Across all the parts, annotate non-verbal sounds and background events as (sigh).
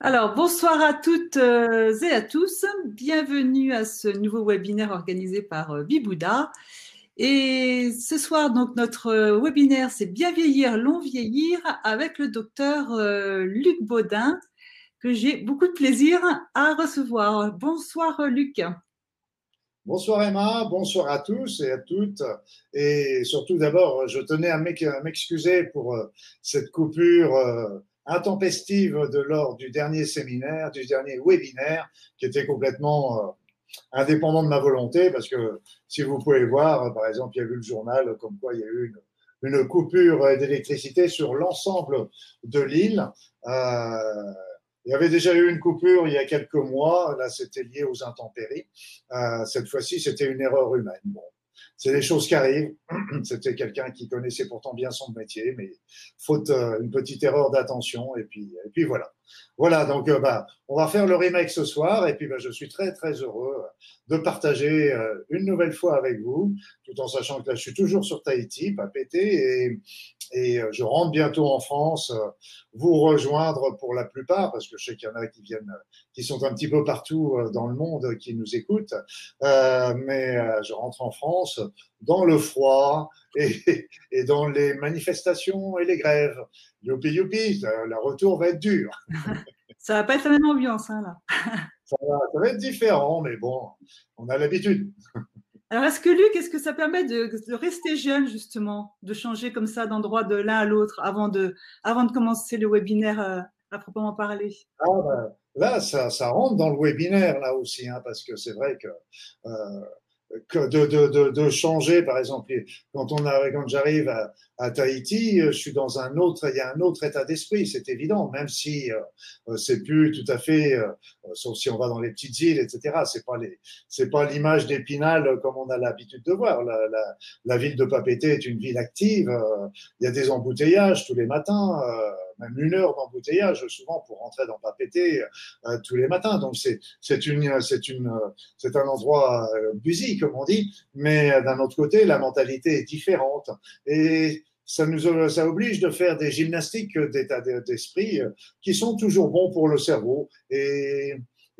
Alors, bonsoir à toutes euh, et à tous. Bienvenue à ce nouveau webinaire organisé par euh, Bibouda. Et ce soir, donc, notre euh, webinaire, c'est Bien vieillir, long vieillir avec le docteur Luc Baudin, que j'ai beaucoup de plaisir à recevoir. Bonsoir, Luc. Bonsoir Emma, bonsoir à tous et à toutes. Et surtout d'abord, je tenais à m'excuser pour cette coupure intempestive de lors du dernier séminaire, du dernier webinaire, qui était complètement euh, indépendant de ma volonté, parce que si vous pouvez voir, par exemple, il y a eu le journal comme quoi il y a eu une, une coupure d'électricité sur l'ensemble de l'île. Euh, il y avait déjà eu une coupure il y a quelques mois, là c'était lié aux intempéries. Euh, cette fois-ci, c'était une erreur humaine. C'est des choses qui arrivent. (clears throat) C'était quelqu'un qui connaissait pourtant bien son métier, mais faute euh, une petite erreur d'attention, et puis, voilà. Voilà, donc euh, bah, on va faire le remake ce soir et puis bah, je suis très très heureux de partager euh, une nouvelle fois avec vous, tout en sachant que là je suis toujours sur Tahiti, pas pété, et, et euh, je rentre bientôt en France, vous rejoindre pour la plupart, parce que je sais qu'il y en a qui viennent, qui sont un petit peu partout dans le monde, qui nous écoutent, euh, mais je rentre en France dans le froid (laughs) et, et dans les manifestations et les grèves. Youpi youpi, le retour va être dur. (laughs) ça va pas être la même ambiance, hein, là. (laughs) ça, va, être différent, mais bon, on a l'habitude. Alors, est-ce que Luc, est-ce que ça permet de, rester jeune, justement, de changer comme ça d'endroit de l'un à l'autre avant de, avant de commencer le webinaire euh, à proprement parler? Ah, ben, Là, ça, ça, rentre dans le webinaire, là aussi, hein, parce que c'est vrai que euh, que de, de, de, changer, par exemple, quand on a, quand j'arrive à, à, Tahiti, je suis dans un autre, il y a un autre état d'esprit, c'est évident, même si euh, c'est plus tout à fait, euh, sauf si on va dans les petites îles, etc. C'est pas les, c'est pas l'image d'Épinal comme on a l'habitude de voir. La, la, la, ville de Papeete est une ville active. Euh, il y a des embouteillages tous les matins. Euh, même une heure d'embouteillage souvent pour rentrer dans Papété euh, tous les matins. Donc c'est une c'est un endroit euh, busy comme on dit, mais euh, d'un autre côté la mentalité est différente et ça nous ça oblige de faire des gymnastiques d'état d'esprit qui sont toujours bons pour le cerveau et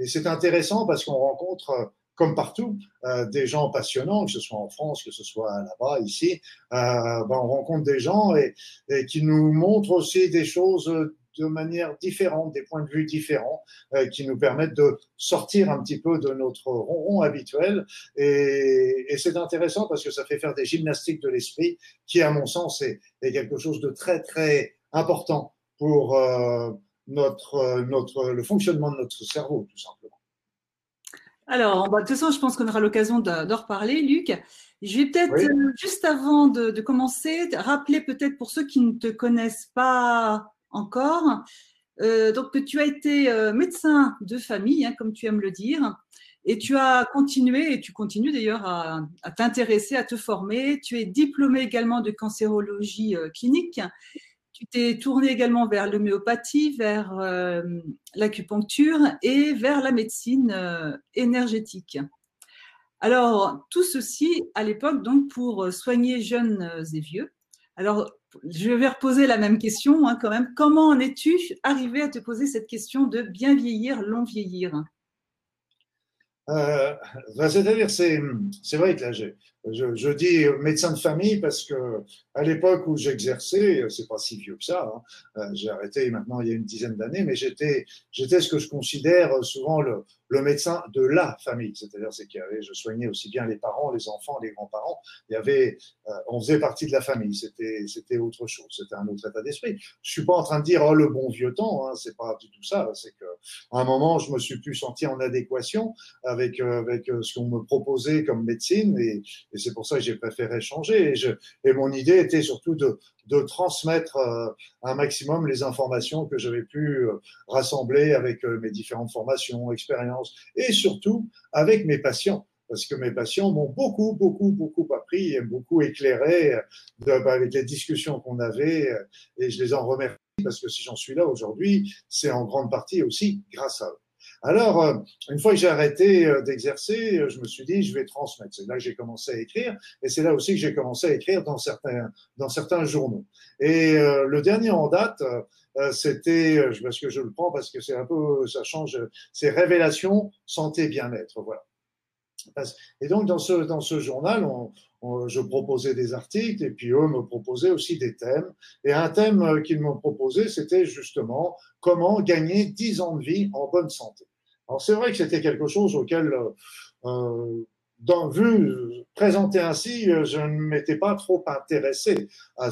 c'est intéressant parce qu'on rencontre comme partout, euh, des gens passionnants, que ce soit en France, que ce soit là-bas, ici. Euh, ben, on rencontre des gens et, et, qui nous montrent aussi des choses de manière différente, des points de vue différents, euh, qui nous permettent de sortir un petit peu de notre ronron habituel. Et, et c'est intéressant parce que ça fait faire des gymnastiques de l'esprit, qui, à mon sens, est, est, quelque chose de très très important pour euh, notre notre le fonctionnement de notre cerveau, tout simplement. Alors, bah, de toute façon, je pense qu'on aura l'occasion d'en reparler, Luc. Je vais peut-être, euh, juste avant de, de, commencer, rappeler peut-être pour ceux qui ne te connaissent pas encore, euh, donc que tu as été euh, médecin de famille, hein, comme tu aimes le dire, et tu as continué, et tu continues d'ailleurs à, à t'intéresser, à te former. Tu es diplômé également de cancérologie clinique tu t'es tourné également vers l'homéopathie, vers euh, l'acupuncture et vers la médecine euh, énergétique. Alors, tout ceci à l'époque, donc, pour soigner jeunes et vieux. Alors, je vais reposer la même question hein, quand même. Comment en es-tu arrivé à te poser cette question de bien vieillir, long vieillir? Euh, ben, C'est-à-dire, c'est vrai que là, je, dis médecin de famille parce que à l'époque où j'exerçais, c'est pas si vieux que ça. Hein, euh, j'ai arrêté maintenant il y a une dizaine d'années, mais j'étais j'étais ce que je considère souvent le, médecin de la famille. C'est-à-dire, c'est qu'il y avait, je soignais aussi bien les parents, les enfants, les grands-parents. Il y avait, euh, on faisait partie de la famille. C'était c'était autre chose. C'était un autre état d'esprit. Je suis pas en train de dire oh le bon vieux temps. Hein, c'est pas du tout ça. C'est que à un moment, je me suis plus senti en adéquation avec euh, avec ce qu'on me proposait comme médecine et c'est pour ça que j'ai préféré changer. Et, et mon idée était surtout de, de transmettre euh, un maximum les informations que j'avais pu euh, rassembler avec euh, mes différentes formations, expériences et surtout avec mes patients parce que mes patients m'ont beaucoup, beaucoup, beaucoup appris et beaucoup éclairé bah, avec les discussions qu'on avait et je les en remercie parce que si j'en suis là aujourd'hui, c'est en grande partie aussi grâce à eux. Alors, euh, une fois que j'ai arrêté euh, d'exercer, euh, je me suis dit, je vais transmettre. C'est là que j'ai commencé à écrire, et c'est là aussi que j'ai commencé à écrire dans certains, dans certains journaux. Et le dernier en date, c'était, parce que je le prends parce que c'est un peu, ça change, c'est révélation, santé, bien-être, voilà. Et donc, dans ce, journal, je proposais des articles et puis eux me proposaient aussi des thèmes. Et un thème qu'ils m'ont proposé, c'était justement comment gagner 10 ans de vie en bonne santé. Alors, c'est vrai que c'était quelque chose auquel, euh, dans, vu présenté ainsi, je ne m'étais pas trop intéressé à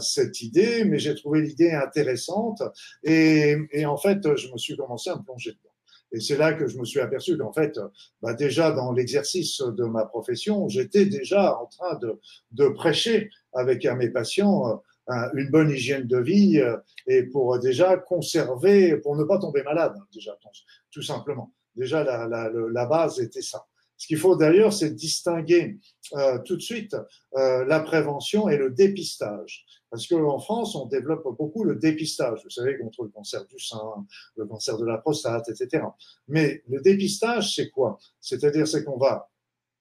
cette idée, mais j'ai trouvé l'idée intéressante et, et en fait, je me suis commencé à me plonger dedans. Et c'est là que je me suis aperçu qu'en fait, bah déjà dans l'exercice de ma profession, j'étais déjà en train de, prêcher avec mes patients euh, une bonne hygiène de vie euh, et pour déjà conserver, pour ne pas tomber malade, déjà, tout simplement. Déjà, la base était ça. Ce qu'il faut d'ailleurs, c'est distinguer euh, tout de suite euh, la prévention et le dépistage. Parce qu'en France, on développe beaucoup le dépistage, vous savez, contre le cancer du sein, le cancer de la prostate, etc. Mais le dépistage, c'est quoi? C'est-à-dire, c'est qu'on va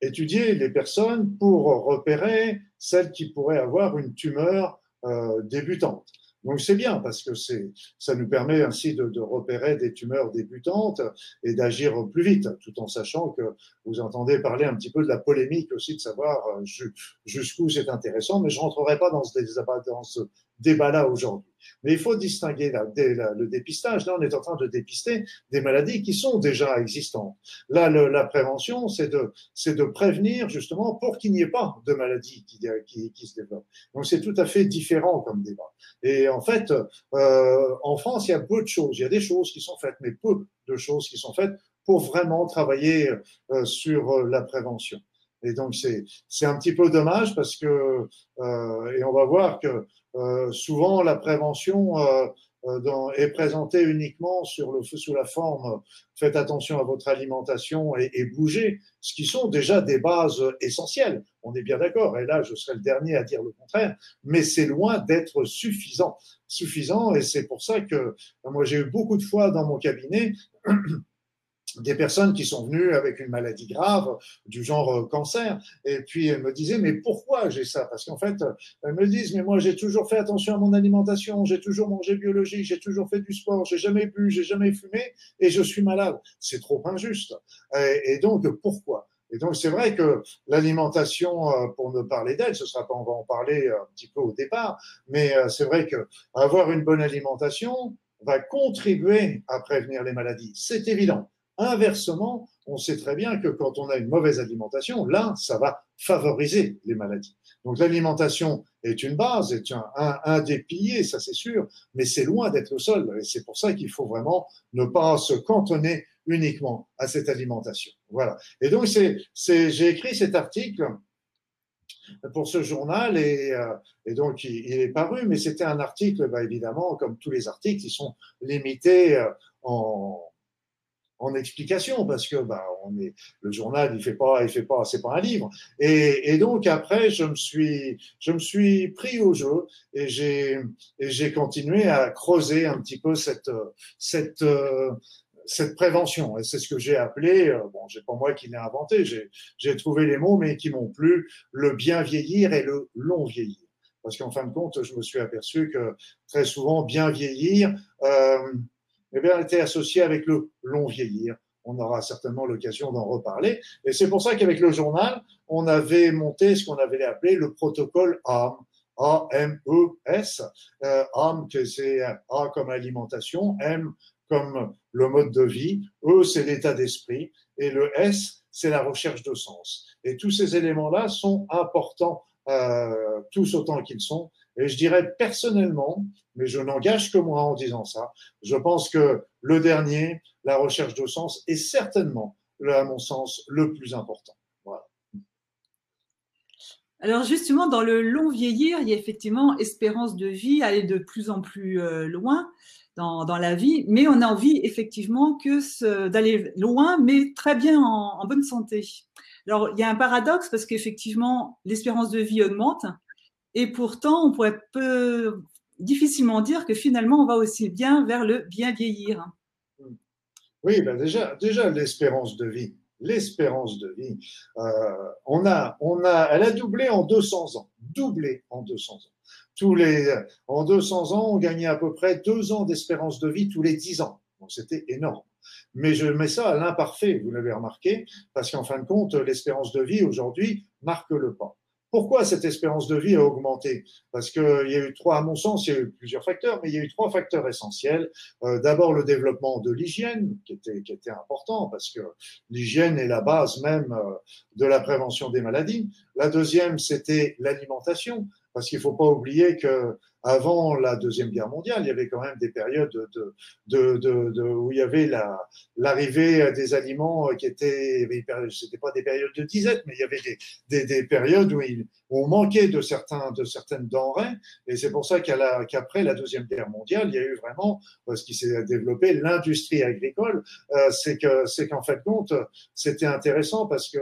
étudier les personnes pour repérer celles qui pourraient avoir une tumeur euh, débutante. Donc c'est bien parce que c'est, ça nous permet ainsi de, de, repérer des tumeurs débutantes et d'agir plus vite, tout en sachant que vous entendez parler un petit peu de la polémique aussi de savoir euh, jusqu'où c'est intéressant, mais je rentrerai pas dans ce, dans ce débat-là aujourd'hui. Mais il faut distinguer le dépistage. Là, on est en train de dépister des maladies qui sont déjà existantes. Là, la prévention, c'est de, de prévenir justement pour qu'il n'y ait pas de maladies qui, se développent. Donc, c'est tout à fait différent comme débat. Et en fait, euh, en France, il y a peu de choses. Il y a des choses qui sont faites, mais peu de choses qui sont faites pour vraiment travailler euh, sur la prévention. Et donc c'est un petit peu dommage parce que euh, et on va voir que euh, souvent la prévention euh, euh, dans, est présentée uniquement sur le sous la forme faites attention à votre alimentation et, et bougez, ce qui sont déjà des bases essentielles. On est bien d'accord. Et là, je serai le dernier à dire le contraire, mais c'est loin d'être suffisant, suffisant. Et c'est pour ça que moi j'ai eu beaucoup de fois dans mon cabinet des personnes qui sont venues avec une maladie grave du genre euh, cancer et puis elles me disaient mais pourquoi j'ai ça? Parce qu'en fait elles me disent mais moi j'ai toujours fait attention à mon alimentation j'ai toujours mangé biologique j'ai toujours fait du sport j'ai jamais bu j'ai jamais fumé et je suis malade c'est trop injuste et, donc pourquoi? Et donc c'est vrai que l'alimentation, euh, pour ne parler d'elle, ce sera pas, on va en parler un petit peu au départ, mais euh, c'est vrai que avoir une bonne alimentation va contribuer à prévenir les maladies. C'est évident. Inversement, on sait très bien que quand on a une mauvaise alimentation, là, ça va favoriser les maladies. Donc l'alimentation est une base, est un, un, des piliers, ça c'est sûr, mais c'est loin d'être le seul. Et c'est pour ça qu'il faut vraiment ne pas se cantonner uniquement à cette alimentation. Voilà. Et donc c'est, c'est, j'ai écrit cet article pour ce journal et, euh, et donc il, il, est paru, mais c'était un article, bah, évidemment, comme tous les articles, qui sont limités euh, en en explication parce que bah, on est le journal il fait pas il fait pas c'est pas un livre. Et, et, donc après je me suis je me suis pris au jeu et j'ai j'ai continué à creuser un petit peu cette cette cette prévention. Et c'est ce que j'ai appelé euh, bon j'ai pas moi qui l'ai inventé j'ai j'ai trouvé les mots mais qui m'ont plu le bien vieillir et le long vieillir. Parce qu'en fin de compte je me suis aperçu que très souvent bien vieillir euh, eh bien, était associé avec le long vieillir. On aura certainement l'occasion d'en reparler. Et c'est pour ça qu'avec le journal, on avait monté ce qu'on avait appelé le protocole AM. A-M-E-S. Euh, c'est A comme alimentation, M comme le mode de vie, E, c'est l'état d'esprit, et le S, c'est la recherche de sens. Et tous ces éléments-là sont importants, euh, tous autant qu'ils sont, et je dirais personnellement, mais je n'engage que moi en disant ça, je pense que le dernier, la recherche de sens, est certainement, à mon sens, le plus important. Alors justement, dans le long vieillir, il y a effectivement espérance de vie, aller de plus en plus euh, loin dans, la vie, mais on a envie effectivement d'aller loin, mais très bien en, en bonne santé. Alors il y a un paradoxe parce qu'effectivement l'espérance de vie augmente, et pourtant, on pourrait peu, difficilement dire que finalement, on va aussi bien vers le bien vieillir. Oui, ben déjà, déjà l'espérance de vie. L'espérance de vie, euh, on a, on a, elle a doublé en 200 ans, doublé en 200 ans. tous les, en 200 ans, on gagnait à peu près deux ans d'espérance de vie tous les dix ans. Donc c'était énorme. Mais je mets ça à l'imparfait, vous l'avez remarqué, parce qu'en fin de compte, l'espérance de vie aujourd'hui marque le pas. Pourquoi cette espérance de vie a augmenté? Parce qu'il y a eu trois, à mon sens, il y a eu plusieurs facteurs, mais il y a eu trois facteurs essentiels. Euh, D'abord, le développement de l'hygiène, qui était, qui était important, parce que l'hygiène est la base même euh, de la prévention des maladies. La deuxième, c'était l'alimentation, parce qu'il ne faut pas oublier que avant la Deuxième Guerre mondiale, il y avait quand même des périodes de, de, de, de où il y avait l'arrivée des aliments qui étaient, c'était pas des périodes de disette, mais il y avait des, des, des périodes où, il, où, on manquait de, certains, de certaines denrées. Et c'est pour ça qu'après la Deuxième Guerre mondiale, il y a eu vraiment euh, ce qui s'est développé, l'industrie agricole. Euh, c'est que c'est qu'en fait compte, c'était intéressant parce que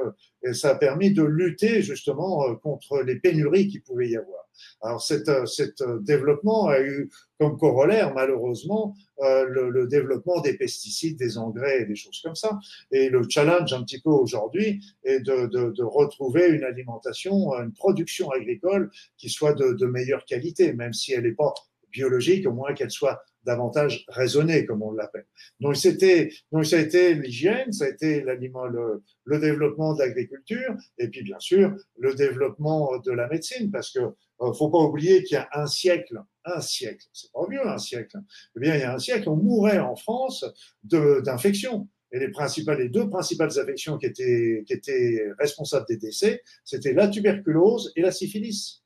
ça a permis de lutter justement euh, contre les pénuries qui pouvaient y avoir. Alors, cet, euh, euh, développement a eu comme corollaire, malheureusement, euh, le, développement des pesticides, des engrais et des choses comme ça. Et le challenge un petit peu aujourd'hui est de, retrouver une alimentation, une production agricole qui soit de, meilleure qualité, même si elle n'est pas biologique, au moins qu'elle soit davantage raisonnée, comme on l'appelle. Donc c'était, donc ça a été l'hygiène, ça a été le, le, développement de l'agriculture, et puis bien sûr le développement de la médecine, parce que euh, faut pas oublier qu'il y a un siècle, un siècle, c'est pas mieux un siècle. Eh bien, il y a un siècle, on mourait en France d'infections. Et les principales, les deux principales affections qui étaient, qui étaient responsables des décès, c'était la tuberculose et la syphilis.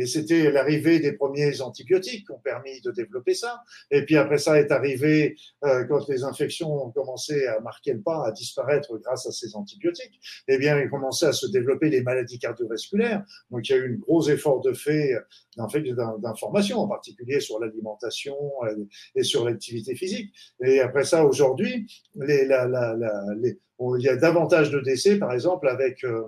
Et c'était l'arrivée des premiers antibiotiques qui ont permis de développer ça. Et puis après ça est arrivé euh, quand les infections ont commencé à marquer le pas, à disparaître grâce à ces antibiotiques. Eh bien, il commençait à se développer les maladies cardiovasculaires. Donc il y a eu un gros effort de fait d'information, en particulier sur l'alimentation et sur l'activité physique. Et après ça, aujourd'hui, les, la, la, la, les, il y a davantage de décès, par exemple, avec euh,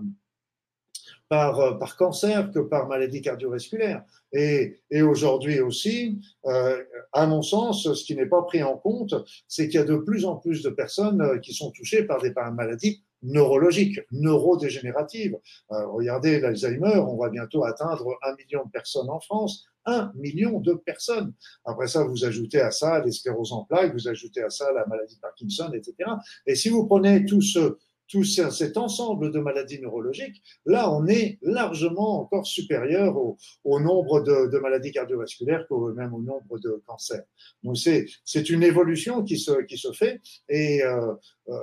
par, euh, par cancer que par maladie cardiovasculaire. Et, aujourd'hui aussi, euh, à mon sens, ce qui n'est pas pris en compte, c'est qu'il y a de plus en plus de personnes euh, qui sont touchées par des maladies neurologiques, neurodégénératives. Regardez l'Alzheimer, on va bientôt atteindre un million de personnes en France. Un million de personnes. Après ça, vous ajoutez à ça les scléroses en plaques, vous ajoutez à ça la maladie de Parkinson, etc. Et si vous prenez tout ce, tout cet ensemble de maladies neurologiques, là, on est largement encore supérieur au, nombre de, maladies cardiovasculaires qu'au même au nombre de cancers. Donc, c'est une évolution qui se, fait. Et euh, euh,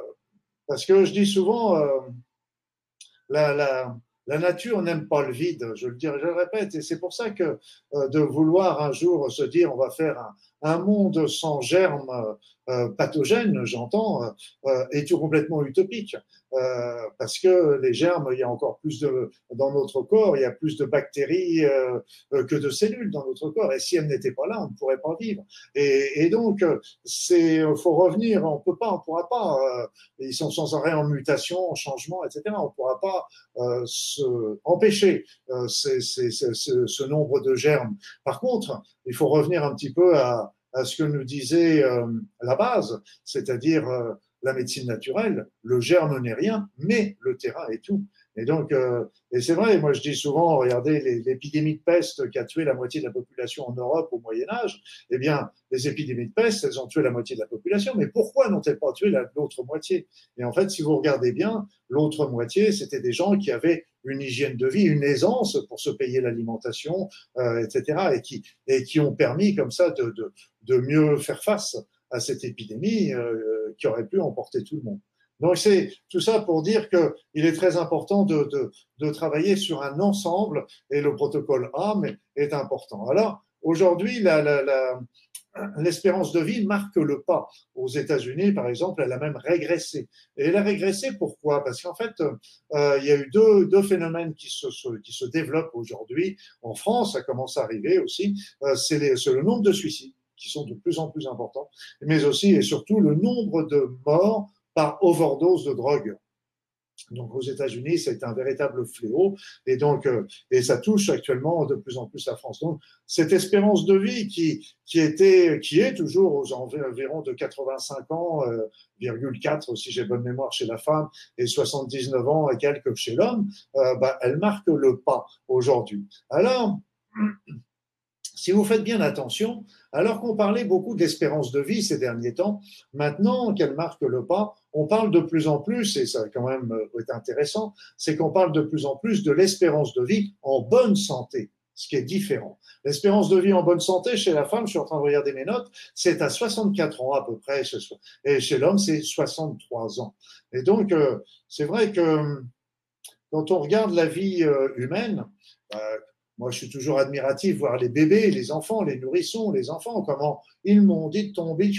parce que je dis souvent, euh, la, la nature n'aime pas le vide, je le dis, je le répète, et c'est pour ça que euh, de vouloir un jour se dire on va faire un, monde sans germes euh, pathogènes, j'entends, euh, est tout complètement utopique. Euh, parce que les germes, il y a encore plus de dans notre corps, il y a plus de bactéries euh, que de cellules dans notre corps. Et si elles n'étaient pas là, on ne pourrait pas vivre. Et, donc, c'est faut revenir. On peut pas, on pourra pas. Euh, ils sont sans arrêt en mutation, en changement, etc. On pourra pas euh, empêcher ces, ce nombre de germes. Par contre, il faut revenir un petit peu à, à ce que nous disait euh, la base, c'est-à-dire euh, la médecine naturelle, le germe n'est rien, mais le terrain est tout. Et donc, euh, et c'est vrai, moi je dis souvent, regardez l'épidémie de peste qui a tué la moitié de la population en Europe au Moyen Âge, eh bien, les épidémies de peste, elles ont tué la moitié de la population, mais pourquoi n'ont-elles pas tué l'autre moitié? Et en fait, si vous regardez bien, l'autre moitié, c'était des gens qui avaient une hygiène de vie, une aisance pour se payer l'alimentation, euh, etc., et qui, et qui ont permis comme ça de, de, mieux faire face à cette épidémie euh, qui aurait pu emporter tout le monde. Donc c'est tout ça pour dire qu'il est très important de, de, de, travailler sur un ensemble et le protocole AM est important. Alors aujourd'hui, l'espérance de vie marque le pas. Aux États-Unis, par exemple, elle a même régressé. Et elle a régressé pourquoi? Parce qu'en fait, euh, il y a eu deux, deux phénomènes qui se, qui se développent aujourd'hui. En France, ça commence à arriver aussi. Euh, c'est le nombre de suicides qui sont de plus en plus importants, mais aussi et surtout le nombre de morts par overdose de drogue. Donc aux États-Unis, c'est un véritable fléau et donc euh, et ça touche actuellement de plus en plus la France. Donc cette espérance de vie qui qui était qui est toujours aux environs de 85 ans, euh, 4 si j'ai bonne mémoire chez la femme et 79 ans et quelques chez l'homme, euh, bah, elle marque le pas aujourd'hui. Alors (clears throat) si vous faites bien attention, alors qu'on parlait beaucoup d'espérance de vie ces derniers temps, maintenant qu'elle marque le pas, on parle de plus en plus, et ça quand même euh, est intéressant, c'est qu'on parle de plus en plus de l'espérance de vie en bonne santé, ce qui est différent. L'espérance de vie en bonne santé chez la femme, je suis en train de regarder mes notes, c'est à 64 ans à peu près, et chez l'homme, c'est 63 ans. Et donc, euh, c'est vrai que quand on regarde la vie euh, humaine, moi, je suis toujours admiratif voir les bébés, les enfants, les nourrissons, les enfants, comment ils m'ont dit de tomber,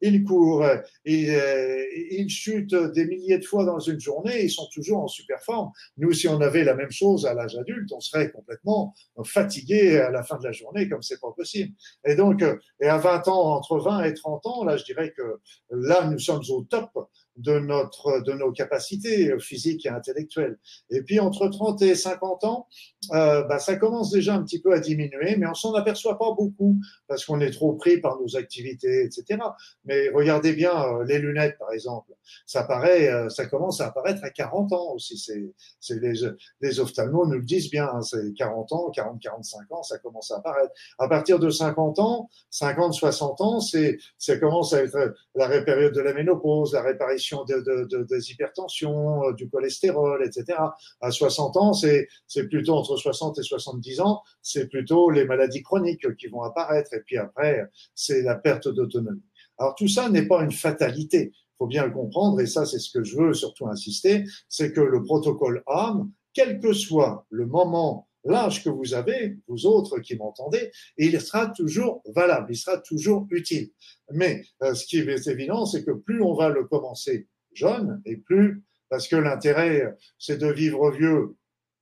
ils courent, ils, euh, ils chutent des milliers de fois dans une journée, ils sont toujours en super forme. Nous, si on avait la même chose à l'âge adulte, on serait complètement fatigué à la fin de la journée, comme c'est pas possible. Et donc, euh, et à 20 ans, entre 20 et 30 ans, là, je dirais que là, nous sommes au top de notre de nos capacités physiques et intellectuelles. Et puis entre 30 et 50 ans, euh, bah, ça commence déjà un petit peu à diminuer, mais on s'en aperçoit pas beaucoup parce qu'on est trop pris par nos activités, etc. Mais regardez bien euh, les lunettes, par exemple. Ça paraît, euh, ça commence à apparaître à 40 ans aussi. C'est, c'est les, les ophtalmos nous le disent bien. Hein, c'est 40 ans, 40, 45 ans, ça commence à apparaître. À partir de 50 ans, 50, 60 ans, c'est, ça commence à être la période de la ménopause, la réparation de, des hypertensions, du cholestérol, etc. À 60 ans, c'est, c'est plutôt entre 60 et 70 ans, c'est plutôt les maladies chroniques qui vont apparaître. Et puis après, c'est la perte d'autonomie. Alors tout ça n'est pas une fatalité. Il faut bien le comprendre, et ça c'est ce que je veux surtout insister, c'est que le protocole âme, quel que soit le moment l'âge que vous avez, vous autres qui m'entendez, il sera toujours valable, il sera toujours utile. Mais euh, ce qui est évident, c'est que plus on va le commencer jeune, et plus, parce que l'intérêt, c'est de vivre vieux,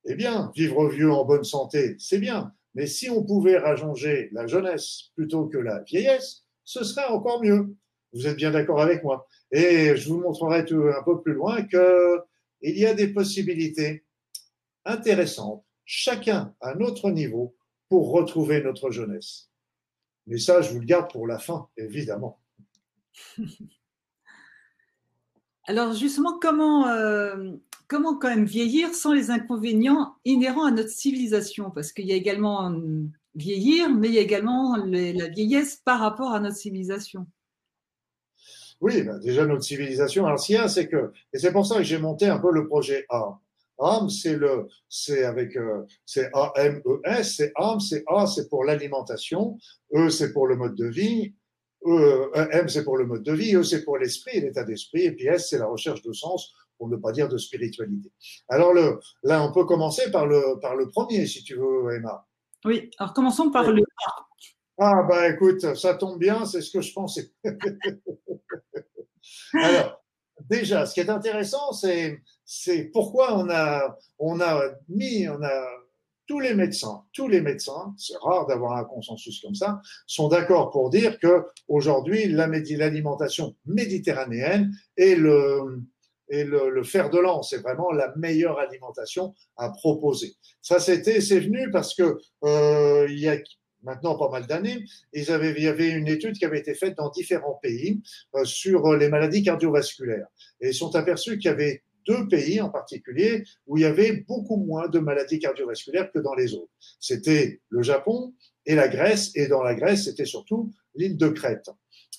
eh bien, vivre vieux en bonne santé, c'est bien. Mais si on pouvait rajonger la jeunesse plutôt que la vieillesse, ce serait encore mieux. Vous êtes bien d'accord avec moi. Et je vous montrerai un peu plus loin que il y a des possibilités intéressantes chacun à notre niveau pour retrouver notre jeunesse. Mais ça, je vous le garde pour la fin, évidemment. (laughs) Alors justement, comment, euh, comment quand même vieillir sans les inconvénients inhérents à notre civilisation? Parce qu'il y a également euh, vieillir, mais il y a également la vieillesse par rapport à notre civilisation. Oui, ben, déjà notre civilisation ancienne, c'est que, et c'est pour ça que j'ai monté un peu le projet A. Âme, c'est le, c'est avec, euh, c'est A M E S, c'est âme, c'est A, c'est pour l'alimentation, E, c'est pour le mode de vie, e, e, M, c'est pour le mode de vie, E, c'est pour l'esprit, l'état d'esprit, et puis S, c'est la recherche de sens, pour ne pas dire de spiritualité. Alors le, là, on peut commencer par le, par le premier, si tu veux, Emma. Oui. Alors commençons par le. Ah bah écoute, ça tombe bien, c'est ce que je pensais. (laughs) Alors, déjà, ce qui est intéressant, c'est, c'est pourquoi on a, on a mis, on a, tous les médecins, tous les médecins, c'est rare d'avoir un consensus comme ça, sont d'accord pour dire que aujourd'hui, l'alimentation méditerranéenne est le, et le, le, fer de lance. C'est vraiment la meilleure alimentation à proposer. Ça, c'était, c'est venu parce que euh, il y a maintenant pas mal d'années, ils avaient, il y avait une étude qui avait été faite dans différents pays euh, sur les maladies cardiovasculaires. Et ils sont aperçus qu'il y avait deux pays en particulier où il y avait beaucoup moins de maladies cardiovasculaires que dans les autres. C'était le Japon et la Grèce, et dans la Grèce, c'était surtout l'île de Crète.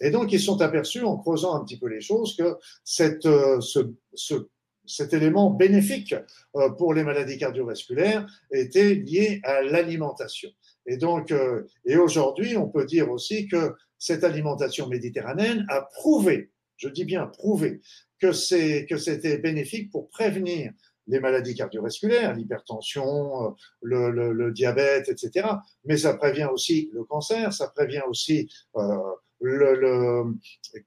Et donc, ils sont aperçus, en creusant un petit peu les choses, que cette, euh, ce, ce, cet élément bénéfique euh, pour les maladies cardiovasculaires était lié à l'alimentation. Et donc, euh, et aujourd'hui, on peut dire aussi que cette alimentation méditerranéenne a prouvé, je dis bien prouvé, que c'est que c'était bénéfique pour prévenir les maladies cardiovasculaires, l'hypertension, euh, le, le, le, diabète, etc. Mais ça prévient aussi le cancer, ça prévient aussi euh,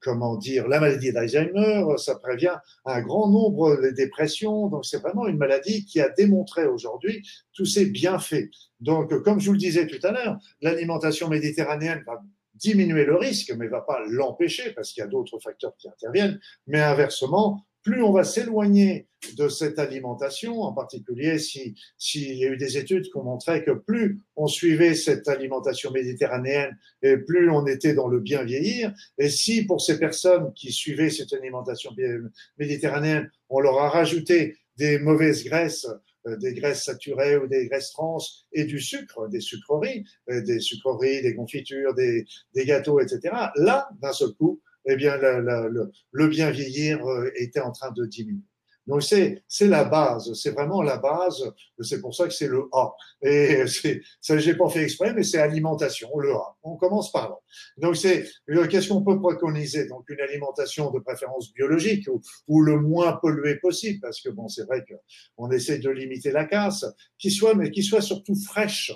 comment dire la maladie d'Alzheimer, ça prévient un grand nombre de dépressions. Donc c'est vraiment une maladie qui a démontré aujourd'hui tous ses bienfaits. Donc comme je vous le disais tout à l'heure, l'alimentation méditerranéenne va diminuer le risque, mais va pas l'empêcher parce qu'il y a d'autres facteurs qui interviennent. Mais inversement, plus on va s'éloigner de cette alimentation, en particulier s'il si y a eu des études qui ont montré que plus on suivait cette alimentation méditerranéenne et plus on était dans le bien vieillir, et si pour ces personnes qui suivaient cette alimentation méditerranéenne, on leur a rajouté des mauvaises graisses des graisses saturées ou des graisses trans et du sucre, des sucreries, des sucreries, des confitures, des, des gâteaux, etc. Là, d'un seul coup, eh bien, le, le bien vieillir était en train de diminuer. Donc c'est la base, c'est vraiment la base. C'est pour ça que c'est le A. Et (laughs) ça j'ai pas fait exprès, mais c'est alimentation, le A. On commence par là. Donc c'est euh, qu'est-ce qu'on peut préconiser? Donc une alimentation de préférence biologique ou, ou le moins polluée possible, parce que bon c'est vrai qu'on essaie de limiter la casse, qui soit mais qui soit surtout fraîche,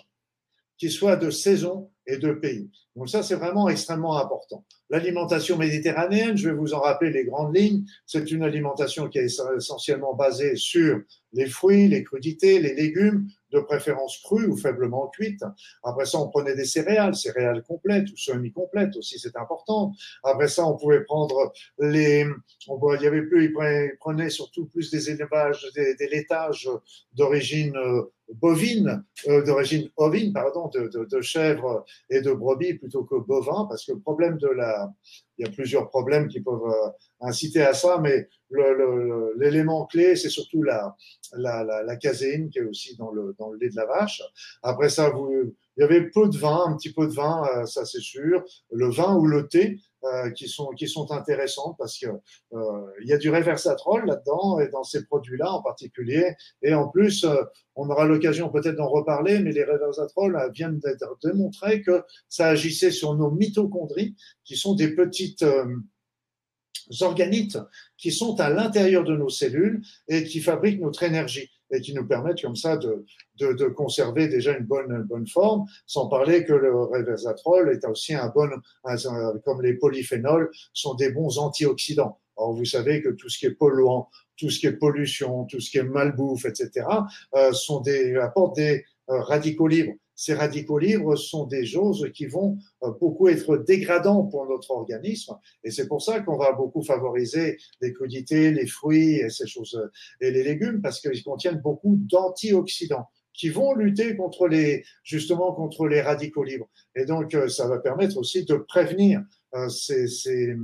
qui soit de saison et de pays. Donc ça, c'est vraiment extrêmement important. L'alimentation méditerranéenne, je vais vous en rappeler les grandes lignes, c'est une alimentation qui est essentiellement basée sur les fruits, les crudités, les légumes, de préférence crus ou faiblement cuites. Après ça, on prenait des céréales, céréales complètes ou semi-complètes aussi, c'est important. Après ça, on pouvait prendre les, on, il y avait plus, ils prenaient surtout plus des élevages, des, des laitages d'origine euh, bovine, euh, d'origine ovine, pardon, de, de, chèvres et de brebis plutôt que bovins, parce que le problème de la, il y a plusieurs problèmes qui peuvent euh, inciter à ça, mais l'élément clé, c'est surtout la, la, la, la, caséine qui est aussi dans le, dans le lait de la vache. Après ça, vous, il y avait peu de vin, un petit peu de vin, euh, ça c'est sûr. Le vin ou le thé, euh, qui sont qui sont intéressants parce que euh, il y a du réversatrol là-dedans et dans ces produits-là en particulier. Et en plus, euh, on aura l'occasion peut-être d'en reparler, mais les réversatrol viennent d'être démontrés que ça agissait sur nos mitochondries, qui sont des petites organites qui sont à l'intérieur de nos cellules et qui fabriquent notre énergie et qui nous permettent comme ça de, de, de conserver déjà une bonne, une bonne forme, sans parler que le réversatrol est aussi un bon, comme les polyphénols, sont des bons antioxydants. Alors vous savez que tout ce qui est polluant, tout ce qui est pollution, tout ce qui est malbouffe, etc., euh, sont des, apportent des euh, radicaux libres ces radicaux libres sont des choses qui vont euh, beaucoup être dégradants pour notre organisme. Et c'est pour ça qu'on va beaucoup favoriser les crudités, les fruits et ces choses, et les légumes, parce qu'ils contiennent beaucoup d'antioxydants qui vont lutter contre les, justement, contre les radicaux libres. Et donc, euh, ça va permettre aussi de prévenir euh, ces, ces,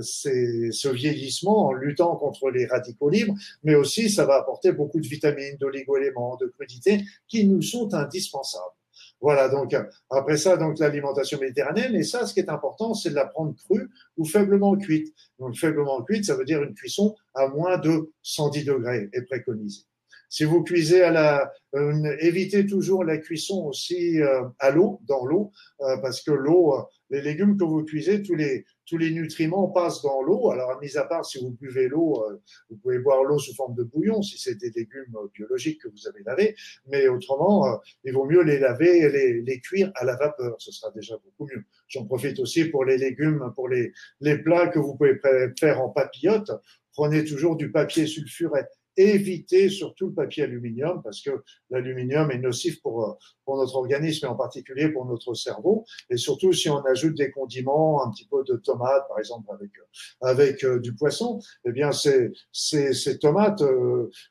ces, ce vieillissement en luttant contre les radicaux libres, mais aussi ça va apporter beaucoup de vitamines, d'oligo-éléments, de crudités qui nous sont indispensables. Voilà, donc après ça, donc l'alimentation méditerranéenne, et ça, ce qui est important, c'est de la prendre crue ou faiblement cuite. Donc faiblement cuite, ça veut dire une cuisson à moins de 110 degrés est préconisée. Si vous cuisez à la, euh, évitez toujours la cuisson aussi euh, à l'eau, dans l'eau, euh, parce que l'eau, les légumes que vous cuisez, tous les tous les nutriments passent dans l'eau. Alors, mis à part si vous buvez l'eau, vous pouvez boire l'eau sous forme de bouillon si c'est des légumes biologiques que vous avez lavés. Mais autrement, il vaut mieux les laver les, les cuire à la vapeur. Ce sera déjà beaucoup mieux. J'en profite aussi pour les légumes, pour les, les plats que vous pouvez faire en papillote. Prenez toujours du papier sulfuré éviter surtout le papier aluminium parce que l'aluminium est nocif pour, euh, pour notre organisme et en particulier pour notre cerveau. Et surtout si on ajoute des condiments, un petit peu de tomates par exemple avec, euh, avec euh, du poisson, eh bien ces, ces, ces tomates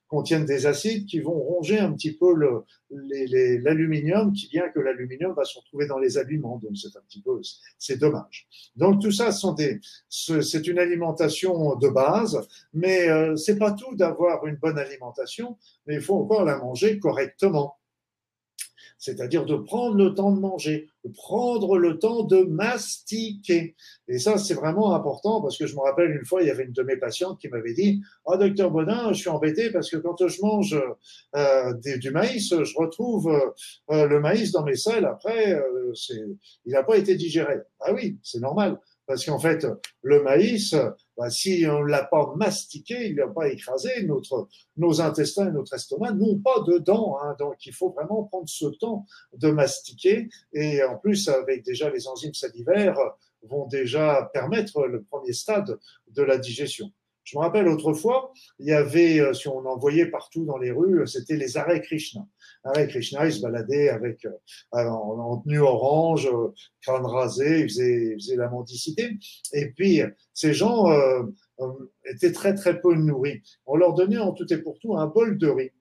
contiennent des acides qui vont ronger un petit peu l'aluminium, qui vient que l'aluminium va se retrouver dans les aliments. Donc c'est un petit peu, c'est dommage. Donc tout ça sont des, c'est une alimentation de base, mais euh, c'est pas tout d'avoir une bonne alimentation, mais il faut encore la manger correctement c'est-à-dire de prendre le temps de manger, de prendre le temps de mastiquer. Et ça, c'est vraiment important parce que je me rappelle une fois, il y avait une de mes patientes qui m'avait dit Ah, oh, docteur Bonin, je suis embêté parce que quand je mange euh, du maïs, je retrouve euh, le maïs dans mes selles. Après, euh, il n'a pas été digéré. Ah oui, c'est normal. Parce qu'en fait, le maïs, bah, si on ne l'a pas mastiqué, il n'a pas écrasé, nos intestins et notre estomac n'ont pas de dents. Hein, donc, il faut vraiment prendre ce temps de mastiquer. Et en plus, avec déjà les enzymes salivaires, vont déjà permettre le premier stade de la digestion. Je me rappelle autrefois, il y avait, euh, si on en voyait partout dans les rues, c'était les arrêts Krishna. Arrêt Krishna, ils se baladaient avec euh, en, tenue orange, euh, crâne rasé, ils faisaient, la mendicité. Et puis, ces gens euh, étaient très très peu nourris. On leur donnait en tout et pour tout un bol de riz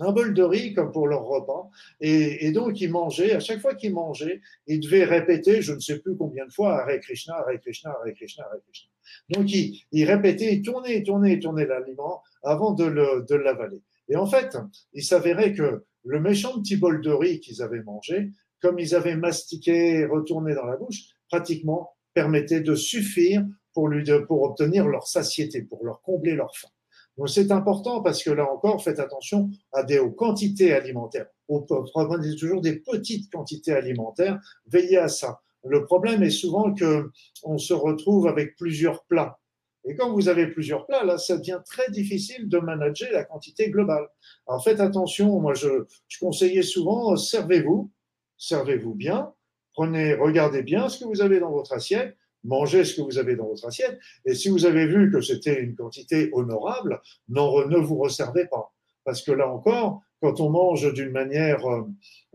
un bol de riz comme pour leur repas. Et, et donc, ils mangeaient, à chaque fois qu'ils mangeaient, ils devaient répéter, je ne sais plus combien de fois, Hare Krishna, Hare Krishna, Hare Krishna, Hare Krishna. Donc, ils, ils répétaient, ils tournaient, ils tournaient, ils tournaient l'aliment avant de l'avaler. Et en fait, il s'avérait que le méchant petit bol de riz qu'ils avaient mangé, comme ils avaient mastiqué, retourné dans la bouche, pratiquement permettait de suffire pour, lui, pour obtenir leur satiété, pour leur combler leur faim. Donc c'est important parce que là encore, faites attention à des aux quantités alimentaires. Peut prendre toujours des petites quantités alimentaires. Veillez à ça. Le problème est souvent que on se retrouve avec plusieurs plats. Et quand vous avez plusieurs plats, là, ça devient très difficile de manager la quantité globale. Alors faites attention. Moi, je, conseillais souvent, servez-vous, servez-vous bien, prenez, regardez bien ce que vous avez dans votre assiette mangez ce que vous avez dans votre assiette. Et si vous avez vu que c'était une quantité honorable, ne vous resservez pas. Parce que là encore, quand on mange d'une manière euh,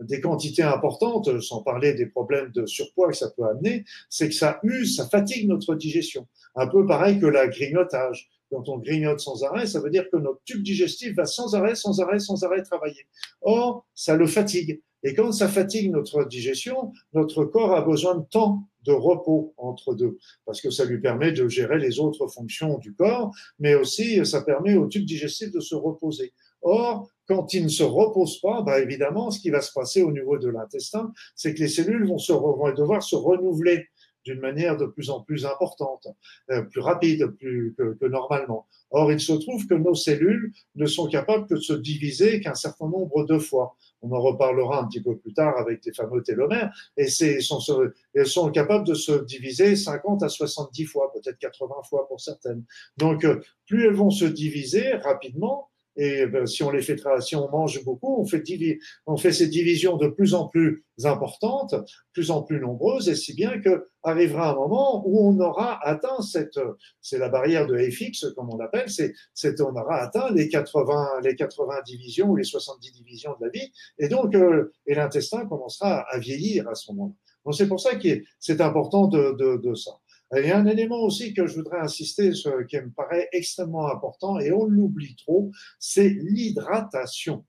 des quantités importantes, sans parler des problèmes de surpoids que ça peut amener, c'est que ça use, ça fatigue notre digestion. Un peu pareil que la grignotage. Quand on grignote sans arrêt, ça veut dire que notre tube digestif va sans arrêt, sans arrêt, sans arrêt travailler. Or, ça le fatigue. Et quand ça fatigue notre digestion, notre corps a besoin de temps de repos entre deux, parce que ça lui permet de gérer les autres fonctions du corps, mais aussi ça permet au tube digestif de se reposer. Or, quand il ne se repose pas, bah évidemment, ce qui va se passer au niveau de l'intestin, c'est que les cellules vont, se, vont devoir se renouveler d'une manière de plus en plus importante, euh, plus rapide plus, que, que, normalement. Or, il se trouve que nos cellules ne sont capables que de se diviser qu'un certain nombre de fois. On en reparlera un petit peu plus tard avec les fameux télomères, et elles sont capables de se diviser 50 à 70 fois, peut-être 80 fois pour certaines. Donc, euh, plus elles vont se diviser rapidement, et ben, si on les fait, si on mange beaucoup, on fait, on fait ces divisions de plus en plus importantes, plus en plus nombreuses, et si bien que arrivera un moment où on aura atteint cette, c'est la barrière de FX, comme on l'appelle, c'est, c'est, on aura atteint les 80, les 80 divisions ou les 70 divisions de la vie, et donc, euh, et l'intestin commencera à vieillir à ce moment-là. Donc c'est pour ça que c'est important de, de, de ça. Il y a un élément aussi que je voudrais insister, qui me paraît extrêmement important, et on l'oublie trop, c'est l'hydratation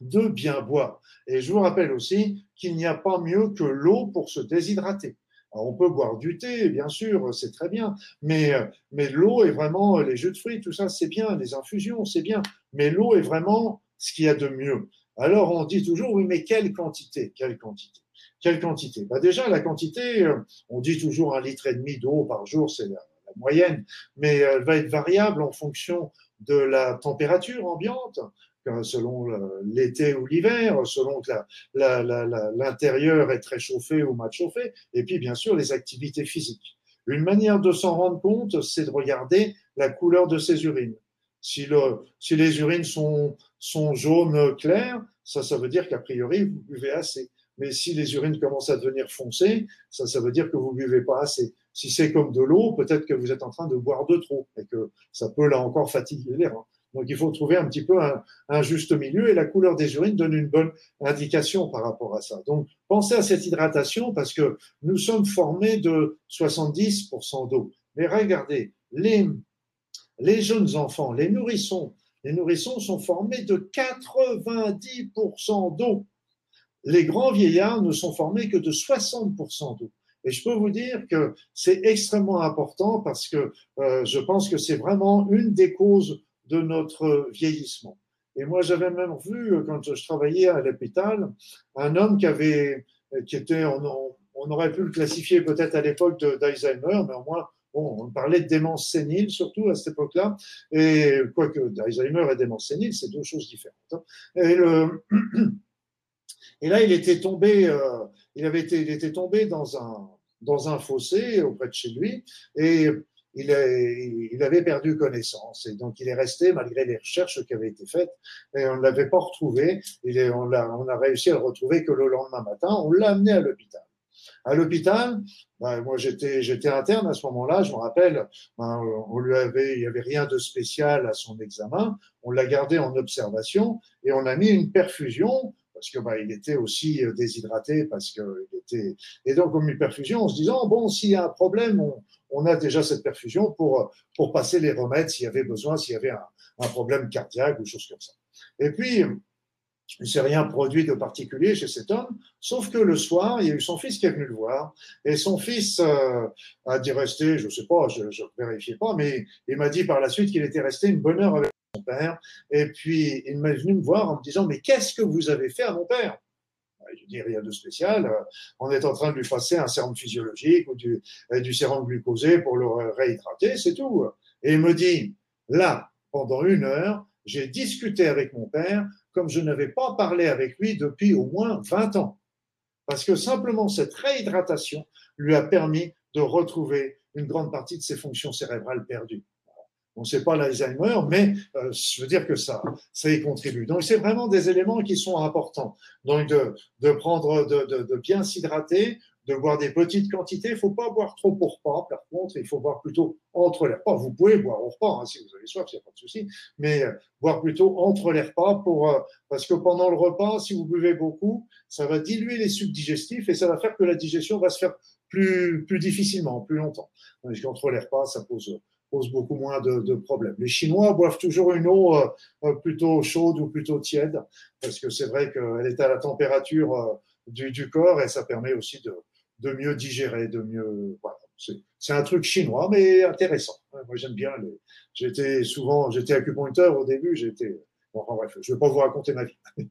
de bien boire. Et je vous rappelle aussi qu'il n'y a pas mieux que l'eau pour se déshydrater. on peut boire du thé, bien sûr, c'est très bien, mais, mais l'eau est vraiment, les jus de fruits, tout ça, c'est bien, les infusions, c'est bien, mais l'eau est vraiment ce qu'il y a de mieux. Alors on dit toujours, oui, mais quelle quantité? Quelle quantité? Quelle quantité? Bah Déjà, la quantité, euh, on dit toujours un litre et demi d'eau par jour, c'est la, moyenne, mais elle va être variable en fonction de la température ambiante, selon l'été ou l'hiver, selon que l'intérieur est très chauffé ou mal chauffé, et puis bien sûr les activités physiques. Une manière de s'en rendre compte, c'est de regarder la couleur de ses urines. Si les urines sont, sont jaunes claires, ça, ça veut dire qu'a priori, vous buvez assez. Mais si les urines commencent à devenir foncées, ça, ça veut dire que vous buvez pas assez. Si c'est comme de l'eau, peut-être que vous êtes en train de boire de trop et que ça peut là encore fatiguer les reins. Donc il faut trouver un petit peu un, un, juste milieu et la couleur des urines donne une bonne indication par rapport à ça. Donc pensez à cette hydratation parce que nous sommes formés de 70% d'eau. Mais regardez, les, les jeunes enfants, les nourrissons, les nourrissons sont formés de 90% d'eau les grands vieillards ne sont formés que de 60% d'eau. Et je peux vous dire que c'est extrêmement important parce que euh, je pense que c'est vraiment une des causes de notre vieillissement. Et moi, j'avais même vu, quand je travaillais à l'hôpital, un homme qui avait, qui était, on, aurait pu le classifier peut-être à l'époque d'Alzheimer, mais au moins, on parlait de démence sénile surtout à cette époque-là. Et quoique d'Alzheimer et démence sénile, c'est deux choses différentes. Hein. Et le, (clears throat) Et là, il était tombé, euh, il avait été, tombé dans un, fossé auprès de chez lui et il, avait perdu connaissance. Et donc, il est resté malgré les recherches qui avaient été faites et on ne l'avait pas retrouvé. On, a, réussi à le retrouver que le lendemain matin. On l'a amené à l'hôpital. À l'hôpital, ben, moi j'étais interne à ce moment-là. Je me rappelle, ben, on lui avait il y avait rien de spécial à son examen. On l'a gardé en observation et on a mis une perfusion parce que bah, il était aussi euh, déshydraté, parce que il était et donc comme une perfusion en se disant bon s'il y a un problème, on, on, a déjà cette perfusion pour pour passer les remèdes s'il y avait besoin, s'il y avait un, un, problème cardiaque ou chose comme ça. Et puis il ne s'est rien produit de particulier chez cet homme, sauf que le soir, il y a eu son fils qui est venu le voir, et son fils euh, a dit rester, je sais pas, je ne vérifiais pas, mais il m'a dit par la suite qu'il était resté une bonne heure avec père. Et puis, il m'est venu me voir en me disant, mais qu'est-ce que vous avez fait à mon père? Je dis rien de spécial. On est en train de lui passer un sérum physiologique ou du, du sérum glucosé pour le réhydrater, c'est tout. Et il me dit, là, pendant une heure, j'ai discuté avec mon père comme je n'avais pas parlé avec lui depuis au moins 20 ans. Parce que simplement cette réhydratation lui a permis de retrouver une grande partie de ses fonctions cérébrales perdues. On ne sait pas l'Alzheimer, mais euh, je veux dire que ça, ça y contribue. Donc, c'est vraiment des éléments qui sont importants. Donc, de, prendre, de bien s'hydrater, de boire des petites quantités. Il ne faut pas boire trop au repas. Par contre, il faut boire plutôt entre les repas. Vous pouvez boire au repas hein, si vous avez soif, il n'y a pas de souci. Mais euh, boire plutôt entre les repas pour, euh, parce que pendant le repas, si vous buvez beaucoup, ça va diluer les sucs digestifs et ça va faire que la digestion va se faire plus, plus difficilement, plus longtemps. Tandis qu'entre les repas, ça pose, beaucoup moins de, problèmes. Les Chinois boivent toujours une eau euh, plutôt chaude ou plutôt tiède parce que c'est vrai qu'elle est à la température du, du corps et ça permet aussi de, mieux digérer, de mieux. C'est un truc chinois, mais intéressant. Moi, j'aime bien. Les... J'étais souvent, j'étais acupuncteur au début. J'étais. Bon, bref, je ne vais pas vous raconter ma vie. (laughs)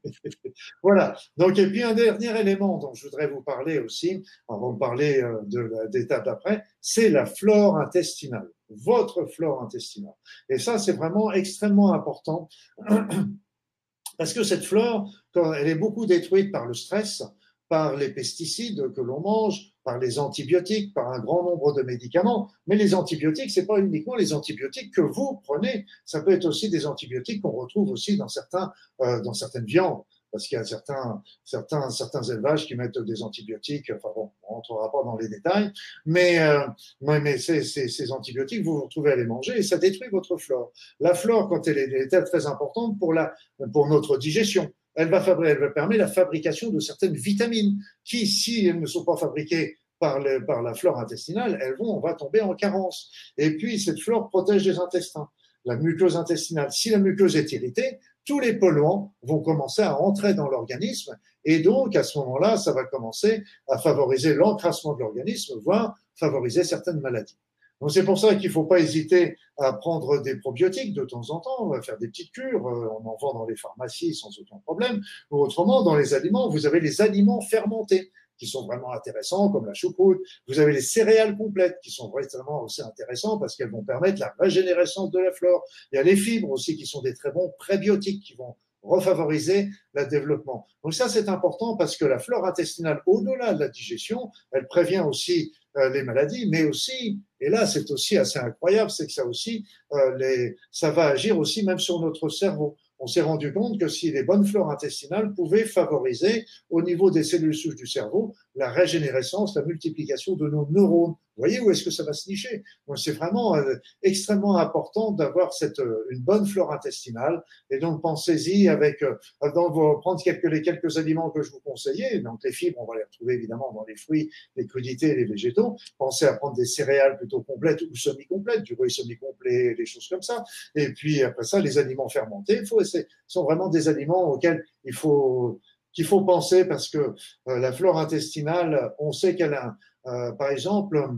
voilà. Donc, et puis un dernier élément dont je voudrais vous parler aussi, avant de parler euh, de d'étape d'après, c'est la flore intestinale, votre flore intestinale. Et ça, c'est vraiment extrêmement important (clears throat) parce que cette flore, quand elle est beaucoup détruite par le stress, par les pesticides que l'on mange, par les antibiotiques, par un grand nombre de médicaments. Mais les antibiotiques, c'est pas uniquement les antibiotiques que vous prenez, ça peut être aussi des antibiotiques qu'on retrouve aussi dans certains, euh, dans certaines viandes. Parce qu'il y a certains, certains, certains élevages qui mettent des antibiotiques. Enfin bon, on rentrera pas dans les détails, mais, euh, mais ces, antibiotiques, vous vous retrouvez à les manger et ça détruit votre flore. La flore, quand elle est, elle est très importante pour la, pour notre digestion elle va, elle va permettre la fabrication de certaines vitamines qui, si elles ne sont pas fabriquées par, le, par la flore intestinale, elles vont, on va tomber en carence. Et puis, cette flore protège les intestins, la muqueuse intestinale. Si la muqueuse est irritée, tous les polluants vont commencer à entrer dans l'organisme et donc à ce moment-là, ça va commencer à favoriser l'encrassement de l'organisme, voire favoriser certaines maladies. Donc c'est pour ça qu'il ne faut pas hésiter à prendre des probiotiques de temps en temps. Va faire des petites cures. Euh, on en vend dans les pharmacies sans aucun problème. Ou autrement, dans les aliments, vous avez les aliments fermentés qui sont vraiment intéressants, comme la choucroute. Vous avez les céréales complètes qui sont vraiment aussi intéressants parce qu'elles vont permettre la régénérescence de la flore. Il y a les fibres aussi qui sont des très bons prébiotiques qui vont refavoriser le développement. Donc ça, c'est important parce que la flore intestinale, au-delà de la digestion, elle prévient aussi les maladies, mais aussi, et là c'est aussi assez incroyable, c'est que ça aussi, euh, les, ça va agir aussi même sur notre cerveau. On s'est rendu compte que si les bonnes flores intestinales pouvaient favoriser au niveau des cellules souches du cerveau la régénérescence, la multiplication de nos neurones. Vous voyez où est-ce que ça va se nicher? Donc c'est vraiment euh, extrêmement important d'avoir cette euh, une bonne flore intestinale. Et donc pensez-y avec euh, dans vos, prendre quelques les quelques aliments que je vous conseillais. Donc les fibres, on va les retrouver évidemment dans les fruits, les crudités, les végétaux. Pensez à prendre des céréales plutôt complètes ou semi-complètes, du riz semi-complet, des choses comme ça. Et puis après ça, les aliments fermentés, il faut sont vraiment des aliments auxquels il faut qu'il faut penser parce que euh, la flore intestinale, on sait qu'elle a, euh, par exemple,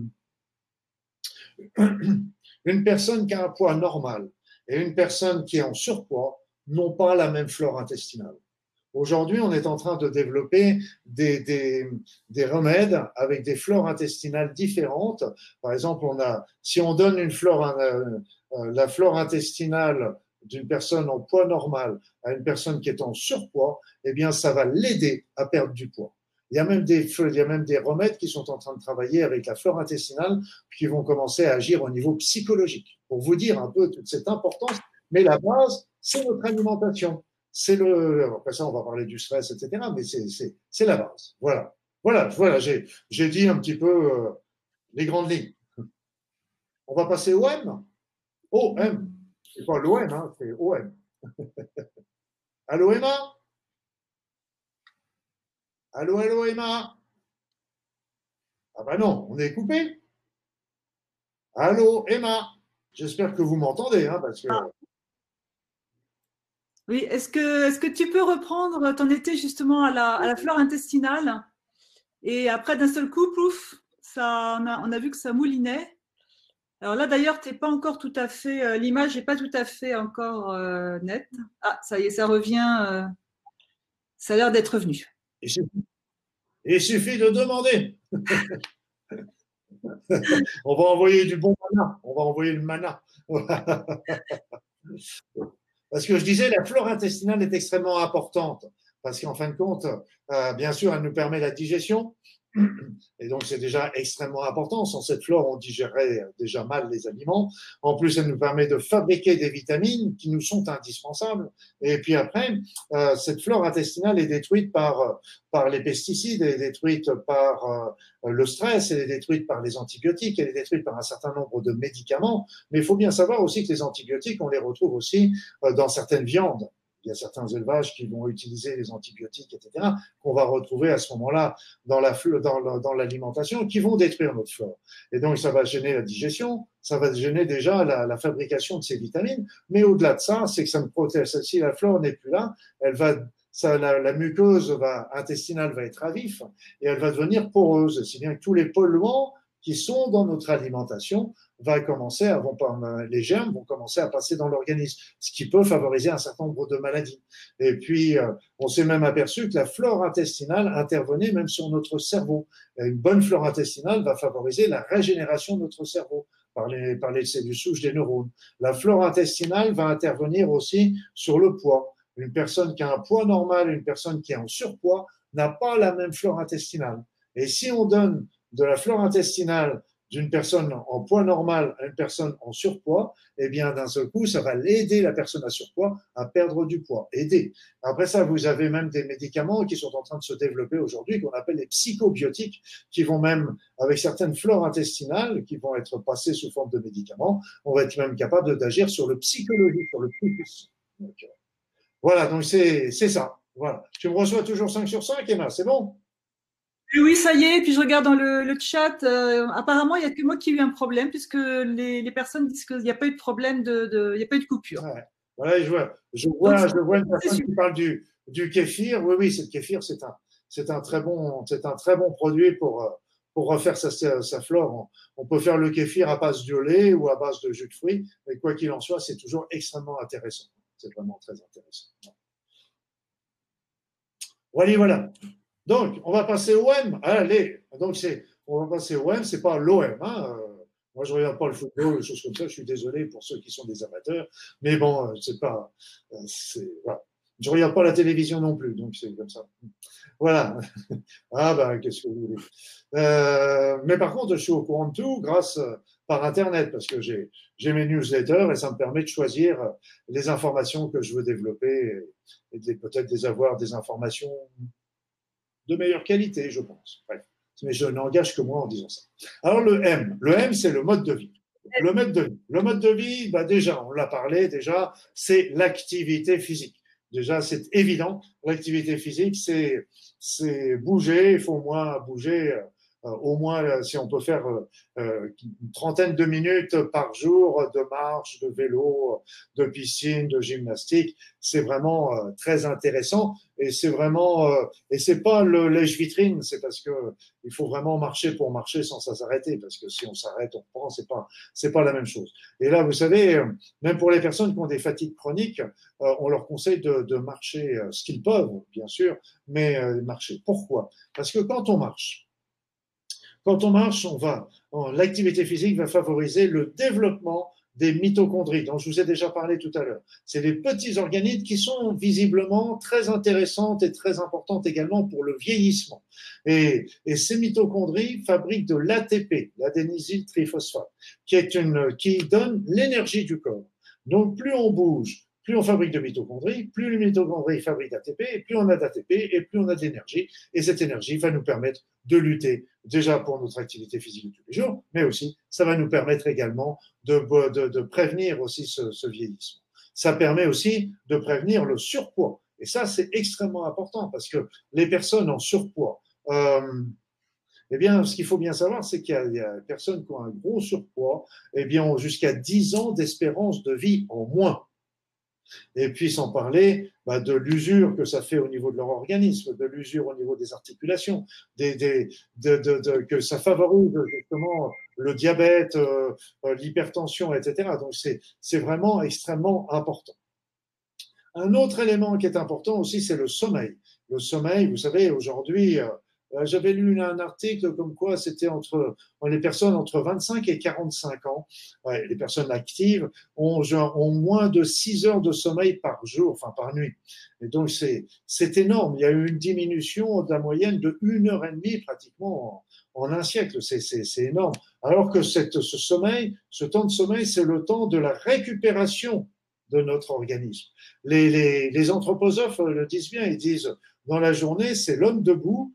(clears throat) une personne qui a un poids normal et une personne qui est en surpoids n'ont pas la même flore intestinale. Aujourd'hui, on est en train de développer des, des, des, remèdes avec des flores intestinales différentes. Par exemple, on a, si on donne une flore, euh, la flore intestinale d'une personne en poids normal à une personne qui est en surpoids, eh bien, ça va l'aider à perdre du poids. Il y a même des il y a même des remèdes qui sont en train de travailler avec la flore intestinale qui vont commencer à agir au niveau psychologique. Pour vous dire un peu toute cette importance, mais la base, c'est notre alimentation. C'est le, après ça, on va parler du stress, etc., mais c'est, la base. Voilà. Voilà, voilà, j'ai, dit un petit peu euh, les grandes lignes. On va passer au M? O, M. C'est pas l'OM, hein, c'est OM. (laughs) allô Emma? Allô, allô Emma? Ah bah non, on est coupé. Allô Emma? J'espère que vous m'entendez, hein. Ah. Oui, est-ce que, est que tu peux reprendre ton été justement à la, à la flore intestinale? Et après, d'un seul coup, pouf, ça, on, a, on a vu que ça moulinait. Alors là, d'ailleurs, tu n'es pas encore tout à fait, euh, l'image n'est pas tout à fait encore euh, nette. Ah, ça y est, ça revient. Euh, ça a l'air d'être revenu. Il suffit, de demander. (laughs) on va envoyer du bon mana. On va envoyer le mana. (laughs) Parce que je disais, la flore intestinale est extrêmement importante. Parce qu'en fin de compte, bien sûr, elle nous permet la digestion, et donc, c'est déjà extrêmement important. Sans cette flore, on digérerait déjà mal les aliments. En plus, elle nous permet de fabriquer des vitamines qui nous sont indispensables. Et puis après, euh, cette flore intestinale est détruite par, par les pesticides, elle est détruite par euh, le stress, elle est détruite par les antibiotiques, elle est détruite par un certain nombre de médicaments. Mais il faut bien savoir aussi que les antibiotiques, on les retrouve aussi euh, dans certaines viandes il y a certains élevages qui vont utiliser les antibiotiques, etc., qu'on va retrouver à ce moment-là dans la dans, l'alimentation, qui vont détruire notre flore. Et donc, ça va gêner la digestion, ça va gêner déjà la, fabrication de ces vitamines. Mais au-delà de ça, c'est que ça me protège. Si la flore n'est plus là, elle va la, muqueuse intestinale va être à vif et elle va devenir poreuse. Si bien que tous les polluants qui sont dans notre alimentation va commencer à, vont, les germes vont commencer à passer dans l'organisme, ce qui peut favoriser un certain nombre de maladies. Et puis, euh, on s'est même aperçu que la flore intestinale intervenait même sur notre cerveau. une bonne flore intestinale va favoriser la régénération de notre cerveau par les, par les cellules souches des neurones. La flore intestinale va intervenir aussi sur le poids. Une personne qui a un poids normal, une personne qui est en surpoids, n'a pas la même flore intestinale. Et si on donne de la flore intestinale d'une personne en poids normal à une personne en surpoids, eh bien, d'un seul coup, ça va l'aider, la personne à surpoids, à perdre du poids. Aider. Après ça, vous avez même des médicaments qui sont en train de se développer aujourd'hui, qu'on appelle les psychobiotiques, qui vont même, avec certaines flores intestinales, qui vont être passées sous forme de médicaments, on va être même capable d'agir sur le psychologique, sur le psychisme. voilà, donc c'est ça. Voilà. Tu me reçois toujours 5 sur 5, Emma, c'est bon? Oui, ça y est. Puis je regarde dans le, chat. Euh, apparemment, il n'y a que moi qui ai eu un problème, puisque les, personnes disent qu'il n'y a pas eu de problème, de, il n'y a pas eu de coupure. Voilà, je vois, je vois, je vois une personne qui parle du, du kéfir. Oui, oui, c'est le kéfir, c'est un, c'est un très bon, c'est un très bon produit pour, euh, pour refaire sa, sa, flore. On, peut faire le kéfir à base de lait ou à base de jus de fruits, mais quoi qu'il en soit, c'est toujours extrêmement intéressant. C'est vraiment très intéressant. Voilà, voilà. Donc, on va passer au M. Allez, donc c'est, on va passer au M, c'est pas l'OM. Hein. Moi, je regarde pas le football, des choses comme ça. Je suis désolé pour ceux qui sont des amateurs, mais bon, euh, c'est pas, euh, c'est, voilà. Je regarde pas la télévision non plus, donc c'est comme ça. Voilà. (laughs) Ah ben, qu'est-ce que vous voulez. Euh, mais par contre, je suis au courant de tout grâce par Internet, parce que j'ai, j'ai mes newsletters et ça me permet de choisir les informations que je veux développer et, et peut-être des avoir des informations de meilleure qualité, je pense. Bref. Mais je n'engage que moi en disant ça. Alors le M, le M, c'est le mode de vie. Le mode de vie. Le mode de vie, bah déjà, on l'a parlé déjà, c'est l'activité physique. Déjà, c'est évident. L'activité physique, c'est c'est bouger. Il faut au moins bouger euh, au moins euh, si on peut faire euh, une trentaine de minutes par jour de marche, de vélo, de piscine, de gymnastique, c'est vraiment très intéressant et c'est vraiment et c'est pas le lèche-vitrine, c'est parce que il faut vraiment marcher pour marcher sans s'arrêter parce que si on s'arrête, on prend, c'est pas c'est pas la même chose. Et là, vous savez, même pour les personnes qui ont des fatigues chroniques, on leur conseille de, de marcher ce qu'ils peuvent, bien sûr, mais marcher. Pourquoi? Parce que quand on marche, quand on marche, on va, l'activité physique va favoriser le développement des mitochondries, dont je vous ai déjà parlé tout à l'heure. C'est des petits organismes qui sont visiblement très intéressantes et très importantes également pour le vieillissement. Et, ces mitochondries fabriquent de l'ATP, l'adénylyl triphosphate, qui est une, qui donne l'énergie du corps. Donc, plus on bouge, plus on fabrique de mitochondries, plus les mitochondries fabriquent d'ATP, et plus on a d'ATP, et plus on a d'énergie. Et cette énergie va nous permettre de lutter déjà pour notre activité physique de tous les jours, mais aussi ça va nous permettre également de, prévenir aussi ce, vieillissement. Ça permet aussi de prévenir le surpoids. Et ça, c'est extrêmement important parce que les personnes en surpoids, euh, eh bien, ce qu'il faut bien savoir, c'est qu'il y, y, a des personnes qui ont un gros surpoids, eh bien, ont jusqu'à 10 ans d'espérance de vie en moins. Et puis sans parler bah, de l'usure que ça fait au niveau de leur organisme, de l'usure au niveau des articulations, que ça favorise justement le diabète, euh, l'hypertension, etc. Donc c'est vraiment extrêmement important. Un autre élément qui est important aussi, c'est le sommeil. Le sommeil, vous savez, aujourd'hui, euh, j'avais lu un article comme quoi c'était entre les personnes entre 25 et 45 ans, les personnes actives ont, moins de 6 heures de sommeil par jour, enfin par nuit. Et donc c'est énorme. Il y a eu une diminution de la moyenne de une heure et demie pratiquement en, un siècle. C'est énorme. Alors que ce sommeil, ce temps de sommeil, c'est le temps de la récupération de notre organisme. Les, les anthroposophes le disent bien, ils disent dans la journée, c'est l'homme debout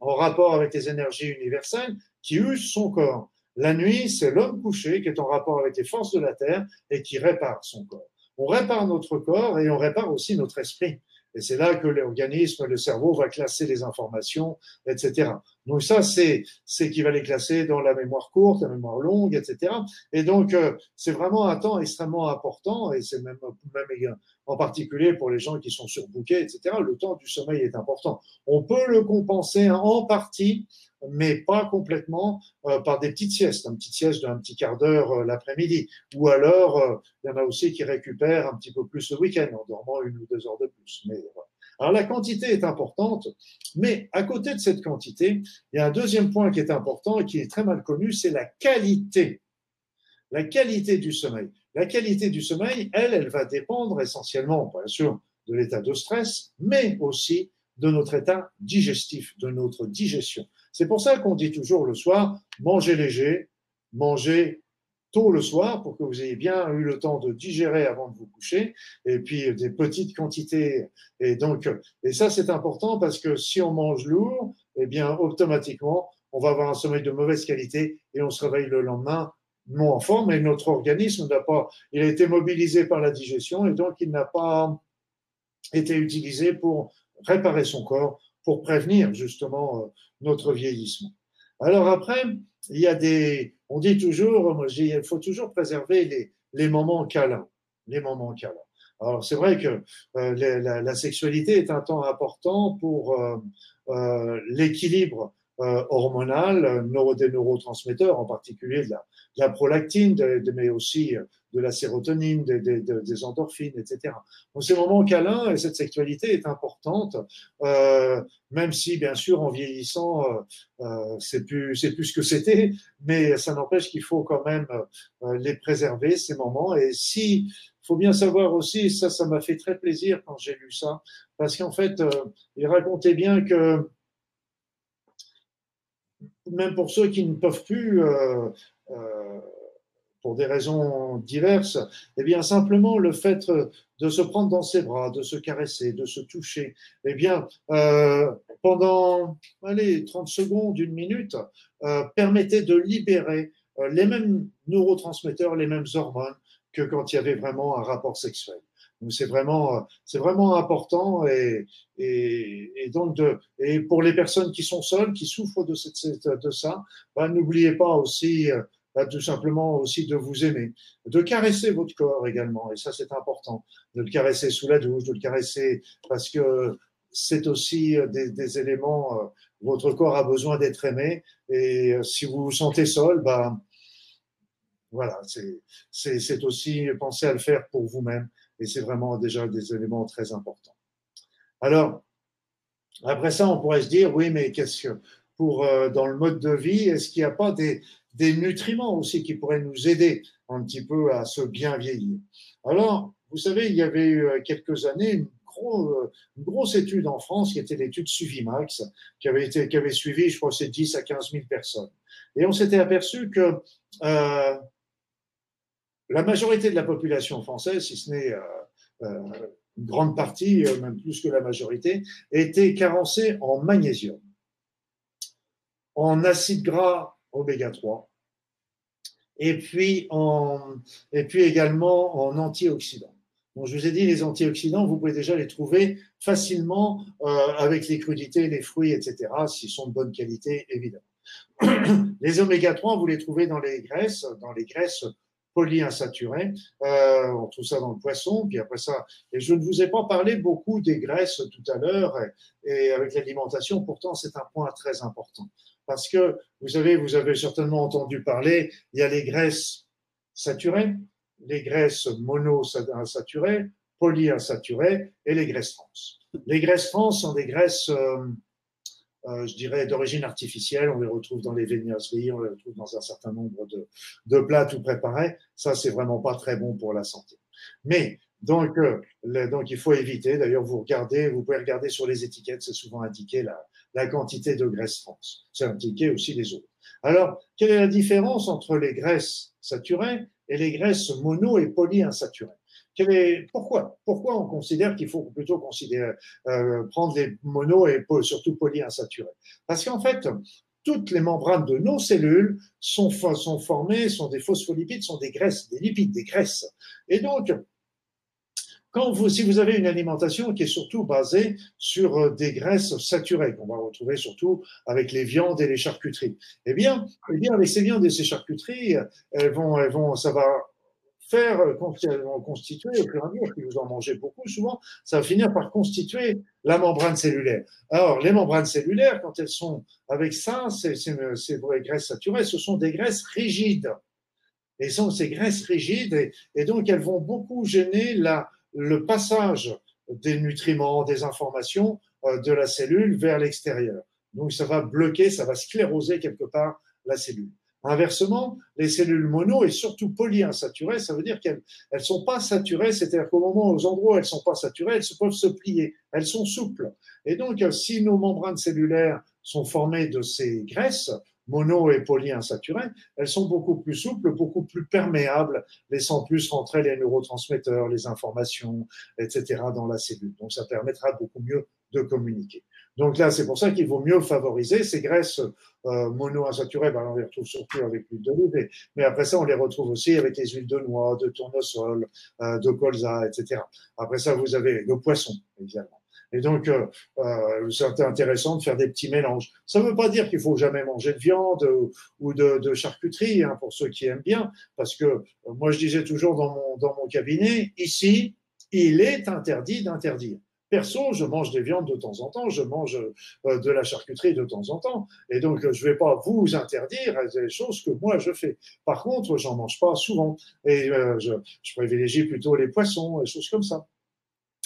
en rapport avec les énergies universelles qui use son corps. La nuit, c'est l'homme couché qui est en rapport avec les forces de la Terre et qui répare son corps. On répare notre corps et on répare aussi notre esprit. Et c'est là que l'organisme, le cerveau va classer les informations, etc. Donc ça, c'est c'est qui va les classer dans la mémoire courte, la mémoire longue, etc. Et donc euh, c'est vraiment un temps extrêmement important et c'est même même en particulier pour les gens qui sont surbookés, etc. Le temps du sommeil est important. On peut le compenser en partie mais pas complètement euh, par des petites siestes, un petit sieste d'un petit quart d'heure euh, l'après-midi. Ou alors, euh, il y en a aussi qui récupèrent un petit peu plus le week-end en dormant une ou deux heures de plus. Alors la quantité est importante, mais à côté de cette quantité, il y a un deuxième point qui est important et qui est très mal connu, c'est la qualité. La qualité du sommeil. La qualité du sommeil, elle, elle va dépendre essentiellement, bien sûr, de l'état de stress, mais aussi de notre état digestif, de notre digestion. C'est pour ça qu'on dit toujours le soir, mangez léger, mangez tôt le soir pour que vous ayez bien eu le temps de digérer avant de vous coucher et puis des petites quantités. Et donc et ça c'est important parce que si on mange lourd eh bien automatiquement on va avoir un sommeil de mauvaise qualité et on se réveille le lendemain non en forme et notre organisme n'a pas il a été mobilisé par la digestion et donc il n'a pas été utilisé pour réparer son corps pour prévenir justement euh, notre vieillissement. Alors après, il y a des, on dit toujours, il faut toujours préserver les, les moments câlins, les moments câlins. Alors c'est vrai que euh, la, la, sexualité est un temps important pour euh, euh, l'équilibre euh, hormonal, neuro, des neurotransmetteurs, en particulier de la, prolactine, mais aussi de la sérotonine, des, endorphines, etc. Donc ces moments câlins et cette sexualité est importante, euh, même si bien sûr en vieillissant euh, euh c'est plus plus ce que c'était, mais ça n'empêche qu'il faut quand même euh, les préserver ces moments. Et si faut bien savoir aussi, ça ça m'a fait très plaisir quand j'ai lu ça, parce qu'en fait euh, il racontait bien que même pour ceux qui ne peuvent plus euh, euh, pour des raisons diverses, eh bien simplement le fait de se prendre dans ses bras, de se caresser, de se toucher, eh bien euh, pendant allez 30 secondes, une minute, euh, permettait de libérer euh, les mêmes neurotransmetteurs, les mêmes hormones que quand il y avait vraiment un rapport sexuel. C'est vraiment c'est vraiment important et, donc et pour les personnes qui sont seules, qui souffrent de ça, bah, n'oubliez pas aussi bah, tout simplement aussi de vous aimer, de caresser votre corps également, et ça c'est important, de le caresser sous la douche, de le caresser parce que c'est aussi des, des, éléments, euh, votre corps a besoin d'être aimé, et euh, si vous vous sentez seul, bah, voilà, c'est aussi penser à le faire pour vous-même, et c'est vraiment déjà des éléments très importants. Alors, après ça, on pourrait se dire, oui, mais qu'est-ce que pour euh, dans le mode de vie, est-ce qu'il n'y a pas des, nutriments aussi qui pourraient nous aider un petit peu à se bien vieillir? Alors, vous savez, il y avait eu euh, quelques années une, euh, une grosse étude en France qui était l'étude Suvimax, qui avait qui avait suivi, je crois, c'est 10 à 15 000 personnes. Et on s'était aperçu que la majorité de la population française, si ce n'est euh, euh une grande partie, même plus que la majorité, était carencée en magnésium, en acide gras oméga 3, et puis, également en antioxydants. Bon, je vous ai dit, les antioxydants, vous pouvez déjà les trouver facilement euh, avec les crudités, les fruits, etc., s'ils sont de bonne qualité, évidemment. (clears throat) Les oméga 3, vous les trouvez dans les graisses, dans les graisses polyinsaturées. Euh, on trouve ça dans le poisson, puis après ça. Et je ne vous ai pas parlé beaucoup des graisses tout à l'heure, et, avec l'alimentation, pourtant c'est un point très important. parce que vous savez, vous avez certainement entendu parler, il y a les graisses saturées, les graisses monosaturées, polyinsaturées et les graisses trans. Les graisses trans sont des graisses, euh, euh, je dirais, d'origine artificielle. On les retrouve dans les viennoiseries, on les retrouve dans un certain nombre de, de plats tout préparés. Ça, c'est vraiment pas très bon pour la santé. Mais donc, euh, donc il faut éviter. D'ailleurs, vous regardez, vous pouvez regarder sur les étiquettes, c'est souvent indiqué la, la quantité de graisse trans. C'est indiqué aussi les autres. Alors, quelle est la différence entre les graisses saturées et les graisses mono et polyinsaturées est, pourquoi Pourquoi on considère qu'il faut plutôt considérer, euh, prendre les mono et surtout polyinsaturés? Parce qu'en fait, toutes les membranes de nos cellules sont, formées, sont des phospholipides, sont des graisses, des lipides, des graisses. Et donc, si vous avez une alimentation qui est surtout basée sur euh, des graisses saturées, qu'on va retrouver surtout avec les viandes et les charcuteries, eh bien, eh bien avec ces viandes et ces charcuteries, elles vont, elles vont, ça va faire euh, constituer au fur et à mesure que vous en mangez beaucoup, souvent, ça va finir par constituer la membrane cellulaire. Alors, les membranes cellulaires, quand elles sont avec ça, ces, ces, graisses saturées, ce sont des graisses rigides. Et sont ces graisses rigides, et, donc elles vont beaucoup gêner le passage des nutriments, des informations euh, de la cellule vers l'extérieur. Donc ça va bloquer, ça va scléroser quelque part la cellule. Inversement, les cellules mono et surtout polyinsaturées, ça veut dire qu'elles elles sont pas saturées, c'est-à-dire qu'au moment, aux endroits où elles sont pas saturées, elles peuvent se plier, elles sont souples. Et donc, si nos membranes cellulaires sont formées de ces graisses, mono et polyinsaturées, elles sont beaucoup plus souples, beaucoup plus perméables, laissant plus rentrer les neurotransmetteurs, les informations, etc. dans la cellule. Donc ça permettra beaucoup mieux de communiquer. Donc là, c'est pour ça qu'il vaut mieux favoriser ces graisses euh, monoinsaturées. Ben, on les retrouve surtout avec l'huile d'olive, mais après ça, on les retrouve aussi avec les huiles de noix, de tournesol, euh, de colza, etc. Après ça, vous avez le poisson, évidemment. Et donc, euh, euh, c'est intéressant de faire des petits mélanges. Ça ne veut pas dire qu'il faut jamais manger de viande ou de, charcuterie, hein, pour ceux qui aiment bien, parce que euh, moi, je disais toujours dans mon cabinet, ici, il est interdit d'interdire. Perso, je mange des viandes de temps en temps, je mange euh, de la charcuterie de temps en temps, et donc je ne vais pas vous interdire des choses que moi je fais. Par contre, j'en mange pas souvent, et euh, je, privilégie plutôt les poissons, des choses comme ça.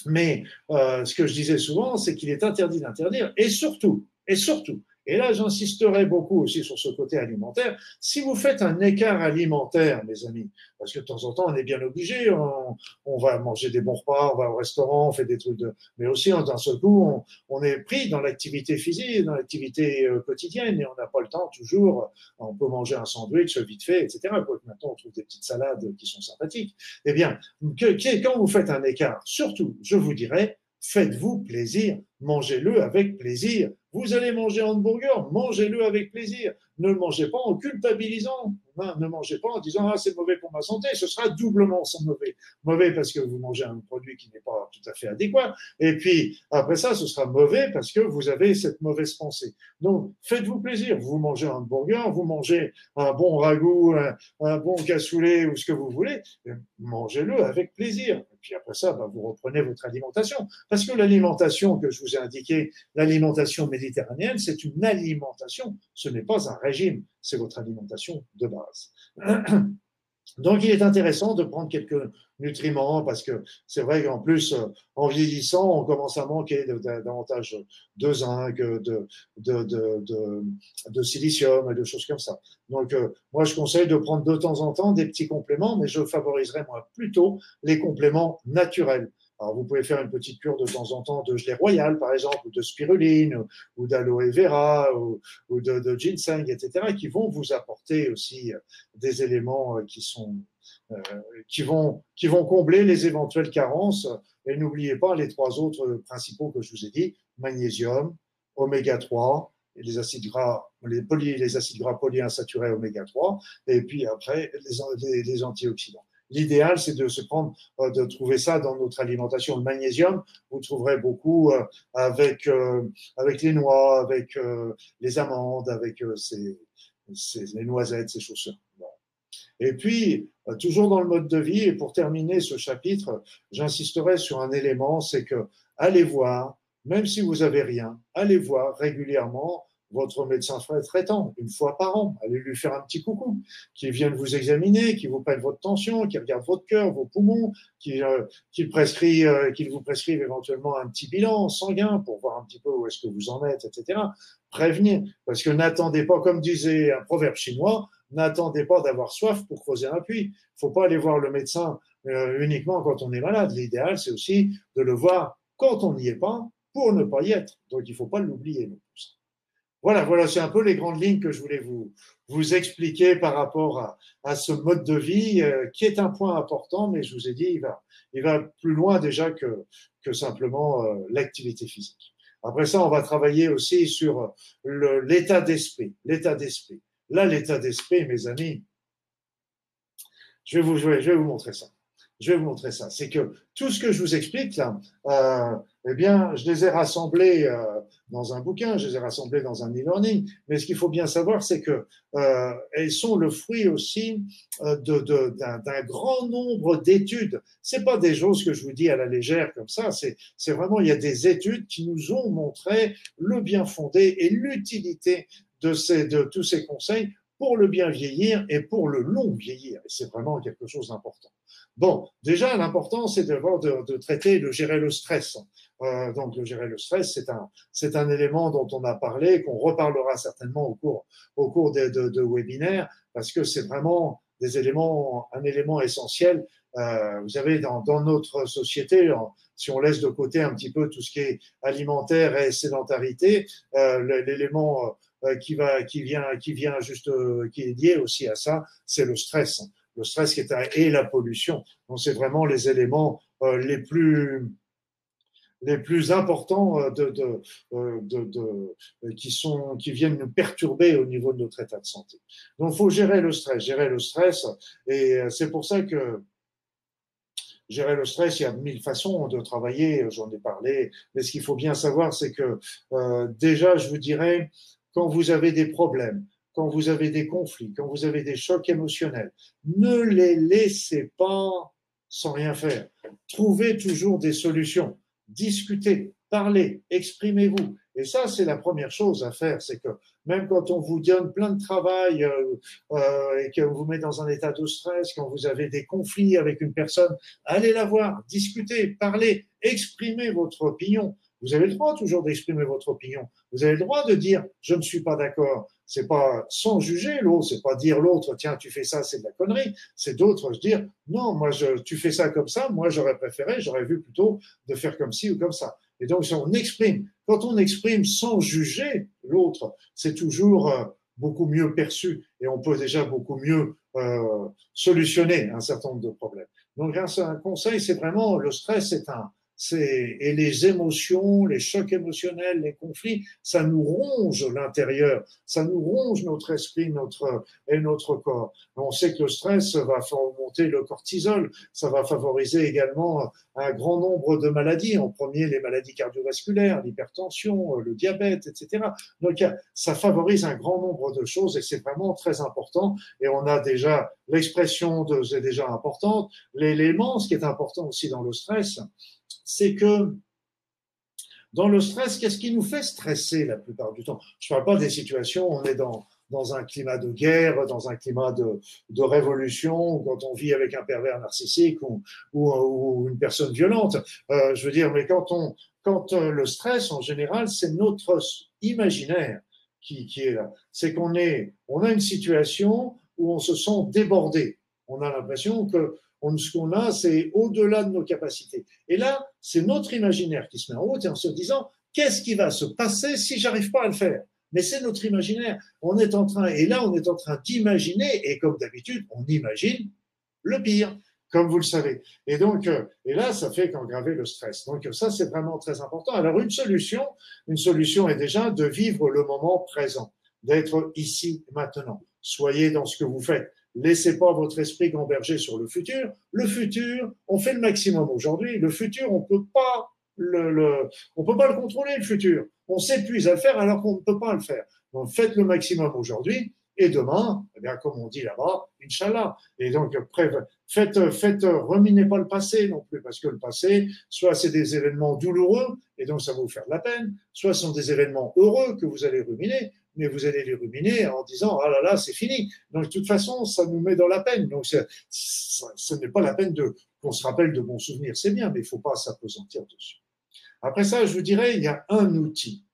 Mais euh, ce que je disais souvent, c'est qu'il est interdit d'interdire, et surtout, et surtout, et là, j'insisterai beaucoup aussi sur ce côté alimentaire. Si vous faites un écart alimentaire, mes amis, parce que de temps en temps, on est bien obligé, on, va manger des bons repas, on va au restaurant, on fait des trucs de, mais aussi d'un seul coup, on, est pris dans l'activité physique, dans l'activité euh, quotidienne, et on n'a pas le temps toujours. On peut manger un sandwich vite fait, etc. maintenant, on trouve des petites salades qui sont sympathiques. Eh bien, quand vous faites un écart, surtout, je vous dirais, faites-vous plaisir, mangez-le avec plaisir. Vous allez manger un hamburger, mangez-le avec plaisir. Ne le mangez pas en culpabilisant. Ne mangez pas en disant ah c'est mauvais pour ma santé. Ce sera doublement mauvais. Mauvais parce que vous mangez un produit qui n'est pas tout à fait adéquat. Et puis après ça, ce sera mauvais parce que vous avez cette mauvaise pensée. Donc faites-vous plaisir. Vous mangez un hamburger, vous mangez un bon ragoût, un, bon cassoulet ou ce que vous voulez. Mangez-le avec plaisir. Puis après ça, bah, vous reprenez votre alimentation. Parce que l'alimentation que je vous ai indiquée, l'alimentation méditerranéenne, c'est une alimentation, ce n'est pas un régime, c'est votre alimentation de base. (clears throat) Donc, il est intéressant de prendre quelques nutriments parce que c'est vrai qu'en plus, euh, en vieillissant, on commence à manquer davantage de zinc, de, silicium et de choses comme ça. Donc, euh, moi, je conseille de prendre de temps en temps des petits compléments, mais je favoriserai moi plutôt les compléments naturels. Alors, vous pouvez faire une petite cure de temps en temps de gelée royale, par exemple, ou de spiruline, ou d'aloe vera, ou, de, ginseng, etc., qui vont vous apporter aussi euh, des éléments euh, qui sont euh, qui vont qui vont combler les éventuelles carences. Et n'oubliez pas les trois autres principaux que je vous ai dit magnésium, oméga 3 et les acides gras, les, les acides gras polyinsaturés oméga 3, et puis après les, les antioxydants. L'idéal, c'est de se prendre, euh, de trouver ça dans notre alimentation. Le magnésium, vous trouverez beaucoup euh, avec euh, avec les noix, avec les amandes, avec ces, les noisettes, ces choses-là. Et puis, toujours dans le mode de vie, et pour terminer ce chapitre, j'insisterai sur un élément, c'est que allez voir, même si vous avez rien, allez voir régulièrement votre médecin traitant une fois par an. Allez lui faire un petit coucou, qui vienne vous examiner, qui vous prenne votre tension, qui regarde votre cœur, vos poumons, qui, euh, prescrit, euh, qu'il vous prescrive éventuellement un petit bilan sanguin pour voir un petit peu où est-ce que vous en êtes, etc. Prévenir, parce que n'attendez pas, comme disait un proverbe chinois, n'attendez pas d'avoir soif pour creuser un puits. Faut pas aller voir le médecin euh, uniquement quand on est malade. L'idéal, c'est aussi de le voir quand on n'y est pas pour ne pas y être. Donc, il faut pas l'oublier. Voilà, voilà, c'est un peu les grandes lignes que je voulais vous, vous expliquer par rapport à, ce mode de vie euh, qui est un point important, mais je vous ai dit, il va, il va plus loin déjà que, que simplement euh, l'activité physique. Après ça, on va travailler aussi sur l'état d'esprit. L'état d'esprit. Là, l'état d'esprit, mes amis, je vais vous, je vais vous montrer ça. Je vais vous montrer ça. C'est que tout ce que je vous explique là, euh, eh bien, je les ai rassemblés euh, dans un bouquin, je les ai rassemblés dans un e-learning. Mais ce qu'il faut bien savoir, c'est que euh, elles sont le fruit aussi euh, d'un, grand nombre d'études. C'est pas des choses que je vous dis à la légère comme ça. C'est, vraiment il y a des études qui nous ont montré le bien fondé et l'utilité de tous ces conseils pour le bien vieillir et pour le long vieillir. Et c'est vraiment quelque chose d'important. Bon, déjà, l'important, c'est de, de, de, traiter, de gérer le stress. Euh, donc, gérer le stress, c'est un, c'est un élément dont on a parlé, qu'on reparlera certainement au cours, au cours de, de, de webinaires, parce que c'est vraiment des éléments, un élément essentiel. Euh, vous savez, dans, dans notre société, si on laisse de côté un petit peu tout ce qui est alimentaire et sédentarité, euh, l'élément euh, qui va, qui vient, qui vient juste, euh, qui est lié aussi à ça, c'est le stress le stress qui est et la pollution. Donc c'est vraiment les éléments euh, les plus les plus importants euh, euh, de, qui sont qui viennent nous perturber au niveau de notre état de santé. Donc faut gérer le stress, gérer le stress et c'est pour ça que gérer le stress, il y a mille façons de travailler, j'en ai parlé, mais ce qu'il faut bien savoir, c'est que euh, déjà, je vous dirais, quand vous avez des problèmes, quand vous avez des conflits, quand vous avez des chocs émotionnels. Ne les laissez pas sans rien faire. Trouvez toujours des solutions. Discutez, parlez, exprimez-vous. Et ça, c'est la première chose à faire. C'est que même quand on vous donne plein de travail euh, euh, et qu'on vous met dans un état de stress, quand vous avez des conflits avec une personne, allez la voir, discutez, parlez, exprimez votre opinion. Vous avez le droit toujours d'exprimer votre opinion. Vous avez le droit de dire je ne suis pas d'accord. C'est pas sans juger l'autre, c'est pas dire l'autre tiens tu fais ça c'est de la connerie. C'est d'autres dire non moi tu fais ça comme ça, moi j'aurais préféré, j'aurais vu plutôt de faire comme ci ou comme ça. Et donc si on exprime, quand on exprime sans juger l'autre, c'est toujours euh, beaucoup mieux perçu et on peut déjà beaucoup mieux euh, solutionner un certain nombre de problèmes. Donc un, un conseil, c'est vraiment le stress, c'est un et les émotions, les chocs émotionnels, les conflits, ça nous ronge l'intérieur, ça nous ronge notre esprit, notre et notre corps. On sait que le stress va faire augmenter le cortisol, ça va favoriser également un grand nombre de maladies. En premier, les maladies cardiovasculaires, l'hypertension, le diabète, etc. Donc, ça favorise un grand nombre de choses et c'est vraiment très important. Et on a déjà l'expression de c'est déjà importante. L'élément, ce qui est important aussi dans le stress, c'est que dans le stress, qu'est-ce qui nous fait stresser la plupart du temps? Je ne parle pas des situations où on est dans, dans un climat de guerre, dans un climat de, de révolution, quand on vit avec un pervers narcissique ou, une personne violente. Euh, je veux dire, mais quand, on, quand euh, le stress, en général, c'est notre imaginaire qui, qui est là. C'est qu'on est, on a une situation où on se sent débordé. On a l'impression que ce qu'on a, c'est au-delà de nos capacités. Et là, c'est notre imaginaire qui se met en route et en se disant, qu'est-ce qui va se passer si j'arrive pas à le faire? Mais c'est notre imaginaire. On est en train, et là, on est en train d'imaginer, et comme d'habitude, on imagine le pire, comme vous le savez. Et donc, euh, et là, ça fait qu'engraver le stress. Donc, ça, c'est vraiment très important. Alors, une solution, une solution est déjà de vivre le moment présent, d'être ici, maintenant. Soyez dans ce que vous faites. Laissez pas votre esprit gamberger sur le futur. Le futur, on fait le maximum aujourd'hui. Le futur, on peut pas le, on peut pas le contrôler, le futur. On s'épuise à le faire alors qu'on ne peut pas le faire. Donc, faites le maximum aujourd'hui. Et demain, eh bien, comme on dit là-bas, Inch'Allah. Et donc, faites, faites, reminez pas le passé non plus, parce que le passé, soit c'est des événements douloureux, et donc ça va vous faire de la peine, soit ce sont des événements heureux que vous allez ruminer, mais vous allez les ruminer en disant ah là là c'est fini. Donc de toute façon ça nous met dans la peine. Donc ce n'est pas la peine de qu'on se rappelle de bons souvenirs, c'est bien, mais il faut pas s'apesantir dessus. Après ça, je vous dirais il y a un outil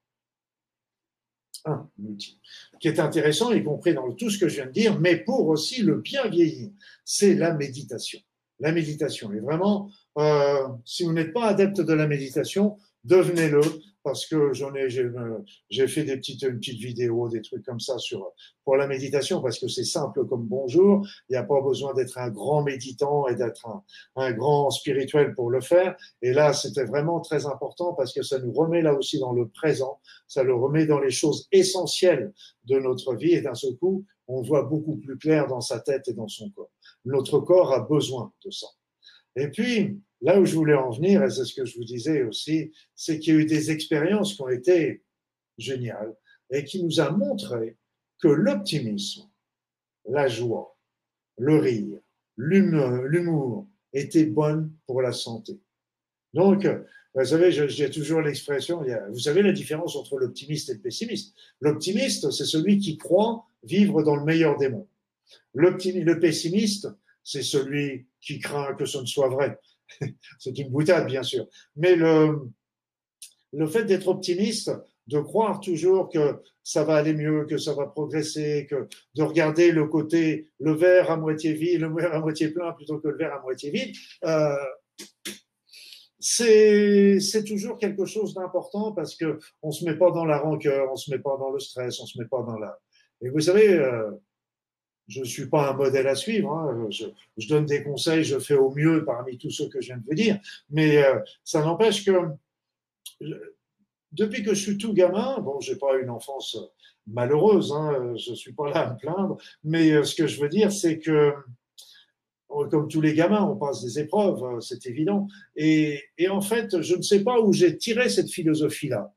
un outil qui est intéressant, y compris dans tout ce que je viens de dire, mais pour aussi le bien vieillir, c'est la méditation. La méditation. Et vraiment, euh, si vous n'êtes pas adepte de la méditation, devenez-le parce que j'en ai, j'ai fait des petites, une petite vidéo, des trucs comme ça sur, pour la méditation parce que c'est simple comme bonjour. Il n'y a pas besoin d'être un grand méditant et d'être un, un, grand spirituel pour le faire. Et là, c'était vraiment très important parce que ça nous remet là aussi dans le présent. Ça le remet dans les choses essentielles de notre vie et d'un seul coup, on voit beaucoup plus clair dans sa tête et dans son corps. Notre corps a besoin de ça. Et puis, là où je voulais en venir, et c'est ce que je vous disais aussi, c'est qu'il y a eu des expériences qui ont été géniales et qui nous a montré que l'optimisme, la joie, le rire, l'humour étaient bonnes pour la santé. Donc, vous savez, j'ai toujours l'expression, vous savez la différence entre l'optimiste et le pessimiste. L'optimiste, c'est celui qui croit vivre dans le meilleur des mondes. Le pessimiste, c'est celui qui craint que ce ne soit vrai. (laughs) c'est une boutade, bien sûr. Mais le, le fait d'être optimiste, de croire toujours que ça va aller mieux, que ça va progresser, que de regarder le côté, le verre à moitié vide, le verre à moitié plein plutôt que le verre à moitié vide, euh, c'est toujours quelque chose d'important parce que on se met pas dans la rancœur, on se met pas dans le stress, on se met pas dans la. Et vous savez, euh, je ne suis pas un modèle à suivre. Hein. Je, donne des conseils, je fais au mieux parmi tous ceux que je viens de vous dire. Mais euh, ça n'empêche que depuis que je suis tout gamin, bon, j'ai pas une enfance malheureuse, hein, je suis pas là à me plaindre, mais euh, ce que je veux dire, c'est que comme tous les gamins, on passe des épreuves, euh, c'est évident. Et, et, en fait, je ne sais pas où j'ai tiré cette philosophie-là.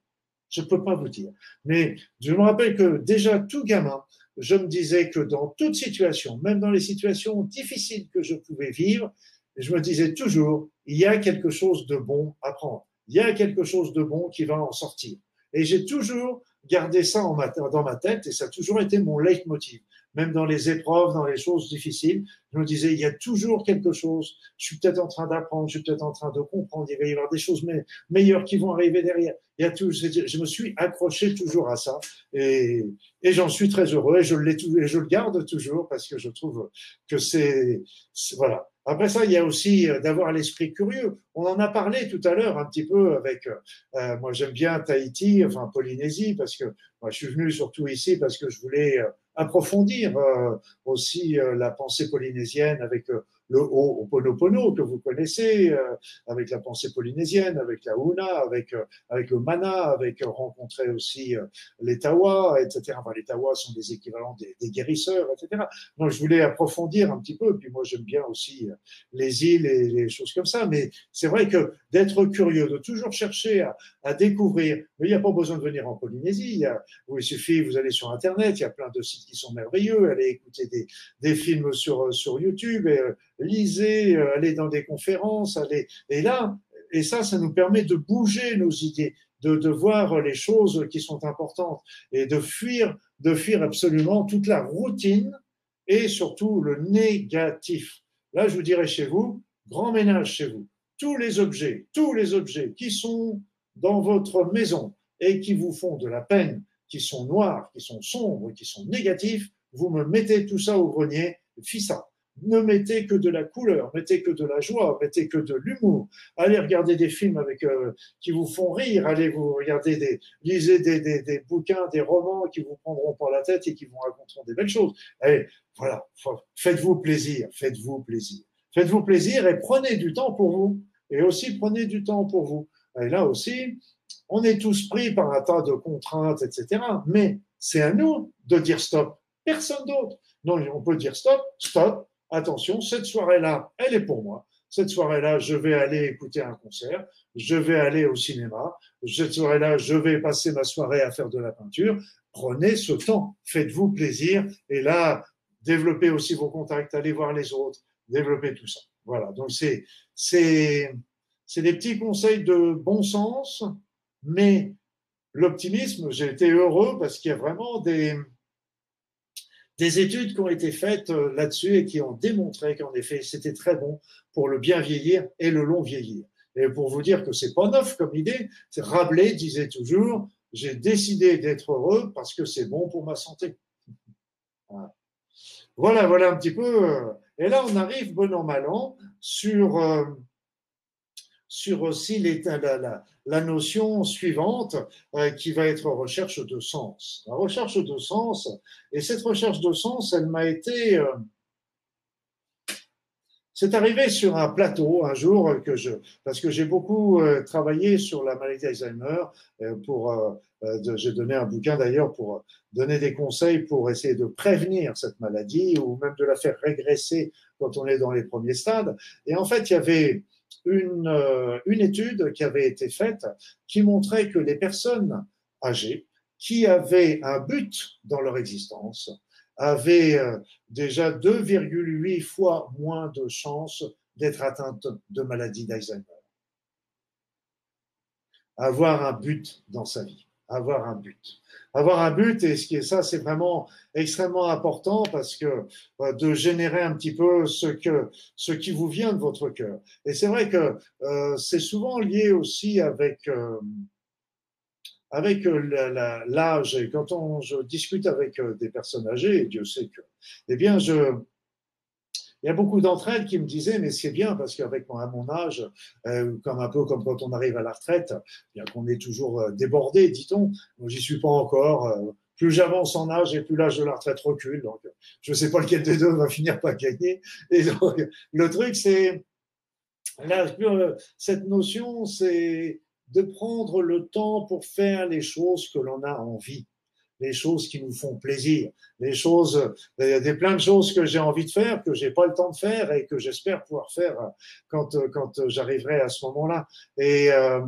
Je ne peux pas vous dire. Mais je me rappelle que déjà tout gamin, je me disais que dans toute situation, même dans les situations difficiles que je pouvais vivre, je me disais toujours, il y a quelque chose de bon à prendre. Il y a quelque chose de bon qui va en sortir. Et j'ai toujours gardé ça en dans ma tête et ça a toujours été mon leitmotiv même dans les épreuves, dans les choses difficiles, je me disais, il y a toujours quelque chose, je suis peut-être en train d'apprendre, je suis peut-être en train de comprendre, il va y avoir des choses meilleures qui vont arriver derrière. Il y a tout, je me suis accroché toujours à ça et, j'en suis très heureux et je, et je le garde toujours parce que je trouve que c'est, voilà. Après ça, il y a aussi euh, d'avoir l'esprit curieux. On en a parlé tout à l'heure un petit peu avec, euh, euh moi j'aime bien Tahiti, enfin Polynésie, parce que moi, je suis venu surtout ici parce que je voulais euh, approfondir euh, aussi euh, la pensée polynésienne avec euh, le Ho'oponopono que vous connaissez, avec la pensée polynésienne, avec la Huna, avec, avec le Mana, avec rencontrer aussi les Tawa, etc. Enfin, les Tawa sont des équivalents des, des, guérisseurs, etc. Donc, je voulais approfondir un petit peu. Puis moi, j'aime bien aussi les îles et les choses comme ça. Mais c'est vrai que d'être curieux, de toujours chercher à, à découvrir. Mais il n'y a pas besoin de venir en Polynésie. Il, y a, il suffit, vous allez sur Internet, il y a plein de sites qui sont merveilleux, allez écouter des, des films sur, sur YouTube, euh, lisez, euh, allez dans des conférences, allez, et là, et ça, ça nous permet de bouger nos idées, de, voir les choses qui sont importantes et de fuir, de fuir absolument toute la routine et surtout le négatif. Là, je vous dirais chez vous, grand ménage chez vous. Tous les objets, tous les objets qui sont dans votre maison et qui vous font de la peine, qui sont noirs, qui sont sombres, qui sont négatifs, vous me mettez tout ça au grenier, ça. Ne mettez que de la couleur, mettez que de la joie, mettez que de l'humour. Allez regarder des films euh, qui vous font rire. Allez vous regarder des, lisez des, des, des, bouquins, des romans qui vous prendront par la tête et qui vous raconteront des belles choses. Allez, voilà, faites-vous plaisir, faites-vous plaisir, faites-vous plaisir et prenez du temps pour vous. Et aussi prenez du temps pour vous. Et là aussi, on est tous pris par un tas de contraintes, etc. Mais c'est à nous de dire stop. Personne d'autre. Donc, on peut dire stop, stop, attention, cette soirée-là, elle est pour moi. Cette soirée-là, je vais aller écouter un concert, je vais aller au cinéma, cette soirée-là, je vais passer ma soirée à faire de la peinture. Prenez ce temps, faites-vous plaisir et là, développez aussi vos contacts, allez voir les autres, développer tout ça. Voilà. Donc c'est c'est c'est des petits conseils de bon sens, mais l'optimisme, j'ai été heureux parce qu'il y a vraiment des des études qui ont été faites euh, là-dessus et qui ont démontré qu'en effet, c'était très bon pour le bien vieillir et le long vieillir. Et pour vous dire que c'est pas neuf comme idée, Rabelais disait toujours, j'ai décidé d'être heureux parce que c'est bon pour ma santé. (laughs) Voilà, voilà un petit peu. Euh, et là, on arrive, bon an, mal an, sur, euh, sur aussi la, notion suivante euh, qui va être recherche de sens. La recherche de sens, et cette recherche de sens, elle m'a été... c'est arrivé sur un plateau un jour que je, parce que j'ai beaucoup travaillé sur la maladie d'Alzheimer euh, j'ai donné un bouquin d'ailleurs pour donner des conseils pour essayer de prévenir cette maladie ou même de la faire régresser quand on est dans les premiers stades. Et en fait, il y avait une, euh, une étude qui avait été faite qui montrait que les personnes âgées qui avaient un but dans leur existence avaient euh, déjà 2,8 fois moins de chances d'être atteintes de maladie d'Alzheimer. Avoir un but dans sa vie avoir un but. Avoir un but, et ce qui est ça, c'est vraiment extrêmement important parce que euh, de générer un petit peu ce que ce qui vous vient de votre cœur. Et c'est vrai que euh, c'est souvent lié aussi avec euh, avec l'âge. Et quand on je discute avec des personnes âgées, Dieu sait que, eh bien, je il y a beaucoup d'entre elles qui me disaient, mais c'est bien parce qu'avec mon, mon âge, euh, comme un peu comme quand on arrive à la retraite, bien qu'on est toujours euh, débordé, dit-on, j'y suis pas encore. Euh, plus j'avance en âge et plus l'âge de la retraite recule. Donc, je ne sais pas lequel des deux va finir par gagner. Et donc, le truc, c'est cette notion, c'est de prendre le temps pour faire les choses que l'on a envie les choses qui nous font plaisir, les choses, il y a des plein de choses que j'ai envie de faire, que j'ai pas le temps de faire et que j'espère pouvoir faire quand quand j'arriverai à ce moment-là. Et, euh,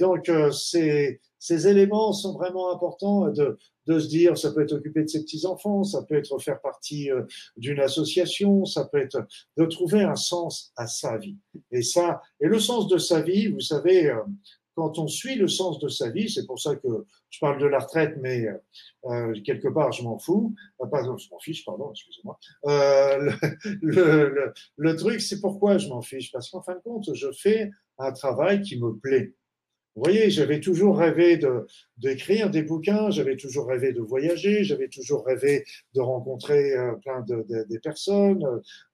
donc euh, ces ces éléments sont vraiment importants de de se dire, ça peut être occuper de ses petits enfants, ça peut être faire partie euh, d'une association, ça peut être de trouver un sens à sa vie. Et ça, et le sens de sa vie, vous savez, quand on suit le sens de sa vie, c'est pour ça que je parle de la retraite, mais euh, quelque part, je m'en fous. Euh, pas, je m'en fiche, pardon, excusez-moi. Euh, le, truc, c'est pourquoi je m'en fiche? Parce qu'en fin de compte, je fais un travail qui me plaît. Vous voyez, j'avais toujours rêvé de d'écrire des bouquins, j'avais toujours rêvé de voyager, j'avais toujours rêvé de rencontrer euh, plein de, de, personnes,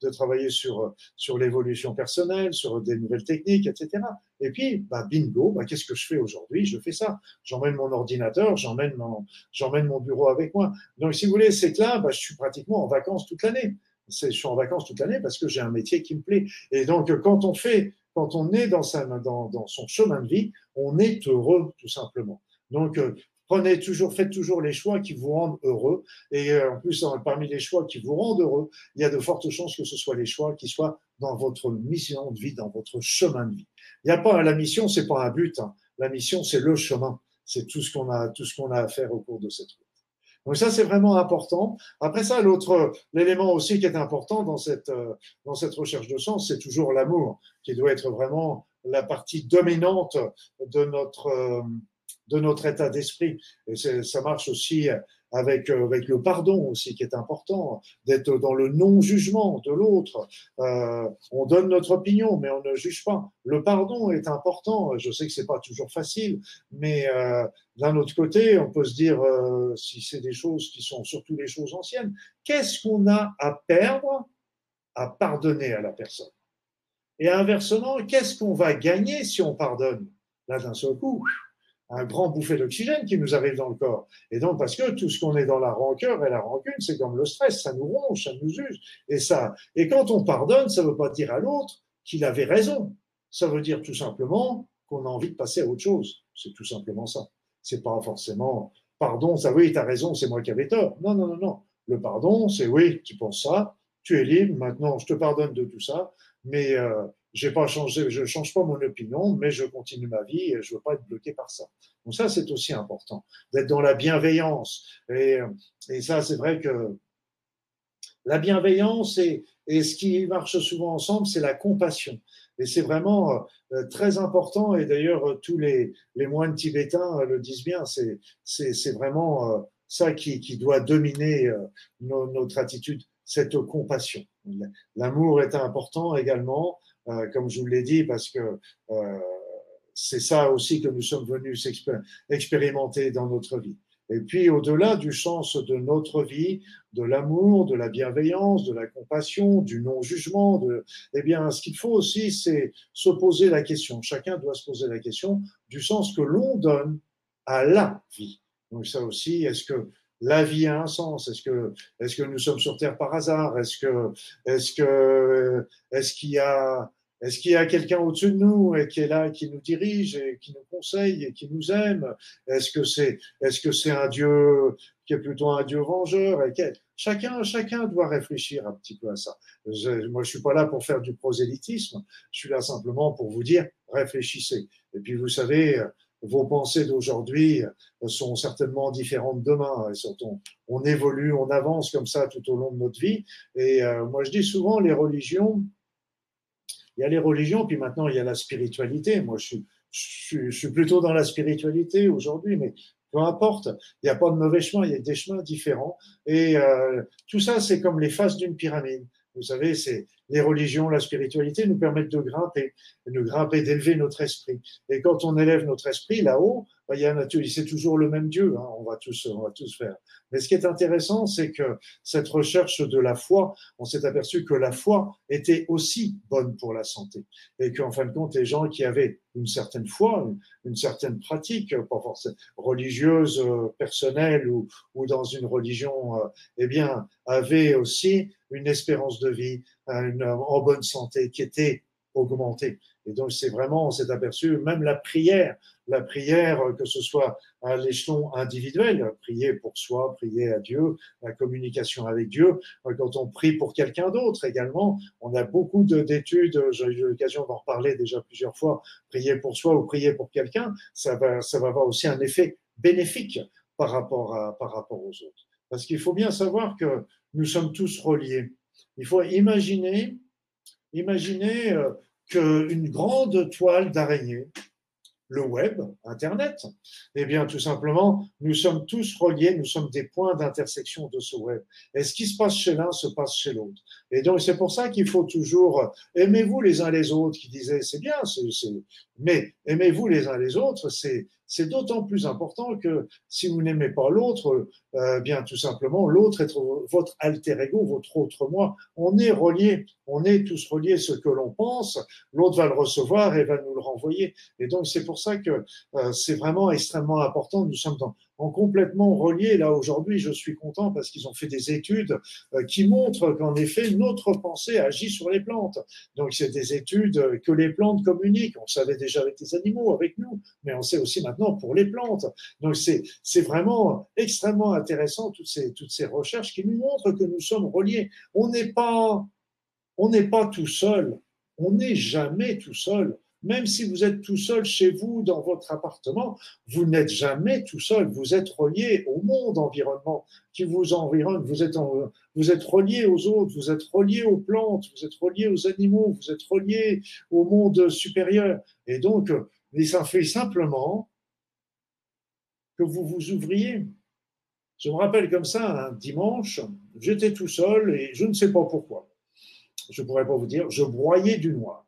de travailler sur sur l'évolution personnelle, sur des nouvelles techniques, etc. Et puis, bah, bingo, bah, qu'est-ce que je fais aujourd'hui? Je fais ça. J'emmène mon ordinateur, j'emmène mon j'emmène mon bureau avec moi. Donc, si vous voulez, c'est que là, bah, je suis pratiquement en vacances toute l'année. Je suis en vacances toute l'année parce que j'ai un métier qui me plaît. Et donc, quand on fait quand on est dans, sa, dans, dans, son chemin de vie, on est heureux tout simplement. Donc, euh, prenez toujours, faites toujours les choix qui vous rendent heureux. Et euh, en plus, parmi les choix qui vous rendent heureux, il y a de fortes chances que ce soit les choix qui soient dans votre mission de vie, dans votre chemin de vie. Il n'y a pas la mission, c'est pas un but. Hein. La mission, c'est le chemin. C'est tout ce qu'on a, tout ce qu'on a à faire au cours de cette route. Donc ça, c'est vraiment important. Après ça, l'autre, l'élément aussi qui est important dans cette, euh, dans cette recherche de sens, c'est toujours l'amour, qui doit être vraiment la partie dominante de notre, euh, de notre état d'esprit. Et ça marche aussi avec, euh, avec le pardon aussi, qui est important, d'être dans le non-jugement de l'autre. Euh, on donne notre opinion, mais on ne juge pas. Le pardon est important. Je sais que c'est pas toujours facile, mais euh, d'un autre côté, on peut se dire, si c'est des choses qui sont surtout des choses anciennes, qu'est-ce qu'on a à perdre à pardonner à la personne? Et inversement, qu'est-ce qu'on va gagner si on pardonne? Là, d'un seul coup, un grand bouffée d'oxygène qui nous arrive dans le corps. Et donc, parce que tout ce qu'on est dans la rancœur et la rancune, c'est comme le stress, ça nous ronge, ça nous use. Et ça, et quand on pardonne, ça ne veut pas dire à l'autre qu'il avait raison. Ça veut dire tout simplement qu'on a envie de passer à autre chose. C'est tout simplement ça. C'est pas forcément, pardon, ça oui, as raison, c'est moi qui avais tort. Non, non, non, non. Le pardon, c'est oui, tu penses ça, tu es libre, maintenant je te pardonne de tout ça, mais euh, j'ai pas changé, je change pas mon opinion, mais je continue ma vie et je veux pas être bloqué par ça. Donc ça, c'est aussi important d'être dans la bienveillance. Et, et ça, c'est vrai que la bienveillance, et, Et ce qui marche souvent ensemble, c'est la compassion. Et c'est vraiment euh, très important. Et d'ailleurs, tous les, les moines tibétains le disent bien. C'est vraiment ça qui, qui doit dominer notre attitude, cette compassion. L'amour est important également, comme je vous l'ai dit, parce que c'est ça aussi que nous sommes venus expérimenter dans notre vie. Et puis, au-delà du sens de notre vie, de l'amour, de la bienveillance, de la compassion, du non-jugement, de, eh bien, ce qu'il faut aussi, c'est se poser la question. Chacun doit se poser la question du sens que l'on donne à la vie. Donc, ça aussi, est-ce que la vie a un sens Est-ce que, nous sommes sur Terre par hasard? Est-ce est-ce qu'il y a, quelqu'un au-dessus de nous et qui est là, qui nous dirige et qui nous conseille et qui nous aime? Est-ce que c'est, est-ce un Dieu qui est plutôt un Dieu vengeur chacun doit réfléchir un petit peu à ça. Je, moi, je suis pas là pour faire du prosélytisme. Je suis là simplement pour vous dire réfléchissez. Et puis, vous savez, vos pensées d'aujourd'hui sont certainement différentes demain. Et surtout, on, évolue, on avance comme ça tout au long de notre vie. Et euh, moi, je dis souvent, les religions, il y a les religions, puis maintenant il y a la spiritualité. Moi, je suis, je, suis plutôt dans la spiritualité aujourd'hui, mais peu importe, il n'y a pas de mauvais chemin, il y a des chemins différents. Et euh, tout ça, c'est comme les faces d'une pyramide. Vous savez, c'est les religions, la spiritualité nous permettent de grimper, de grimper, d'élever notre esprit. Et quand on élève notre esprit là-haut, il y a c'est toujours le même Dieu. Hein, on va tous, on va tous faire. Mais ce qui est intéressant, c'est que cette recherche de la foi, on s'est aperçu que la foi était aussi bonne pour la santé, et qu'en fin de compte, les gens qui avaient une certaine foi, une, certaine pratique, pas forcément religieuse, euh, personnelle ou, dans une religion, euh, eh bien, avaient aussi une espérance de vie en bonne santé qui était augmentée. Et donc, c'est vraiment, on s'est aperçu, même la prière, la prière, que ce soit à l'échelon individuel, prier pour soi, prier à Dieu, la communication avec Dieu, quand on prie pour quelqu'un d'autre également, on a beaucoup d'études, j'ai eu l'occasion d'en reparler déjà plusieurs fois, prier pour soi ou prier pour quelqu'un, ça va, ça va avoir aussi un effet bénéfique par rapport, à, par rapport aux autres. Parce qu'il faut bien savoir que nous sommes tous reliés. Il faut imaginer, imaginer euh, qu'une grande toile d'araignée, le web, Internet, eh bien, tout simplement, nous sommes tous reliés, nous sommes des points d'intersection de ce web. Et ce qui se passe chez l'un se passe chez l'autre. Et donc, c'est pour ça qu'il faut toujours aimez-vous les uns les autres, qui disaient c'est bien, mais aimez-vous les uns les autres, c'est c'est d'autant plus important que si vous n'aimez pas l'autre, euh, bien tout simplement, l'autre est votre alter ego, votre autre moi. On est reliés, on est tous reliés. Ce que l'on pense, l'autre va le recevoir et va nous le renvoyer. Et donc c'est pour ça que euh, c'est vraiment extrêmement important. Nous sommes dans, complètement reliés. Là, aujourd'hui, je suis content parce qu'ils ont fait des études euh, qui montrent qu'en effet, notre pensée agit sur les plantes. Donc, c'est des études que les plantes communiquent. On savait déjà avec les animaux, avec nous, mais on sait aussi maintenant pour les plantes. Donc, c'est, vraiment extrêmement intéressant, toutes ces, toutes ces recherches qui nous montrent que nous sommes reliés. On n'est pas, on n'est pas tout seul. On n'est jamais tout seul. Même si vous êtes tout seul chez vous, dans votre appartement, vous n'êtes jamais tout seul. Vous êtes relié au monde environnement qui vous environne. Vous êtes, vous êtes relié aux autres, vous êtes relié aux plantes, vous êtes relié aux animaux, vous êtes relié au monde supérieur. Et donc, ça fait simplement que vous vous ouvriez. Je me rappelle comme ça, un dimanche, j'étais tout seul et je ne sais pas pourquoi. Je ne pourrais pas vous dire, je broyais du noir.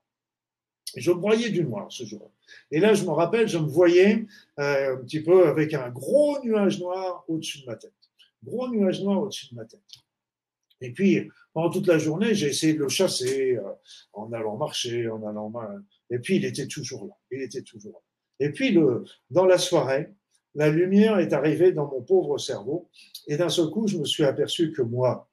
Je broyais du noir ce jour-là. Et là, je me rappelle, je me voyais euh, un petit peu avec un gros nuage noir au-dessus de ma tête. Gros nuage noir au-dessus de ma tête. Et puis, pendant toute la journée, j'ai essayé de le chasser euh, en allant marcher, en allant. Et puis, il était toujours là. Il était toujours là. Et puis, dans la soirée, la lumière est arrivée dans mon pauvre cerveau. Et d'un seul coup, je me suis aperçu que moi,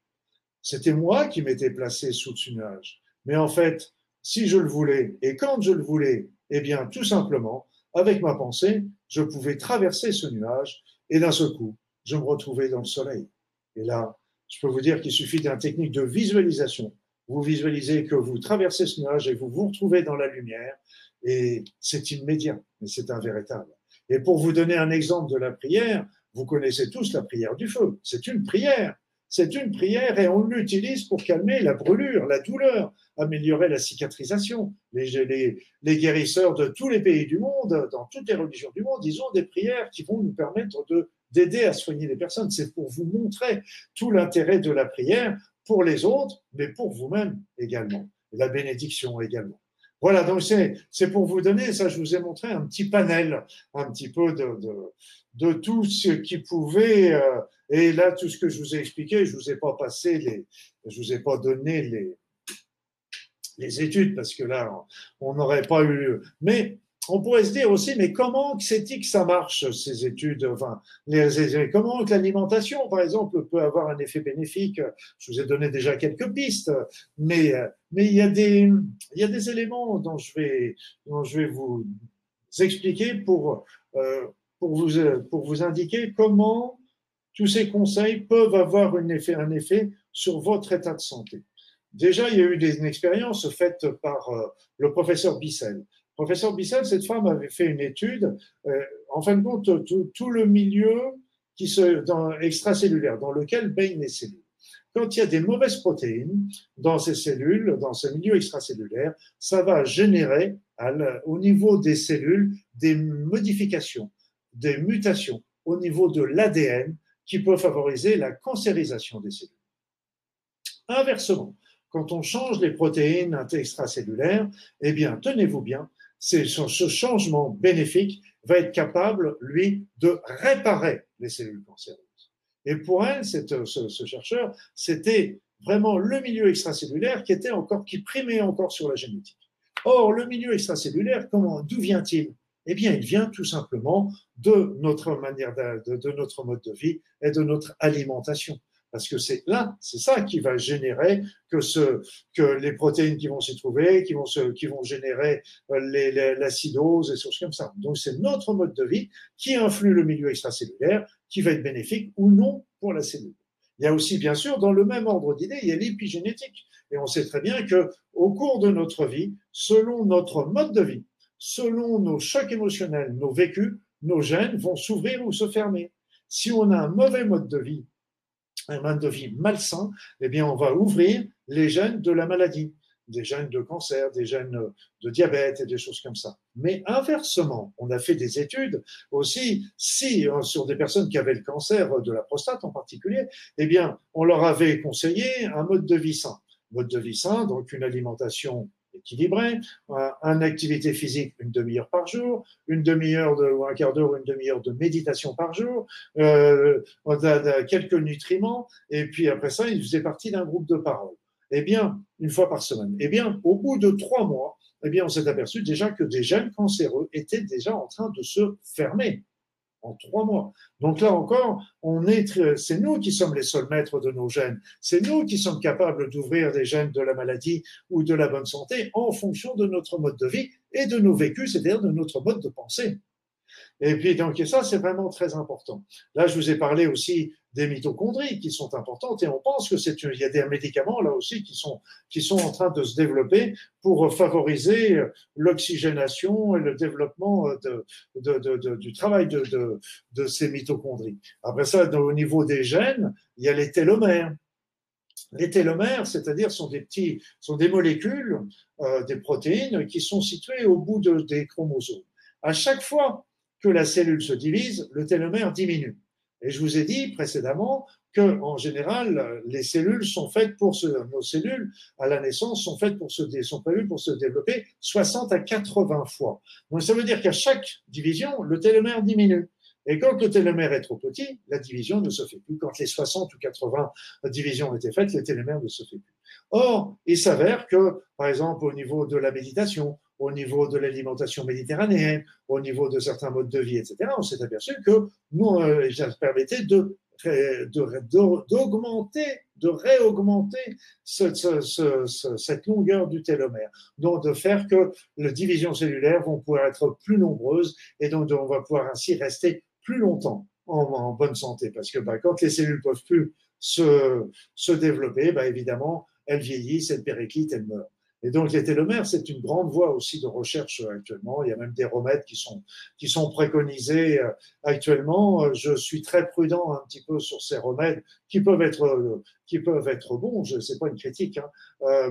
c'était moi qui m'étais placé sous ce nuage. Mais en fait, si je le voulais et quand je le voulais, eh bien, tout simplement, avec ma pensée, je pouvais traverser ce nuage et d'un seul coup, je me retrouvais dans le soleil. Et là, je peux vous dire qu'il suffit d'une technique de visualisation. Vous visualisez que vous traversez ce nuage et vous vous retrouvez dans la lumière et c'est immédiat, mais c'est un véritable. Et pour vous donner un exemple de la prière, vous connaissez tous la prière du feu. C'est une prière. C'est une prière et on l'utilise pour calmer la brûlure, la douleur, améliorer la cicatrisation. Les, guérisseurs de tous les pays du monde, dans toutes les religions du monde, ils ont des prières qui vont nous permettre de d'aider à soigner les personnes. C'est pour vous montrer tout l'intérêt de la prière pour les autres, mais pour vous-même également. la bénédiction également. Voilà, donc c'est pour vous donner, ça je vous ai montré un petit panel, un petit peu de, de, tout ce qui pouvait, euh, et là tout ce que je vous ai expliqué, je vous ai pas passé les, je vous ai pas donné les, les études parce que là on n'aurait pas eu, mais on pourrait se dire aussi, mais comment c'est que ça marche, ces études enfin, les, Comment l'alimentation, par exemple, peut avoir un effet bénéfique? Je vous ai donné déjà quelques pistes, mais, mais il, y a des, il y a des éléments dont je vais, dont je vais vous expliquer pour, euh, pour, vous, pour vous indiquer comment tous ces conseils peuvent avoir un effet, un effet sur votre état de santé. Déjà, il y a eu des, une expérience faite par euh, le professeur Bissell professeur Bissell, cette femme avait fait une étude, euh, en fin de compte, tout, le milieu qui se, dans, extracellulaire dans lequel baignent les cellules. Quand il y a des mauvaises protéines dans ces cellules, dans ce milieu extracellulaire, ça va générer au niveau des cellules des modifications, des mutations au niveau de l'ADN qui peuvent favoriser la cancérisation des cellules. Inversement, quand on change les protéines extracellulaires, eh bien, tenez-vous bien, ce changement bénéfique va être capable, lui, de réparer les cellules cancéreuses. Et pour elle, ce, chercheur, c'était vraiment le milieu extracellulaire qui était encore, qui primait encore sur la génétique. Or, le milieu extracellulaire, comment, d'où vient-il? Eh bien, il vient tout simplement de notre manière de notre mode de vie et de notre alimentation. Parce que c'est là, c'est ça qui va générer que, ce, que les protéines qui vont s'y trouver, qui vont, se, qui vont générer euh, l'acidose et choses comme ça. Donc c'est notre mode de vie qui influe le milieu extracellulaire, qui va être bénéfique ou non pour la cellule. Il y a aussi, bien sûr, dans le même ordre d'idées, il y a l'épigénétique. Et on sait très bien que au cours de notre vie, selon notre mode de vie, selon nos chocs émotionnels, nos vécus, nos gènes vont s'ouvrir ou se fermer. Si on a un mauvais mode de vie, un mode de vie malsain, eh bien, on va ouvrir les gènes de la maladie, des gènes de cancer, des gènes de diabète et des choses comme ça. Mais inversement, on a fait des études aussi, si euh, sur des personnes qui avaient le cancer de la prostate en particulier, eh bien, on leur avait conseillé un mode de vie sain. Mode de vie sain, donc une alimentation équilibré, une activité physique une demi-heure par jour, une demi-heure ou un quart d'heure une demi-heure de méditation par jour, euh, quelques nutriments, et puis après ça, il faisait partie d'un groupe de parole. Eh bien, une fois par semaine. Eh bien, au bout de trois mois, eh on s'est aperçu déjà que des gènes cancéreux étaient déjà en train de se fermer en trois mois. Donc là encore, on est, c'est nous qui sommes les seuls maîtres de nos gènes. C'est nous qui sommes capables d'ouvrir des gènes de la maladie ou de la bonne santé en fonction de notre mode de vie et de nos vécus, c'est-à-dire de notre mode de pensée. Et puis, donc, ça, c'est vraiment très important. Là, je vous ai parlé aussi des mitochondries qui sont importantes et on pense que c'est, il y a des médicaments là aussi qui sont, qui sont en train de se développer pour favoriser l'oxygénation et le développement de, de, du travail de, de, ces mitochondries. Après ça, au niveau des gènes, il y a les télomères. Les télomères, c'est-à-dire sont des petits, sont des molécules, euh, des protéines qui sont situées au bout de, des chromosomes. À chaque fois que la cellule se divise, le télomère diminue. Et je vous ai dit précédemment que, en général, les cellules sont faites pour se, nos cellules à la naissance sont faites pour se, sont prévues pour se développer 60 à 80 fois. Donc ça veut dire qu'à chaque division, le télomère diminue. Et quand le télomère est trop petit, la division ne se fait plus. Quand les 60 ou 80 divisions été faites, le télomère ne se fait plus. Or, il s'avère que, par exemple, au niveau de la méditation, au niveau de l'alimentation méditerranéenne, au niveau de certains modes de vie, etc., on s'est aperçu que nous, euh, ça permettait de d'augmenter, de, réaugmenter cette longueur du télomère. Donc, de faire que les divisions cellulaires vont pouvoir être plus nombreuses et donc on va pouvoir ainsi rester plus longtemps en, bonne santé. Parce que bah, quand les cellules peuvent plus se, se développer, bah, évidemment, elles vieillissent, elles périclitent, elles meurent. Et donc, les télomères, c'est une grande voie aussi de recherche actuellement. Il y a même des remèdes qui sont, qui sont préconisés actuellement. Je suis très prudent un petit peu sur ces remèdes qui peuvent être, qui peuvent être bons. Je sais pas une critique, hein.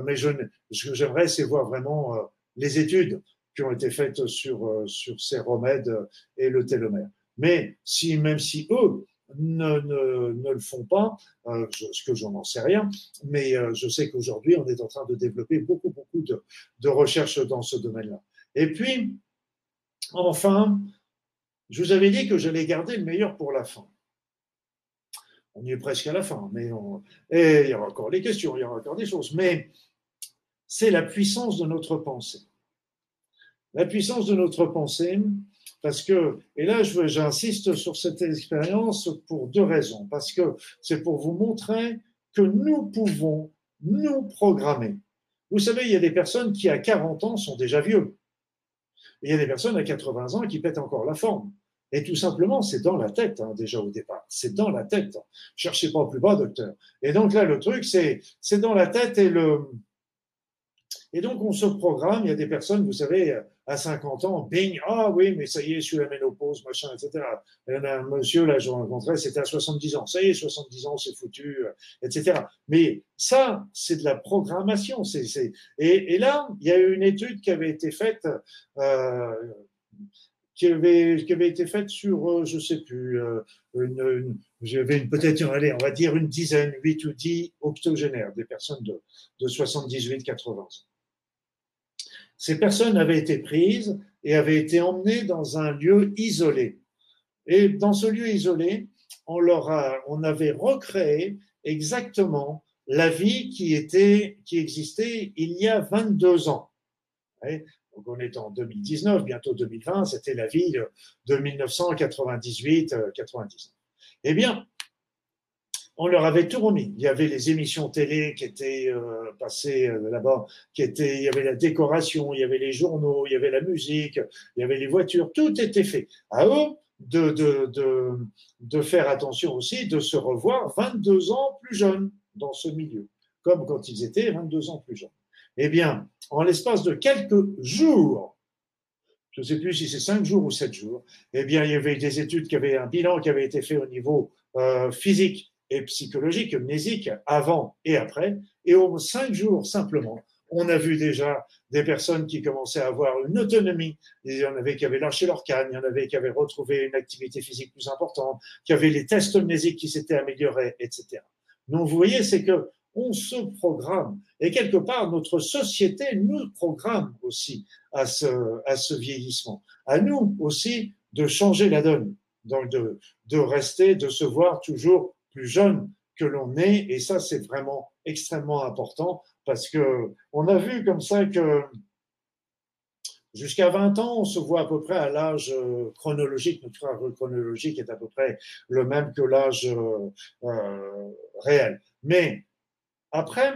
mais je, ce que j'aimerais, c'est voir vraiment les études qui ont été faites sur, sur ces remèdes et le télomère. Mais si, même si eux ne, le font pas, euh, ce que j'en sais rien, mais euh, je sais qu'aujourd'hui, on est en train de développer beaucoup, beaucoup de, recherches dans ce domaine-là. Et puis, enfin, je vous avais dit que j'allais garder le meilleur pour la fin. On y est presque à la fin, mais il y aura encore des questions, il y aura encore des choses, mais c'est la puissance de notre pensée. La puissance de notre pensée, parce que, et là, j'insiste sur cette expérience pour deux raisons. Parce que c'est pour vous montrer que nous pouvons nous programmer. Vous savez, il y a des personnes qui, à 40 ans, sont déjà vieux. il y a des personnes à 80 ans qui pètent encore la forme. Et tout simplement, c'est dans la tête, hein, déjà au départ. C'est dans la tête. Cherchez pas plus bas, docteur. Et donc là, le truc, c'est, c'est dans la tête et le, et donc, on se programme. Il y a des personnes, vous savez, à 50 ans, bing, ah oui, mais ça y est, je suis la ménopause, machin, etc. Il y en a un monsieur, là, je rencontrais, c'était à 70 ans. Ça y est, 70 ans, c'est foutu, euh, etc. Mais ça, c'est de la programmation. Et, là, il y a eu une étude qui avait été faite, euh, qui avait, qui avait été faite sur, euh, je sais plus, euh, une, une j'avais une, peut-être, allez, on va dire une dizaine, 8 ou 10 octogénaires, des personnes de, de 78-80 ans. Ces personnes avaient été prises et avaient été emmenées dans un lieu isolé. Et dans ce lieu isolé, on leur a, on avait recréé exactement la vie qui était, qui existait il y a 22 ans. Donc on est en 2019, bientôt 2020, c'était la vie de 1998-99. Eh bien, on leur avait tout remis. Il y avait les émissions télé qui étaient euh, passées euh, là-bas, il y avait la décoration, il y avait les journaux, il y avait la musique, il y avait les voitures, tout était fait. À eux de, de faire attention aussi, de se revoir 22 ans plus jeunes dans ce milieu, comme quand ils étaient 22 ans plus jeunes. Eh bien, en l'espace de quelques jours, je ne sais plus si c'est cinq jours ou sept jours, eh bien, il y avait des études qui avaient un bilan qui avait été fait au niveau euh, physique et psychologique, mnésique, avant et après. Et au cinq jours simplement, on a vu déjà des personnes qui commençaient à avoir une autonomie. Il y en avait qui avaient lâché leur canne, il y en avait qui avaient retrouvé une activité physique plus importante, qui avaient les tests mnésiques qui s'étaient améliorés, etc. Donc vous voyez, c'est que on se programme. Et quelque part, notre société nous programme aussi à ce, à ce vieillissement. À nous aussi de changer la donne. Donc de, de rester, de se voir toujours plus jeune que l'on est, et ça c'est vraiment extrêmement important parce que on a vu comme ça que jusqu'à 20 ans, on se voit à peu près à l'âge euh, chronologique, notre âge chronologique est à peu près le même que l'âge euh, euh réel. Mais après,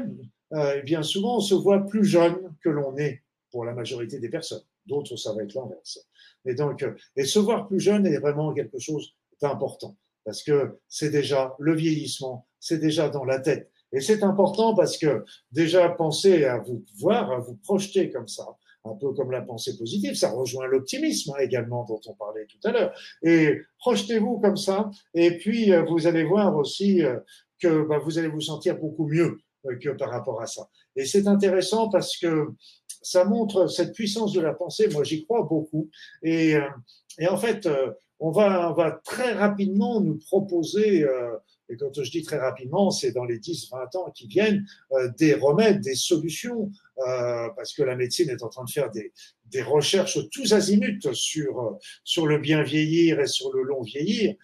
euh, bien souvent, on se voit plus jeune que l'on est pour la majorité des personnes. D'autres, ça va être l'inverse. Et donc, et se voir plus jeune est vraiment quelque chose d'important parce que c'est déjà le vieillissement, c'est déjà dans la tête. Et c'est important parce que déjà penser à vous voir, à vous projeter comme ça, un peu comme la pensée positive, ça rejoint l'optimisme hein, également dont on parlait tout à l'heure. Et projetez-vous comme ça, et puis euh, vous allez voir aussi euh, que bah, vous allez vous sentir beaucoup mieux euh, que par rapport à ça. Et c'est intéressant parce que ça montre cette puissance de la pensée. Moi, j'y crois beaucoup. Et, et en fait, on va, très rapidement nous proposer, euh, et quand je dis très rapidement, c'est dans les 10-20 ans qui viennent, euh, des remèdes, des solutions, euh, parce que la médecine est en train de faire des, des recherches tous azimuts sur, sur le bien vieillir et sur le long vieillir.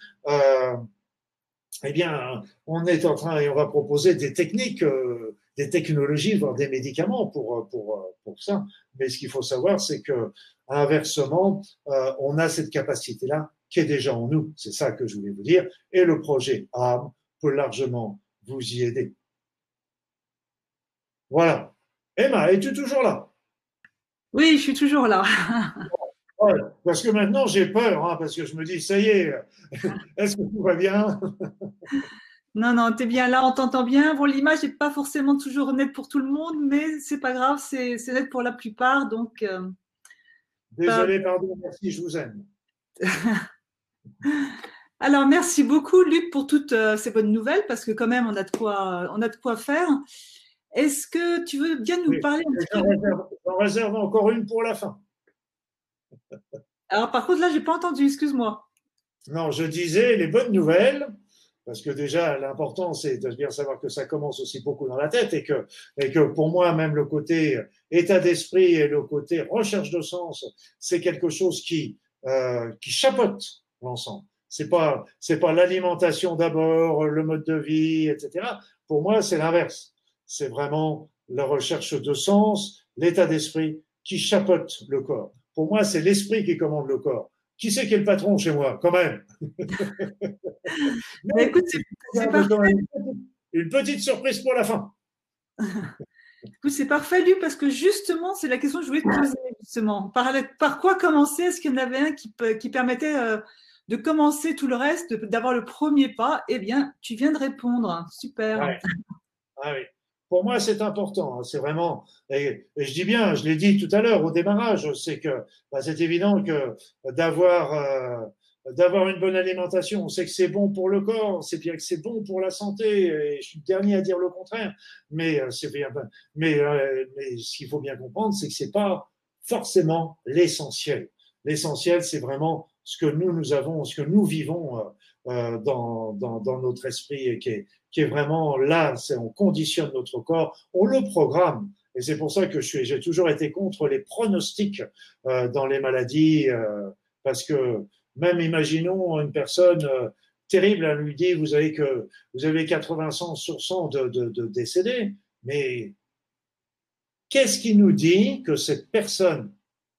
eh bien, on est en train et on va proposer des techniques, des technologies, voire des médicaments pour, pour, pour ça. Mais ce qu'il faut savoir, c'est que inversement, on a cette capacité-là qui est déjà en nous. C'est ça que je voulais vous dire. Et le projet âme peut largement vous y aider. Voilà. Emma, es-tu toujours là? Oui, je suis toujours là. (laughs) parce que maintenant j'ai peur, hein, parce que je me dis, ça y est, (laughs) est-ce que tout va bien? (laughs) Non, non, tu es bien là, on t'entend bien. Bon, l'image n'est pas forcément toujours nette pour tout le monde, mais c'est pas grave, c'est net pour la plupart. Donc, euh, Désolé, pardon, merci, je vous aime. Alors, merci beaucoup, Luc, pour toutes euh, ces bonnes nouvelles, parce que quand même, on a de quoi, on a de quoi faire. Est-ce que tu veux bien nous parler un petit peu? J'en réserve encore une pour la fin. (laughs) Alors, par contre, là, je n'ai pas entendu, excuse-moi. Non, je disais les bonnes nouvelles, parce que déjà, l'important, c'est de bien savoir que ça commence aussi beaucoup dans la tête et que, et que pour moi, même le côté état d'esprit et le côté recherche de sens, c'est quelque chose qui, euh, qui chapeaute l'ensemble. C'est pas, c'est pas l'alimentation d'abord, le mode de vie, etc. Pour moi, c'est l'inverse. C'est vraiment la recherche de sens, l'état d'esprit qui chapeaute le corps. Pour moi, c'est l'esprit qui commande le corps. Qui c'est qui est le patron chez moi, quand même Mais (laughs) écoute, c'est, Une petite surprise pour la fin. (laughs) Écoute, c'est parfait, Luc, parce que justement, c'est la question que je voulais te poser, justement. Par, par quoi commencer? Est-ce qu'il y en avait un qui, qui permettait euh, de commencer tout le reste, d'avoir le premier pas, eh bien, tu viens de répondre. Super. Oui. Pour moi, c'est important. Hein. C'est vraiment, et, je dis bien, je l'ai dit tout à l'heure au démarrage, c'est que bah, c'est évident que d'avoir euh, d'avoir une bonne alimentation, on sait que c'est bon pour le corps, c'est bien que c'est bon pour la santé. Je suis le dernier à dire le contraire, mais euh, c'est bien. Euh, mais ce qu'il faut bien comprendre, c'est que c'est pas forcément l'essentiel. L'essentiel, c'est vraiment ce que nous, nous avons, ce que nous vivons euh, euh, dans, dans, notre esprit et qui est, qui est vraiment là, c'est on conditionne notre corps, on le programme. Et c'est pour ça que j'ai toujours été contre les pronostics euh, dans les maladies, parce que même imaginons une personne terrible, elle lui dit vous avez que vous avez 80 sur 100 de, de, de décédés, mais qu'est-ce qui nous dit que cette personne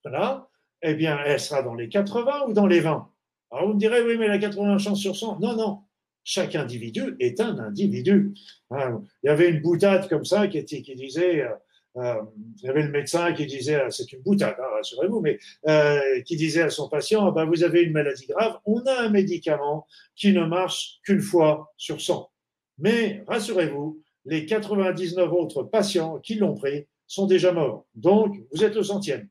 là eh bien, elle sera dans les 80 ou dans les 20. Alors vous me direz, oui, mais la 80 chance sur 100. Non, non. Chaque individu est un individu. Hein, il y avait une boutade comme ça qui, disait, euh, euh il y avait le médecin qui disait, euh, c'est une boutade, hein, rassurez-vous, mais euh, qui disait à son patient, ah ben, vous avez une maladie grave, on a un médicament qui ne marche qu'une fois sur 100. Mais rassurez-vous, les 99 autres patients qui l'ont pris sont déjà morts. Donc, vous êtes au centième.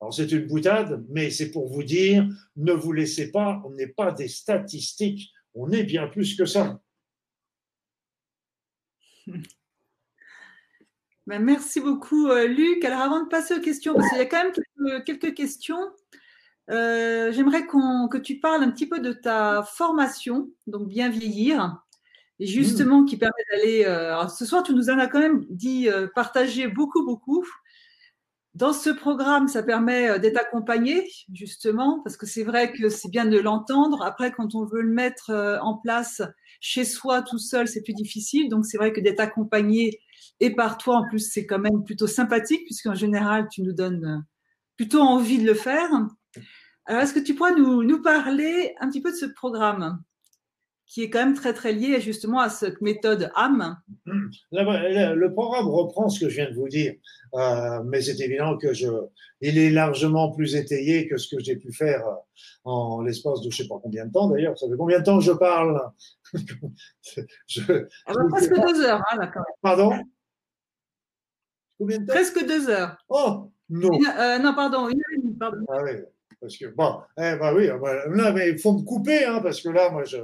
Alors c'est une boutade, mais c'est pour vous dire, ne vous laissez pas, on n'est pas des statistiques, on est bien plus que ça. (laughs) Ben, merci beaucoup, euh, Luc. Alors avant de passer aux questions, parce qu'il y a quand même quelques, questions, euh, j'aimerais que tu parles un petit peu de ta formation, donc bien vieillir, et justement qui permet d'aller. Euh, ce soir, tu nous en as quand même dit partager beaucoup, beaucoup. Dans ce programme, ça permet euh, d'être accompagné, justement, parce que c'est vrai que c'est bien de l'entendre. Après, quand on veut le mettre euh, en place chez soi tout seul, c'est plus difficile. Donc, c'est vrai que d'être accompagné et par toi, en plus, c'est quand même plutôt sympathique, puisqu'en général, tu nous donnes euh, plutôt envie de le faire. Alors, est-ce que tu pourrais nous, nous parler un petit peu de ce programme? Qui est quand même très très lié justement à cette méthode âme. Le programme reprend ce que je viens de vous dire, euh, mais c'est évident que je, il est largement plus étayé que ce que j'ai pu faire en l'espace de je sais pas combien de temps d'ailleurs. Ça fait combien de temps que je parle? (laughs) Je, ah bah, Presque deux heures, hein, là, quand même. Pardon? Combien de temps? Presque deux heures. Oh non. Euh, non, pardon, une heure et demie, pardon. Ah oui. Parce que, bon, eh, bah oui, là, mais il faut me couper, hein, parce que là, moi, je,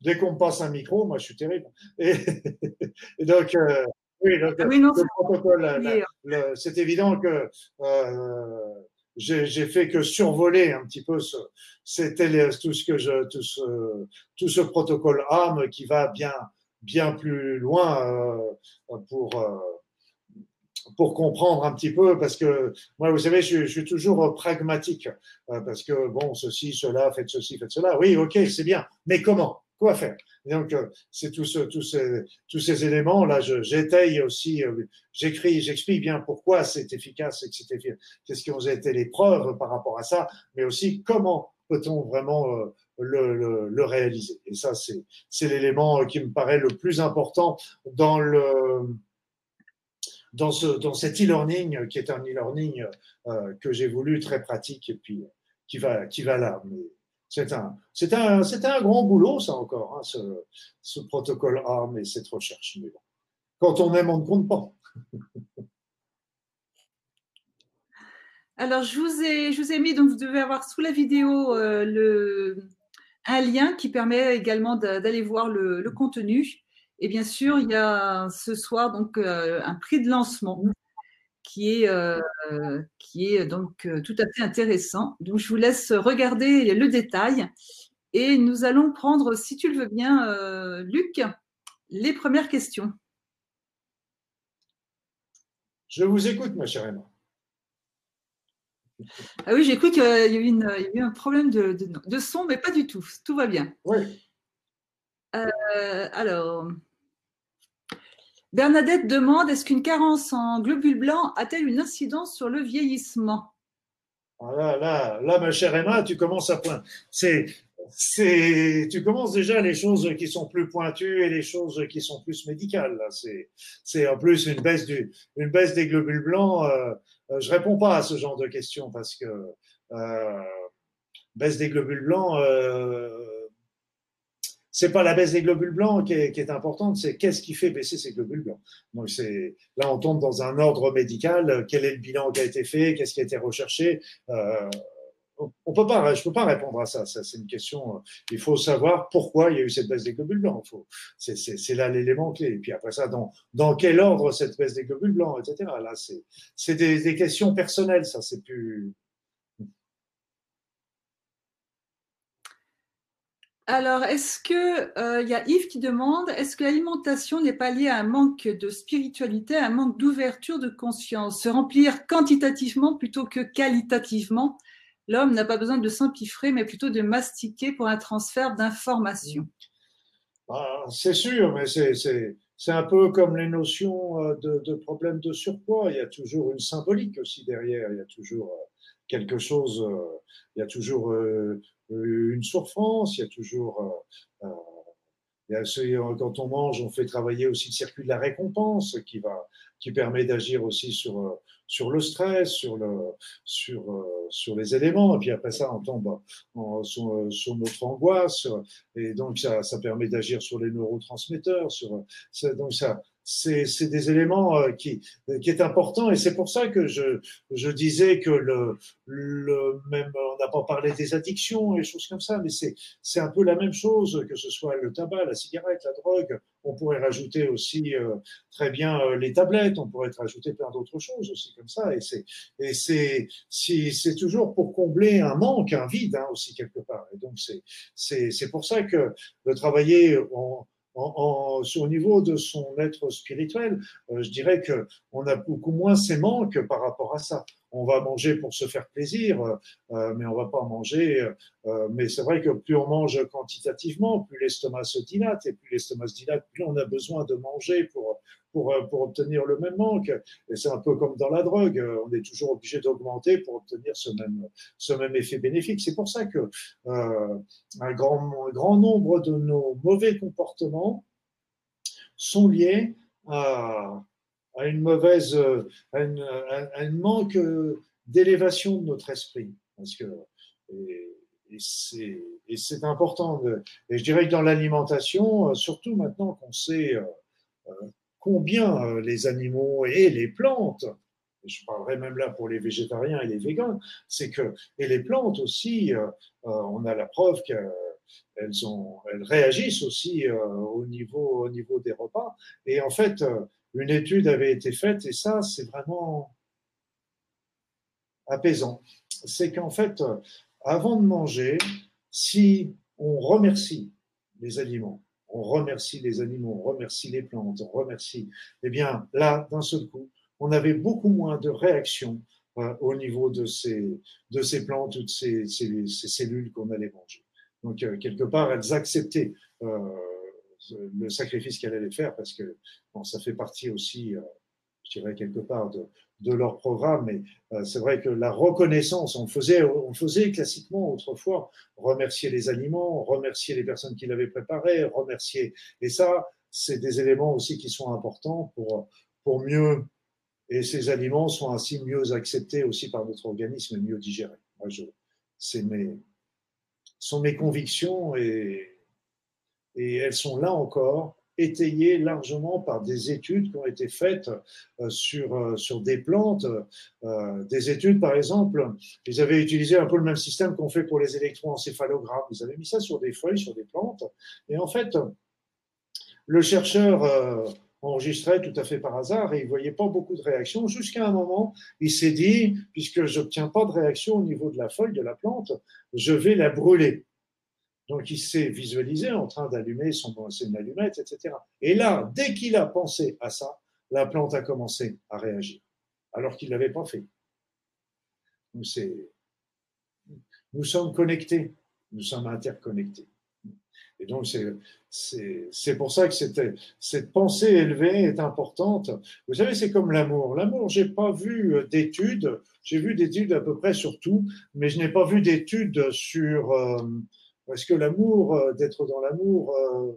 dès qu'on me passe un micro, moi, je suis terrible. Et, (laughs) donc, euh, oui, donc, ah le protocole, c'est évident que euh, j'ai fait que survoler un petit peu ce, c'était tout ce que je, tout ce, tout ce protocole âme qui va bien, bien plus loin euh, pour euh, pour comprendre un petit peu, parce que moi, vous savez, je, je suis toujours pragmatique, euh, parce que bon, ceci, cela, faites ceci, faites cela. Oui, ok, c'est bien, mais comment? Quoi faire? Donc, euh, c'est tout ce, tous ces, tous ces éléments là. J'étaye aussi, euh, j'écris, j'explique bien pourquoi c'est efficace et que c'est efficace. Qu'est-ce qui ont été les preuves par rapport à ça, mais aussi comment peut-on vraiment le, le, le, réaliser. Et ça, c'est l'élément qui me paraît le plus important dans le dans, ce, cet e-learning qui est un e-learning euh, que j'ai voulu très pratique et puis qui va, qui va là. C'est un, un, un grand boulot, ça encore, hein, ce, protocole A, mais cette recherche. Mais bon. Quand on aime, on ne compte pas. (laughs) Alors, je vous ai, je vous ai mis, donc vous devez avoir sous la vidéo euh, le, un lien qui permet également d'aller voir le, contenu. Et bien sûr, il y a ce soir donc euh, un prix de lancement qui est, euh, qui est donc euh, tout à fait intéressant. Donc, je vous laisse regarder le détail et nous allons prendre, si tu le veux bien, Luc, les premières questions. Je vous écoute, ma chère Emma. Ah oui, j'écoute qu'il y, a eu un problème de, de, son, mais pas du tout. Tout va bien. Oui. alors. Bernadette demande est-ce qu'une carence en globules blancs a-t-elle une incidence sur le vieillissement? Ah là, là, là, ma chère Emma, tu commences à point. C'est, c'est, tu commences déjà les choses qui sont plus pointues et les choses qui sont plus médicales. Là, c'est, c'est en plus une baisse du, une baisse des globules blancs. Euh, euh je réponds pas à ce genre de questions parce que euh, baisse des globules blancs. Euh, c'est pas la baisse des globules blancs qui est, qui est importante, c'est qu'est-ce qui fait baisser ces globules blancs. Donc c'est là on tombe dans un ordre médical. Quel est le bilan qui a été fait Qu'est-ce qui a été recherché euh, On peut pas, je peux pas répondre à ça. ça c'est une question. Euh, il faut savoir pourquoi il y a eu cette baisse des globules blancs. C'est là l'élément clé. Et puis après ça, dans, dans quel ordre cette baisse des globules blancs, etc. Là, c'est des, des questions personnelles. Ça, c'est plus Alors, est-ce que il euh, y a Yves qui demande est-ce que l'alimentation n'est pas liée à un manque de spiritualité, à un manque d'ouverture de conscience? Se remplir quantitativement plutôt que qualitativement, l'homme n'a pas besoin de s'empiffrer, mais plutôt de mastiquer pour un transfert d'informations. Bah, c'est sûr, mais c'est un peu comme les notions euh, de, de problèmes de surpoids. Il y a toujours une symbolique aussi derrière. Il y a toujours euh, quelque chose. Il y a toujours euh, une souffrance, il y a toujours euh, euh, quand on mange, on fait travailler aussi le circuit de la récompense qui va, qui permet d'agir aussi sur sur le stress, sur le sur sur les éléments. Et puis après ça, on tombe sur, sur, notre angoisse. Et donc ça, ça permet d'agir sur les neurotransmetteurs. Sur donc ça c'est des éléments euh, qui, qui est important. Et c'est pour ça que je, je disais que le, le même on n'a pas parlé des addictions et choses comme ça mais c'est un peu la même chose que ce soit le tabac la cigarette la drogue. On pourrait rajouter aussi euh, très bien euh, les tablettes. On pourrait rajouter plein d'autres choses aussi comme ça. Et c'est et c'est si c'est toujours pour combler un manque un vide hein, aussi quelque part. Et donc c'est c'est c'est pour ça que de travailler en en, au niveau de son être spirituel, euh, je dirais que on a beaucoup moins ses manques par rapport à ça. On va manger pour se faire plaisir, euh, mais on va pas manger. Euh, mais c'est vrai que plus on mange quantitativement, plus l'estomac se dilate, et plus l'estomac se dilate, plus on a besoin de manger pour pour, euh, pour obtenir le même manque. Et c'est un peu comme dans la drogue, euh, on est toujours obligé d'augmenter pour obtenir ce même, ce même effet bénéfique. C'est pour ça que euh, un, grand, un grand nombre de nos mauvais comportements sont liés à, à une mauvaise, à, une, un manque d'élévation de notre esprit. Parce que, et, c'est important. Et je dirais que dans l'alimentation, surtout maintenant qu'on sait combien euh, les animaux et les plantes, je parlerai même là pour les végétariens et les végans, c'est que, et les plantes aussi, euh, euh, on a la preuve ont, elles réagissent aussi au niveau des repas. Et en fait, une étude avait été faite et ça, c'est vraiment apaisant. C'est qu'en fait, avant de manger, si on remercie les aliments, on remercie les animaux, on remercie les plantes, on remercie. Eh bien, là, d'un seul coup, on avait beaucoup moins de réactions euh, au niveau de ces, de ces plantes ou de ces, ces, cellules qu'on allait manger. Donc, euh, quelque part, elles acceptaient euh, le sacrifice qu'elles allaient faire parce que bon, ça fait partie aussi euh, je dirais quelque part, de, de leur programme. Mais euh, c'est vrai que la reconnaissance, on faisait, on faisait classiquement autrefois remercier les aliments, remercier les personnes qui l'avaient préparé, remercier. Et ça, c'est des éléments aussi qui sont importants pour, pour mieux. Et ces aliments sont ainsi mieux acceptés aussi par notre organisme et mieux digérés. Moi, je, c'est mes, sont mes convictions et, et elles sont là encore étayées largement par des études qui ont été faites euh, sur, euh, sur des plantes. Euh, des études, par exemple, ils avaient utilisé un peu le même système qu'on fait pour les électroencéphalogrammes. Ils avaient mis ça sur des feuilles, sur des plantes. Et en fait, le chercheur enregistrait tout à fait par hasard et il voyait pas beaucoup de réactions jusqu'à un moment, il s'est dit, puisque j'obtiens pas de réaction au niveau de la feuille de la plante, je vais la brûler. Donc il s'est visualisé en train d'allumer son une allumette, etc. Et là, dès qu'il a pensé à ça, la plante a commencé à réagir, alors qu'il l'avait pas fait. nous sommes connectés, nous sommes interconnectés. Et donc, c'est pour ça que cette, cette pensée élevée est importante. Vous savez, c'est comme l'amour. L'amour, j'ai pas vu d'études, j'ai vu d'études à peu près sur tout, mais je n'ai pas vu d'études sur euh, est-ce que l'amour, euh, d'être dans l'amour, euh,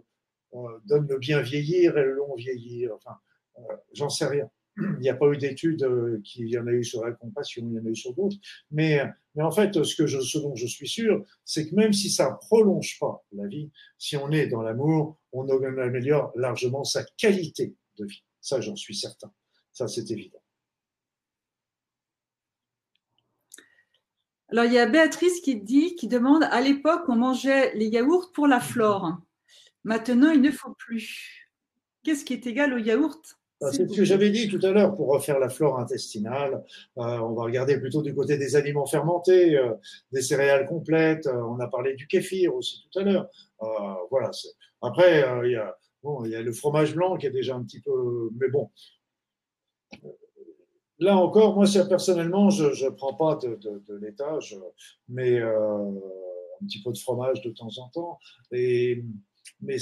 euh, donne le bien vieillir et le long vieillir Enfin, j'en sais rien. Il n'y a pas eu d'études qui y en a eu sur la compassion, il y en a eu sur d'autres. Mais, mais en fait, ce, que je, ce dont je suis sûr, c'est que même si ça ne prolonge pas la vie, si on est dans l'amour, on améliore largement sa qualité de vie. Ça, j'en suis certain. Ça, c'est évident. Alors, il y a Béatrice qui dit, qui demande à l'époque, on mangeait les yaourts pour la flore. Maintenant, il ne faut plus. Qu'est-ce qui est égal au yaourt ah, c'est ce que j'avais dit tout à l'heure pour refaire la flore intestinale. Euh, on va regarder plutôt du côté des aliments fermentés, euh, des céréales complètes. Euh, on a parlé du kéfir aussi tout à l'heure. voilà. Après, il y, a, bon, il y a le fromage blanc qui est déjà un petit peu. Mais bon, là encore, moi, personnellement, je ne prends pas de, de, l'état, mais euh, un petit peu de fromage de temps en temps. Et, mais,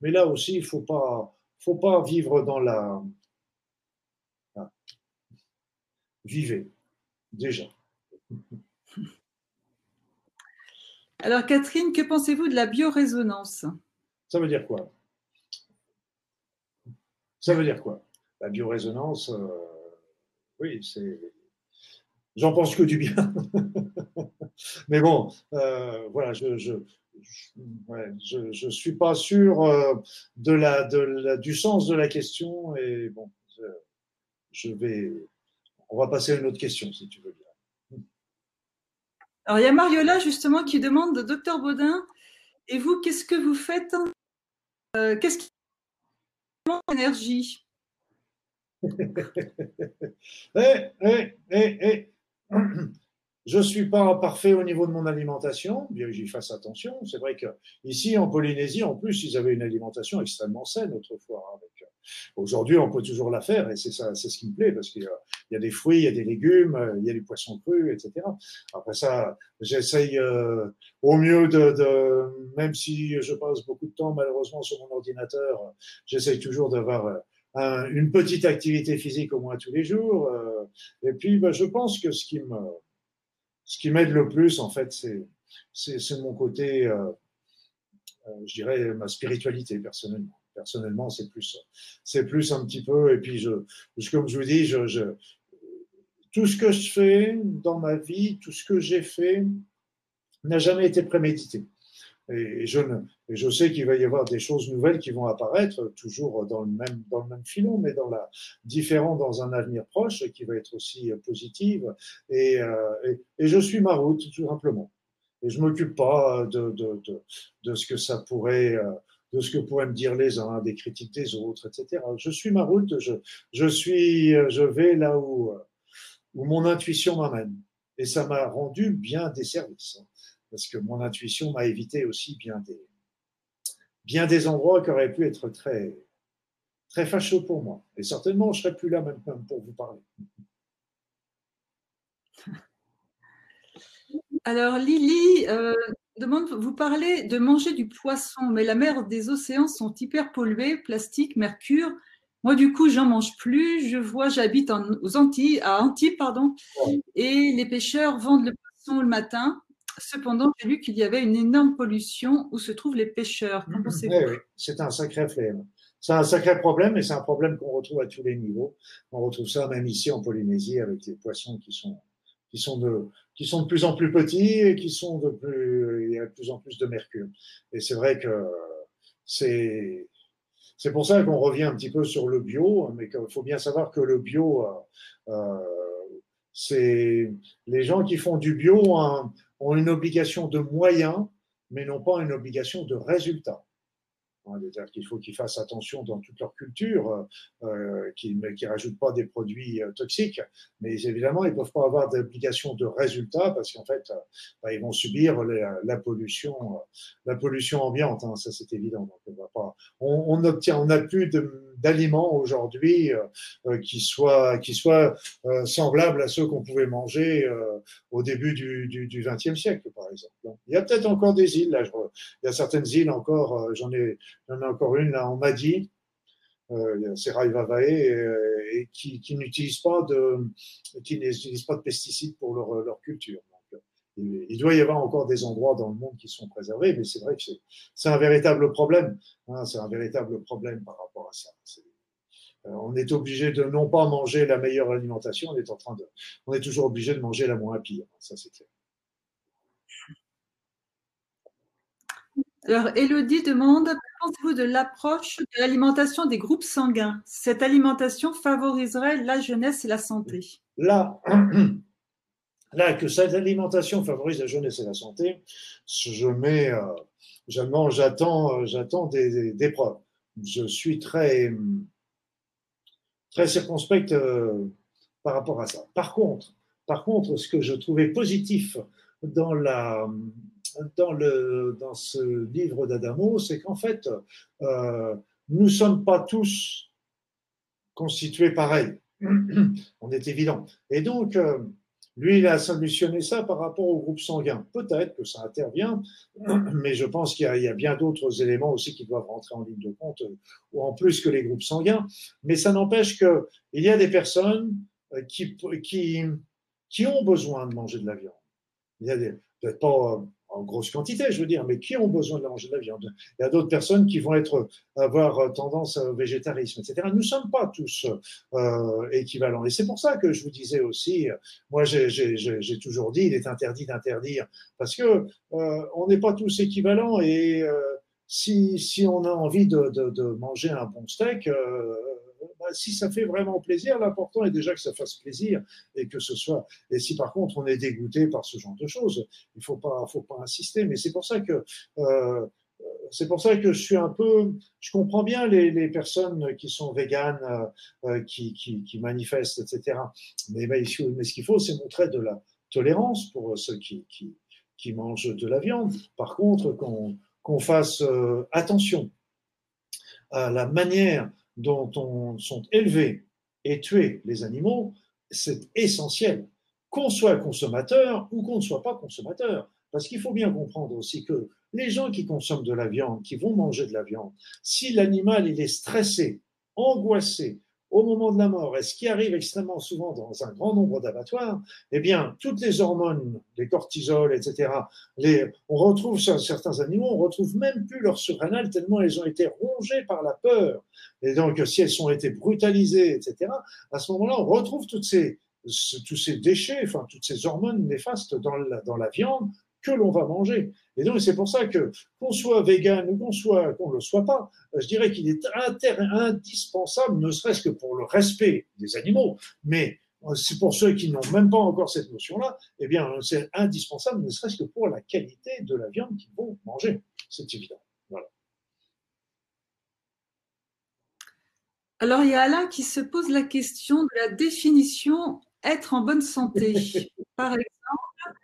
mais là aussi, il ne faut pas, faut pas vivre dans la. Ah. Vivez, déjà. Alors, Catherine, que pensez-vous de la biorésonance? Ça veut dire quoi? Ça veut dire quoi? La biorésonance. Euh, oui, c'est. J'en pense que du bien. (laughs) Mais bon, euh, voilà, je je, je, suis pas sûr euh, de la, de du sens de la question et bon, je, vais. On va passer à une autre question si tu veux bien. Alors il y a Mariola justement qui demande, docteur Baudin, et vous, qu'est-ce que vous faites euh, Qu'est-ce qui énergie eh, eh, eh, eh. Je suis pas parfait au niveau de mon alimentation, bien j'y fasse attention. C'est vrai que ici en Polynésie, en plus, ils avaient une alimentation extrêmement saine autrefois. Hein, euh, aujourd'hui, on peut toujours la faire et c'est ce qui me plaît parce qu'il y, a des fruits, il y a des légumes, euh, il y a du poisson cru, etc. Après ça, j'essaye euh, au mieux de, même si je passe beaucoup de temps malheureusement sur mon ordinateur, j'essaye toujours d'avoir une petite activité physique au moins tous les jours. Euh, et puis, bah, je pense que ce qui me, ce qui m'aide le plus, en fait, c'est, c'est, mon côté, euh, euh, je dirais, ma spiritualité personnellement. Personnellement, c'est plus, c'est plus un petit peu. Et puis, je, comme je vous dis, je, je, tout ce que je fais dans ma vie, tout ce que j'ai fait, n'a jamais été prémédité. Et je, ne, et je sais qu'il va y avoir des choses nouvelles qui vont apparaître, toujours dans le même, dans le même filon, mais dans la, différent dans un avenir proche, qui va être aussi positive. Et, euh, et, et je suis ma route, tout simplement. Et je m'occupe pas de, de, de, de, ce que ça pourrait, euh, de ce que pourraient me dire les uns, des critiques des autres, etc. Je suis ma route, je, je suis, je vais là où, où mon intuition m'amène. Et ça m'a rendu bien des services parce que mon intuition m'a évité aussi bien des, bien des endroits qui auraient pu être très, très fâcheux pour moi. Et certainement, je ne serais plus là même pour vous parler. (laughs) Alors, Lily euh, demande, vous parlez de manger du poisson, mais la mer des océans sont hyper polluées, plastique, mercure. Moi, du coup, j'en mange plus. Je vois, j'habite aux Antilles, à Antibes, pardon, et les pêcheurs vendent le poisson le matin. Cependant, j'ai lu qu'il y avait une énorme pollution où se trouvent les pêcheurs. Mmh, oui, c'est un sacré flemme. C'est un sacré problème et c'est un problème qu'on retrouve à tous les niveaux. On retrouve ça même ici en Polynésie avec les poissons qui sont, qui sont de, qui sont de plus en plus petits et qui sont de plus, il y a de plus en plus de mercure. Et c'est vrai que c'est, c'est pour ça qu'on revient un petit peu sur le bio, mais qu'il faut bien savoir que le bio, euh, euh, c'est les gens qui font du bio ont une obligation de moyens, mais n'ont pas une obligation de résultat. C'est-à-dire qu'il faut qu'ils fassent attention dans toute leur culture, euh, qu'ils ne rajoutent pas des produits euh, toxiques, mais évidemment, ils ne peuvent pas avoir d'obligation de résultat parce qu'en fait, euh, bah, ils vont subir la, pollution, euh, la pollution ambiante. Hein, ça, c'est évident. On pas, on, on n'a plus d'aliments aujourd'hui qui soient, qui soient semblables à ceux qu'on pouvait manger au début du, 20e siècle, par exemple. Il y a peut-être encore des îles. Là, je, il y a certaines îles encore. J'en ai il y en a encore une là en Madi, euh, c'est Raivavae, et, et qui, qui n'utilisent pas de, qui n'utilisent pas de pesticides pour leur, leur culture. Il, doit y avoir encore des endroits dans le monde qui sont préservés, mais c'est vrai que c'est un véritable problème. Hein, c'est un véritable problème par rapport à ça. Euh, on est obligé de non pas manger la meilleure alimentation, on est en train de, on est toujours obligé de manger la moins pire. Ça c'est clair. Alors, Elodie demande, pensez-vous de l'approche de l'alimentation des groupes sanguins? Cette alimentation favoriserait la jeunesse et la santé Là, (clears throat) là que cette alimentation favorise la jeunesse et la santé, je mets, euh, j'attends, j'attends des, preuves. Je suis très, très circonspect euh, par rapport à ça. Par contre, par contre, ce que je trouvais positif dans la dans, le, dans ce livre d'Adamo, c'est qu'en fait, euh, nous sommes pas tous constitués pareil. (clears throat) On est évident. Et donc, euh, lui, il a solutionné ça par rapport au groupe sanguin. Peut-être que ça intervient, (clears throat) mais je pense qu'il y, a bien d'autres éléments aussi qui doivent rentrer en ligne de compte, ou en plus que les groupes sanguins. Mais ça n'empêche qu'il y a des personnes euh, qui, qui, qui ont besoin de manger de la viande. Il y a des, peut-être pas en grosse quantité, je veux dire, mais qui ont besoin de manger de la viande? Il y a d'autres personnes qui vont être, avoir tendance au végétarisme, etc. Nous ne sommes pas tous euh, équivalents. Et c'est pour ça que je vous disais aussi, moi j'ai toujours dit, il est interdit d'interdire, parce que euh, on n'est pas tous équivalents et euh, si, on a envie de, manger un bon steak, euh, si ça fait vraiment plaisir, l'important est déjà que ça fasse plaisir et que ce soit. Et si par contre on est dégoûté par ce genre de choses, il faut pas, faut pas insister. Mais c'est pour ça que euh, c'est pour ça que je suis un peu, je comprends bien les, personnes qui sont véganes, euh, qui, qui, manifestent, etc. Mais, mais, mais ce qu'il faut, c'est montrer de la tolérance pour ceux qui, mangent de la viande. Par contre, qu'on fasse euh, attention à la manière dont on, sont élevés et tués les animaux, c'est essentiel, qu'on soit consommateur ou qu'on ne soit pas consommateur. Parce qu'il faut bien comprendre aussi que les gens qui consomment de la viande, qui vont manger de la viande, si l'animal il est stressé, angoissé, au moment de la mort, et ce qui arrive extrêmement souvent dans un grand nombre d'abattoirs, eh bien, toutes les hormones, les cortisols, etc., les, on retrouve sur certains animaux, on retrouve même plus leur surrénal tellement elles ont été rongées par la peur. Et donc, si elles ont été brutalisées, etc., à ce moment-là, on retrouve ces, tous ces déchets, enfin, toutes ces hormones néfastes dans la viande que l'on va manger. Et donc, c'est pour ça que, qu'on soit vegan ou qu'on soit, le soit pas, je dirais qu'il est indispensable, ne serait-ce que pour le respect des animaux, mais c'est pour ceux qui n'ont même pas encore cette notion-là, eh bien, c'est indispensable, ne serait-ce que pour la qualité de la viande qu'ils vont manger. C'est évident. Alors, il y a Alain qui se pose la question de la définition être en bonne santé. Par exemple,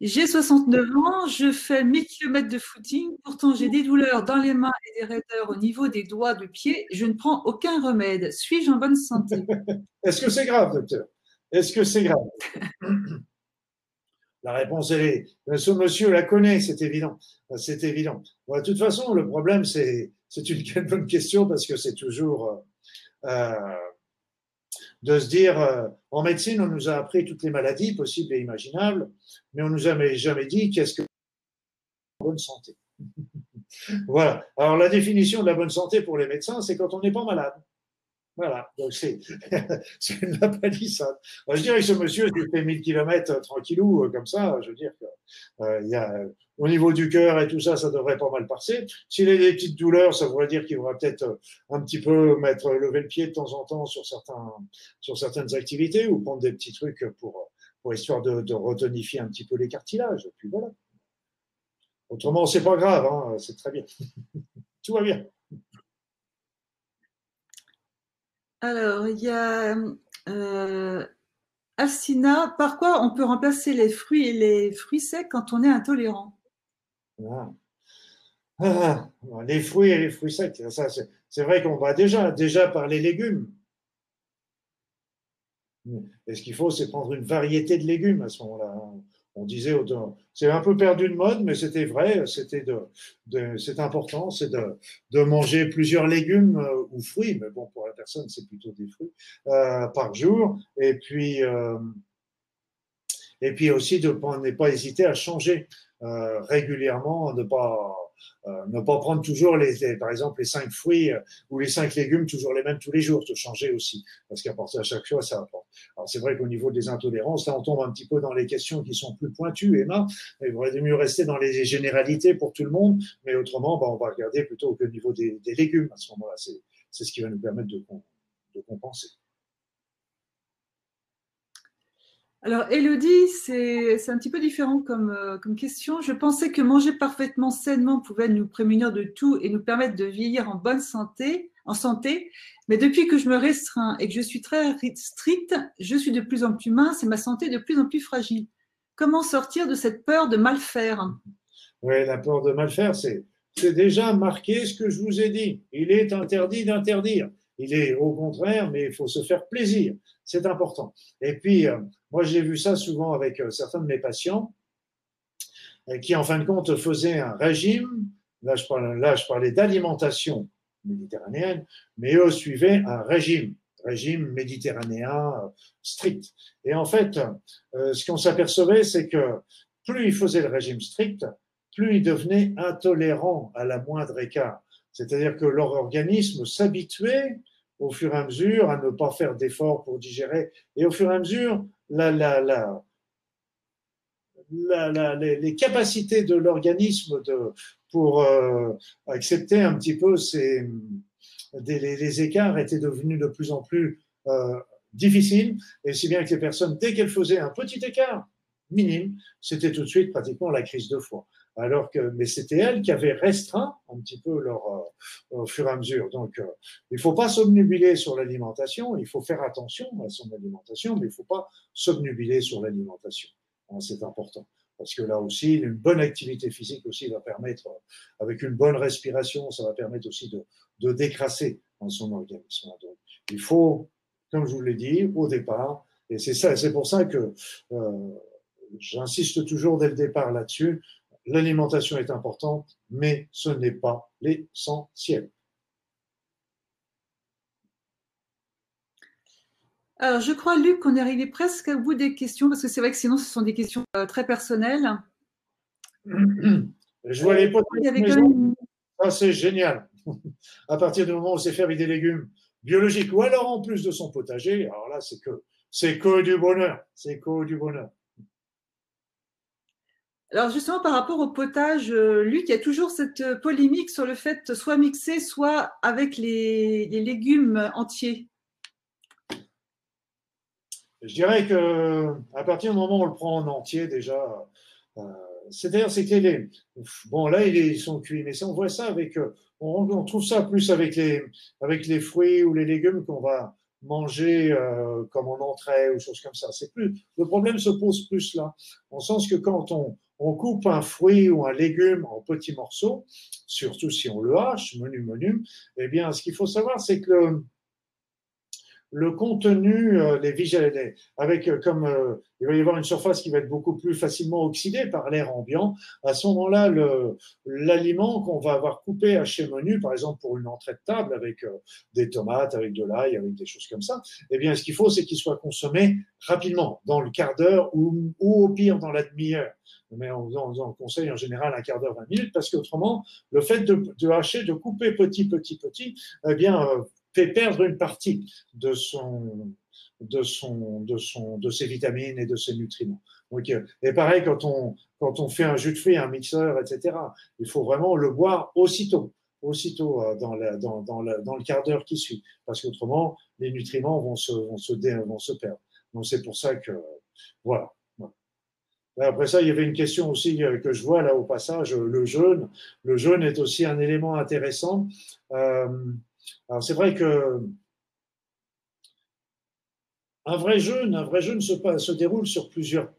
j'ai 69 ans, je fais 1000 km de footing, pourtant j'ai des douleurs dans les mains et des raideurs au niveau des doigts de pied, je ne prends aucun remède. Suis-je en bonne santé? (laughs) Est-ce que c'est grave, docteur? Est-ce que c'est grave? (laughs) La réponse, elle est, ce monsieur la connaît, c'est évident. C'est évident. de toute façon, le problème, c'est, c'est une (laughs) bonne question parce que c'est toujours, euh, de se dire, euh, en médecine, on nous a appris toutes les maladies possibles et imaginables, mais on nous a jamais dit qu'est-ce que la bonne santé. (laughs) voilà. Alors la définition de la bonne santé pour les médecins, c'est quand on n'est pas malade. Voilà, donc c'est (laughs) une la palissade. je dirais que ce monsieur, s'il fait 1000 km tranquillou, comme ça, je veux dire qu'il y a, au niveau du cœur et tout ça, ça devrait pas mal passer. S'il a des petites douleurs, ça voudrait dire qu'il devrait peut-être un petit peu mettre, lever le pied de temps en temps sur certains, sur certaines activités ou prendre des petits trucs pour, pour histoire de, de retonifier un petit peu les cartilages. Et puis voilà. Autrement, c'est pas grave, hein, c'est très bien. (laughs) Tout va bien. Alors, il y a euh, Alcina. Par quoi on peut remplacer les fruits et les fruits secs quand on est intolérant? Ah. Ah, Les fruits et les fruits secs, c'est vrai qu'on va déjà, déjà par les légumes. Et ce qu'il faut, c'est prendre une variété de légumes à ce moment-là. On disait, c'est un peu perdu de mode, mais c'était vrai, c'était de, c'est important, c'est de, manger plusieurs légumes euh, ou fruits, mais bon, pour la personne, c'est plutôt des fruits euh, par jour. Et puis, euh, et puis aussi de ne pas hésiter à changer régulièrement, de pas euh, ne pas prendre toujours les, par exemple les cinq fruits euh, ou les cinq légumes toujours les mêmes tous les jours, te changer aussi, parce qu'à partir à chaque fois ça apporte. Alors c'est vrai qu'au niveau des intolérances, là on tombe un petit peu dans les questions qui sont plus pointues, Emma. Il vaudrait mieux rester dans les généralités pour tout le monde, mais autrement, bah, on va regarder plutôt au niveau des, des légumes à ce moment-là. C'est ce qui va nous permettre de, de compenser. Alors, Elodie, c'est un petit peu différent comme, euh, comme, question. Je pensais que manger parfaitement sainement pouvait nous prémunir de tout et nous permettre de vieillir en bonne santé, en santé. Mais depuis que je me restreins et que je suis très stricte, je suis de plus en plus mince et ma santé de plus en plus fragile. Comment sortir de cette peur de mal faire? Oui, la peur de mal faire, c'est déjà marqué ce que je vous ai dit. Il est interdit d'interdire. Il est au contraire, mais il faut se faire plaisir. C'est important. Et puis, euh, moi, j'ai vu ça souvent avec euh, certains de mes patients euh, qui, en fin de compte, faisaient un régime. Là, je parlais, là, je parlais d'alimentation méditerranéenne, mais eux suivaient un régime, régime méditerranéen strict. Et en fait, ce qu'on s'apercevait, c'est que plus ils faisaient le régime strict, plus ils devenaient intolérants à la moindre écart. C'est-à-dire que leur organisme s'habituait au fur et à mesure à ne pas faire d'efforts pour digérer. Et au fur et à mesure, les, capacités de l'organisme pour euh, accepter un petit peu ces, les, écarts étaient devenus de plus en plus euh, difficiles. Et si bien que les personnes, dès qu'elles faisaient un petit écart minime, c'était tout de suite pratiquement la crise de foie alors que mais c'était elle qui avait restreint un petit peu leur euh, au fur et à mesure. Donc euh, il faut pas s'obnubiler sur l'alimentation, il faut faire attention à son alimentation, mais il faut pas s'obnubiler sur l'alimentation. Hein, c'est important parce que là aussi une bonne activité physique aussi va permettre avec une bonne respiration, ça va permettre aussi de, de décrasser dans son organisme. Donc il faut comme je vous l'ai dit au départ et c'est ça c'est pour ça que euh, J'insiste toujours dès le départ là-dessus l'alimentation est importante, mais ce n'est pas l'essentiel. Alors, je crois, Luc, qu'on est arrivé presque au bout des questions, parce que c'est vrai que sinon, ce sont des questions euh, très personnelles. (clears throat) Je vois les potages. Ça, c'est génial. (laughs) À partir du moment où c'est fait avec des légumes biologiques, ou alors en plus de son potager, alors là, c'est que, c'est que du bonheur. C'est que du bonheur. Alors justement, par rapport au potage, euh, Luc, il y a toujours cette euh, polémique sur le fait soit mixer, soit avec les, légumes entiers. Je dirais que à partir du moment où on le prend en entier, déjà, euh, c'est-à-dire c'est que les, bon là ils sont cuits, mais si on voit ça avec, on, on, trouve ça plus avec les avec les fruits ou les légumes qu'on va manger comme en entrée ou choses comme ça. C'est plus le problème se pose plus là, en sens que quand on on coupe un fruit ou un légume en petits morceaux, surtout si on le hache, menu, menu, eh bien, ce qu'il faut savoir, c'est que contenu, euh, les vigilés, avec euh, comme euh, il va y avoir une surface qui va être beaucoup plus facilement oxydée par l'air ambiant, à ce moment-là, l'aliment qu'on va avoir coupé à chez menu, par exemple pour une entrée de table avec des tomates, avec de l'ail, avec des choses comme ça, eh bien, ce qu'il faut, c'est qu'il soit consommé rapidement, dans le quart d'heure ou, ou au pire dans la demi-heure. Mais on, on, conseille en général un quart d'heure, 20 minutes, parce qu'autrement, le fait de, de, hacher, de couper petit, petit, petit, eh bien, euh, fait perdre une partie de son, de, son, de, son, de ses vitamines et de ses nutriments. et pareil, quand on, quand on fait un jus de fruits, un mixeur, etc., il faut vraiment le boire aussitôt, aussititôt euh, dans, la, dans, dans, dans le quart d'heure qui suit, parce qu'autrement, les nutriments vont se, vont se, vont se perdre. Donc c'est pour ça que, voilà. Après ça, il y avait une question aussi euh, que je vois là au passage, le jeûne. Le jeûne est aussi un élément intéressant. Euh, alors c'est vrai que un vrai jeûne, un vrai jeûne se, déroule sur plusieurs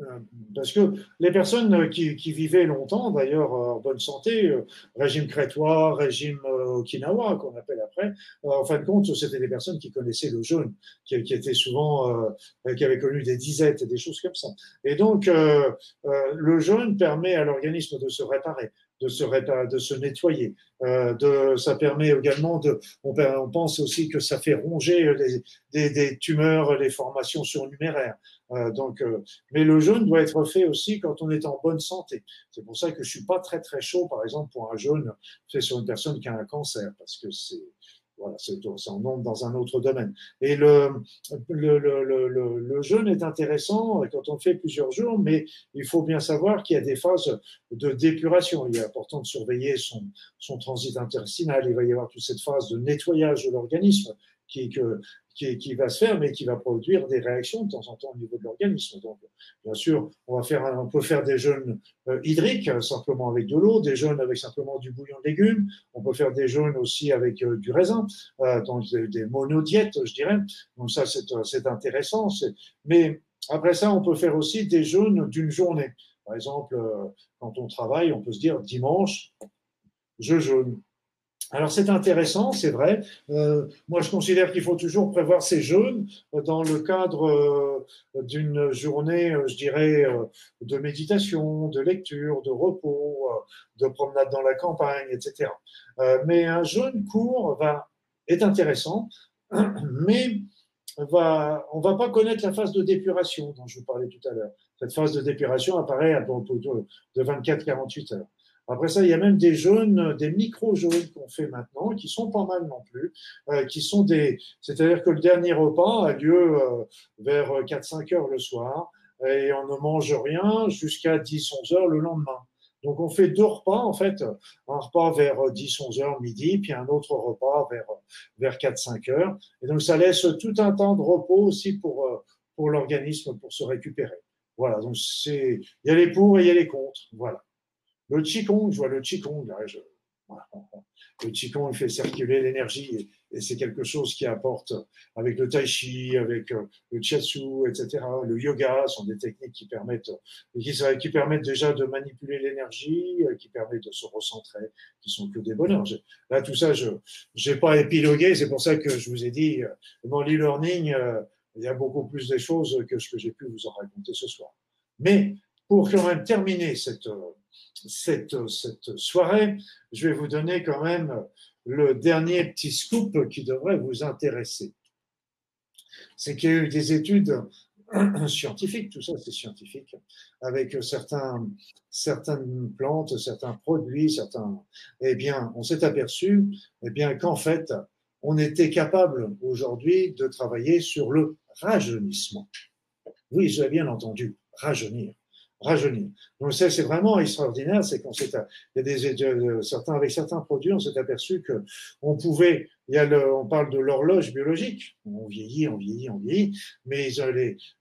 euh, parce que les personnes qui, vivaient longtemps, d'ailleurs en bonne santé, euh, régime crétois, régime euh, okinawa qu'on appelle après, en fin de compte, c'était des personnes qui connaissaient le jeûne, qui, étaient souvent, qui avaient connu des disettes et des choses comme ça. Et donc, le jeûne permet à l'organisme de se réparer de se, de se nettoyer. Euh, de, ça permet également de, on, pense aussi que ça fait ronger les, des, des, tumeurs, les formations surnuméraires. Euh, donc, euh, mais le jeûne doit être fait aussi quand on est en bonne santé. C'est pour ça que je suis pas très très chaud, par exemple, pour un jeûne fait sur une personne qui a un cancer, parce que c'est voilà, c'est en nombre dans un autre domaine. Et le, le, le, le, jeûne est intéressant quand on fait plusieurs jours, mais il faut bien savoir qu'il y a des phases de dépuration. Il est important de surveiller son, son transit intestinal. Il va y avoir toute cette phase de nettoyage de l'organisme qui, que, qui, va se faire, mais qui va produire des réactions de temps en temps au niveau de l'organisme. Bien sûr, on, va faire on peut faire des jeûnes euh, hydriques, simplement avec de l'eau, des jeûnes avec simplement du bouillon de légumes. On peut faire des jeûnes aussi avec euh, du raisin, euh, donc des, des monodiètes, je dirais. Donc ça, c'est intéressant. Mais après ça, on peut faire aussi des jeûnes d'une journée. Par exemple, quand on travaille, on peut se dire dimanche, je jeûne. Alors c'est intéressant, c'est vrai. Euh, moi, je considère qu'il faut toujours prévoir ces jeûnes dans le cadre euh, d'une journée, euh, je dirais, de méditation, de lecture, de repos, de promenade dans la campagne, etc. mais un jeûne court va est intéressant, (clears throat) mais va, on va pas connaître la phase de dépuration dont je vous parlais tout à l'heure. Cette phase de dépuration apparaît à de 24-48 heures. Après ça, il y a même des jeunes, des micro-jeunes qu'on fait maintenant, qui sont pas mal non plus, euh, qui sont des, c'est-à-dire que le dernier repas a lieu euh, vers 4-5 heures le soir, et on ne mange rien jusqu'à 10-11 heures le lendemain. Donc on fait deux repas en fait, un repas vers 10-11 heures midi, puis un autre repas vers vers 4-5 heures. Et donc ça laisse tout un temps de repos aussi pour euh, pour l'organisme pour se récupérer. Voilà, donc c'est il y a les pour et il y a les contre. Voilà. Le Qigong, je vois le Qigong, là, je, le Qigong, fait circuler l'énergie et, c'est quelque chose qui apporte avec le Tai Chi, avec euh, le Chiatsu, etc. Le yoga sont des techniques qui permettent, qui, qui permettent déjà de manipuler l'énergie, euh, qui permettent de se recentrer, qui sont que des bonheurs. Là, tout ça, je n'ai pas épilogué, c'est pour ça que je vous ai dit, euh, dans l'e-learning, il y a beaucoup plus de choses que ce que j'ai pu vous en raconter ce soir. Mais pour quand même terminer cette, cette, soirée, je vais vous donner quand même le dernier petit scoop qui devrait vous intéresser. C'est qu'il y a eu des études (clears throat) scientifiques, tout ça c'est scientifique, avec certains, certaines plantes, certains produits, certains. Eh bien, on s'est aperçu, eh bien, qu'en fait, on était capable aujourd'hui de travailler sur le rajeunissement. Oui, j'ai bien entendu, rajeunir rajeunir. Donc ça, c'est vraiment extraordinaire, c'est qu'on s'est, il y a des, euh, certains, avec certains produits, on s'est aperçu que on pouvait, il y a le, on parle de l'horloge biologique, on vieillit, on vieillit, on vieillit, mais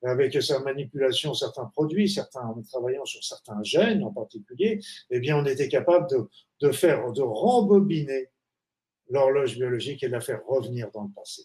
avec sa manipulation, certains produits, certains, en travaillant sur certains gènes en particulier, eh bien, on était capable de, de faire, de rembobiner l'horloge biologique et de la faire revenir dans le passé.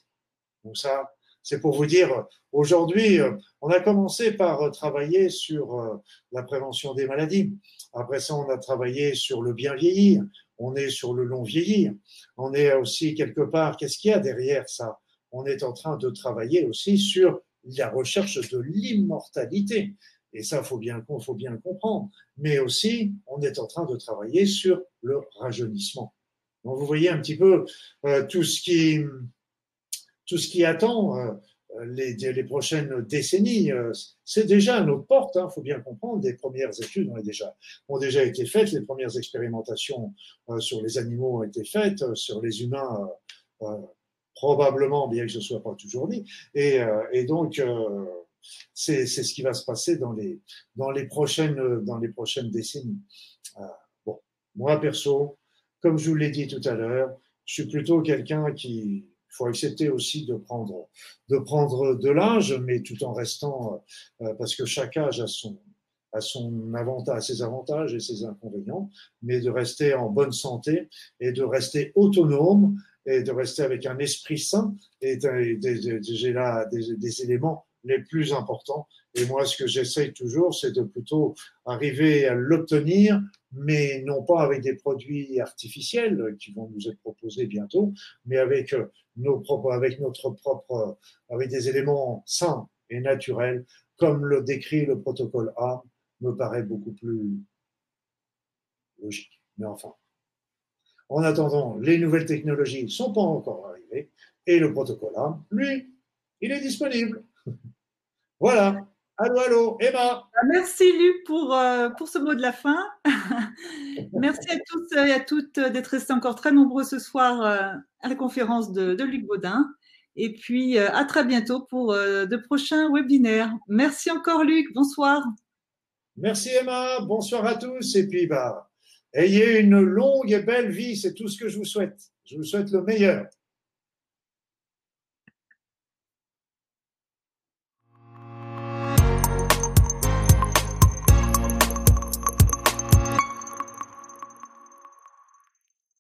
Donc ça, c'est pour vous dire, aujourd'hui, euh, on a commencé par euh, travailler sur euh, la prévention des maladies. Après ça, on a travaillé sur le bien vieillir. On est sur le long vieillir. On est aussi quelque part, qu'est-ce qu'il y a derrière ça? On est en train de travailler aussi sur la recherche de l'immortalité. Et ça, faut bien, faut bien le comprendre. Mais aussi, on est en train de travailler sur le rajeunissement. Donc, vous voyez un petit peu tout ce qui, tout ce qui attend euh, les, les, prochaines décennies, euh, c'est déjà à notre porte. Il hein, faut bien comprendre. Des premières études ont déjà, ont déjà été faites. Les premières expérimentations euh, sur les animaux ont été faites. Sur les humains, probablement, bien que ce ne soit pas toujours dit. Et, et donc, c'est ce qui va se passer dans les, dans les, prochaines, dans les prochaines décennies. bon, moi, perso, comme je vous l'ai dit tout à l'heure, je suis plutôt quelqu'un qui, il faut accepter aussi de prendre, de prendre de l'âge, mais tout en restant, euh, parce que chaque âge a son, son avantage, ses avantages et ses inconvénients, mais de rester en bonne santé et de rester autonome et de rester avec un esprit sain et j'ai là des, des éléments les plus importants. Et moi, ce que j'essaye toujours, c'est de plutôt arriver à l'obtenir, mais non pas avec des produits artificiels qui vont nous être proposés bientôt, mais avec euh, nos propres, avec notre propre, avec des éléments sains et naturels, comme le décrit le protocole A, me paraît beaucoup plus logique. Mais enfin. En attendant, les nouvelles technologies sont pas encore arrivées et le protocole A, lui, il est disponible. (laughs) voilà. Allô, allô, Emma. Ah, merci Luc pour, euh, pour ce mot de la fin. (laughs) Merci à tous et à toutes d'être restés encore très nombreux ce soir euh, à la conférence de, de Luc Baudin. Et puis euh, à très bientôt pour de prochains webinaires. Merci encore Luc, bonsoir. Merci Emma, bonsoir à tous. Et puis bah, ayez une longue et belle vie, c'est tout ce que je vous souhaite. Je vous souhaite le meilleur.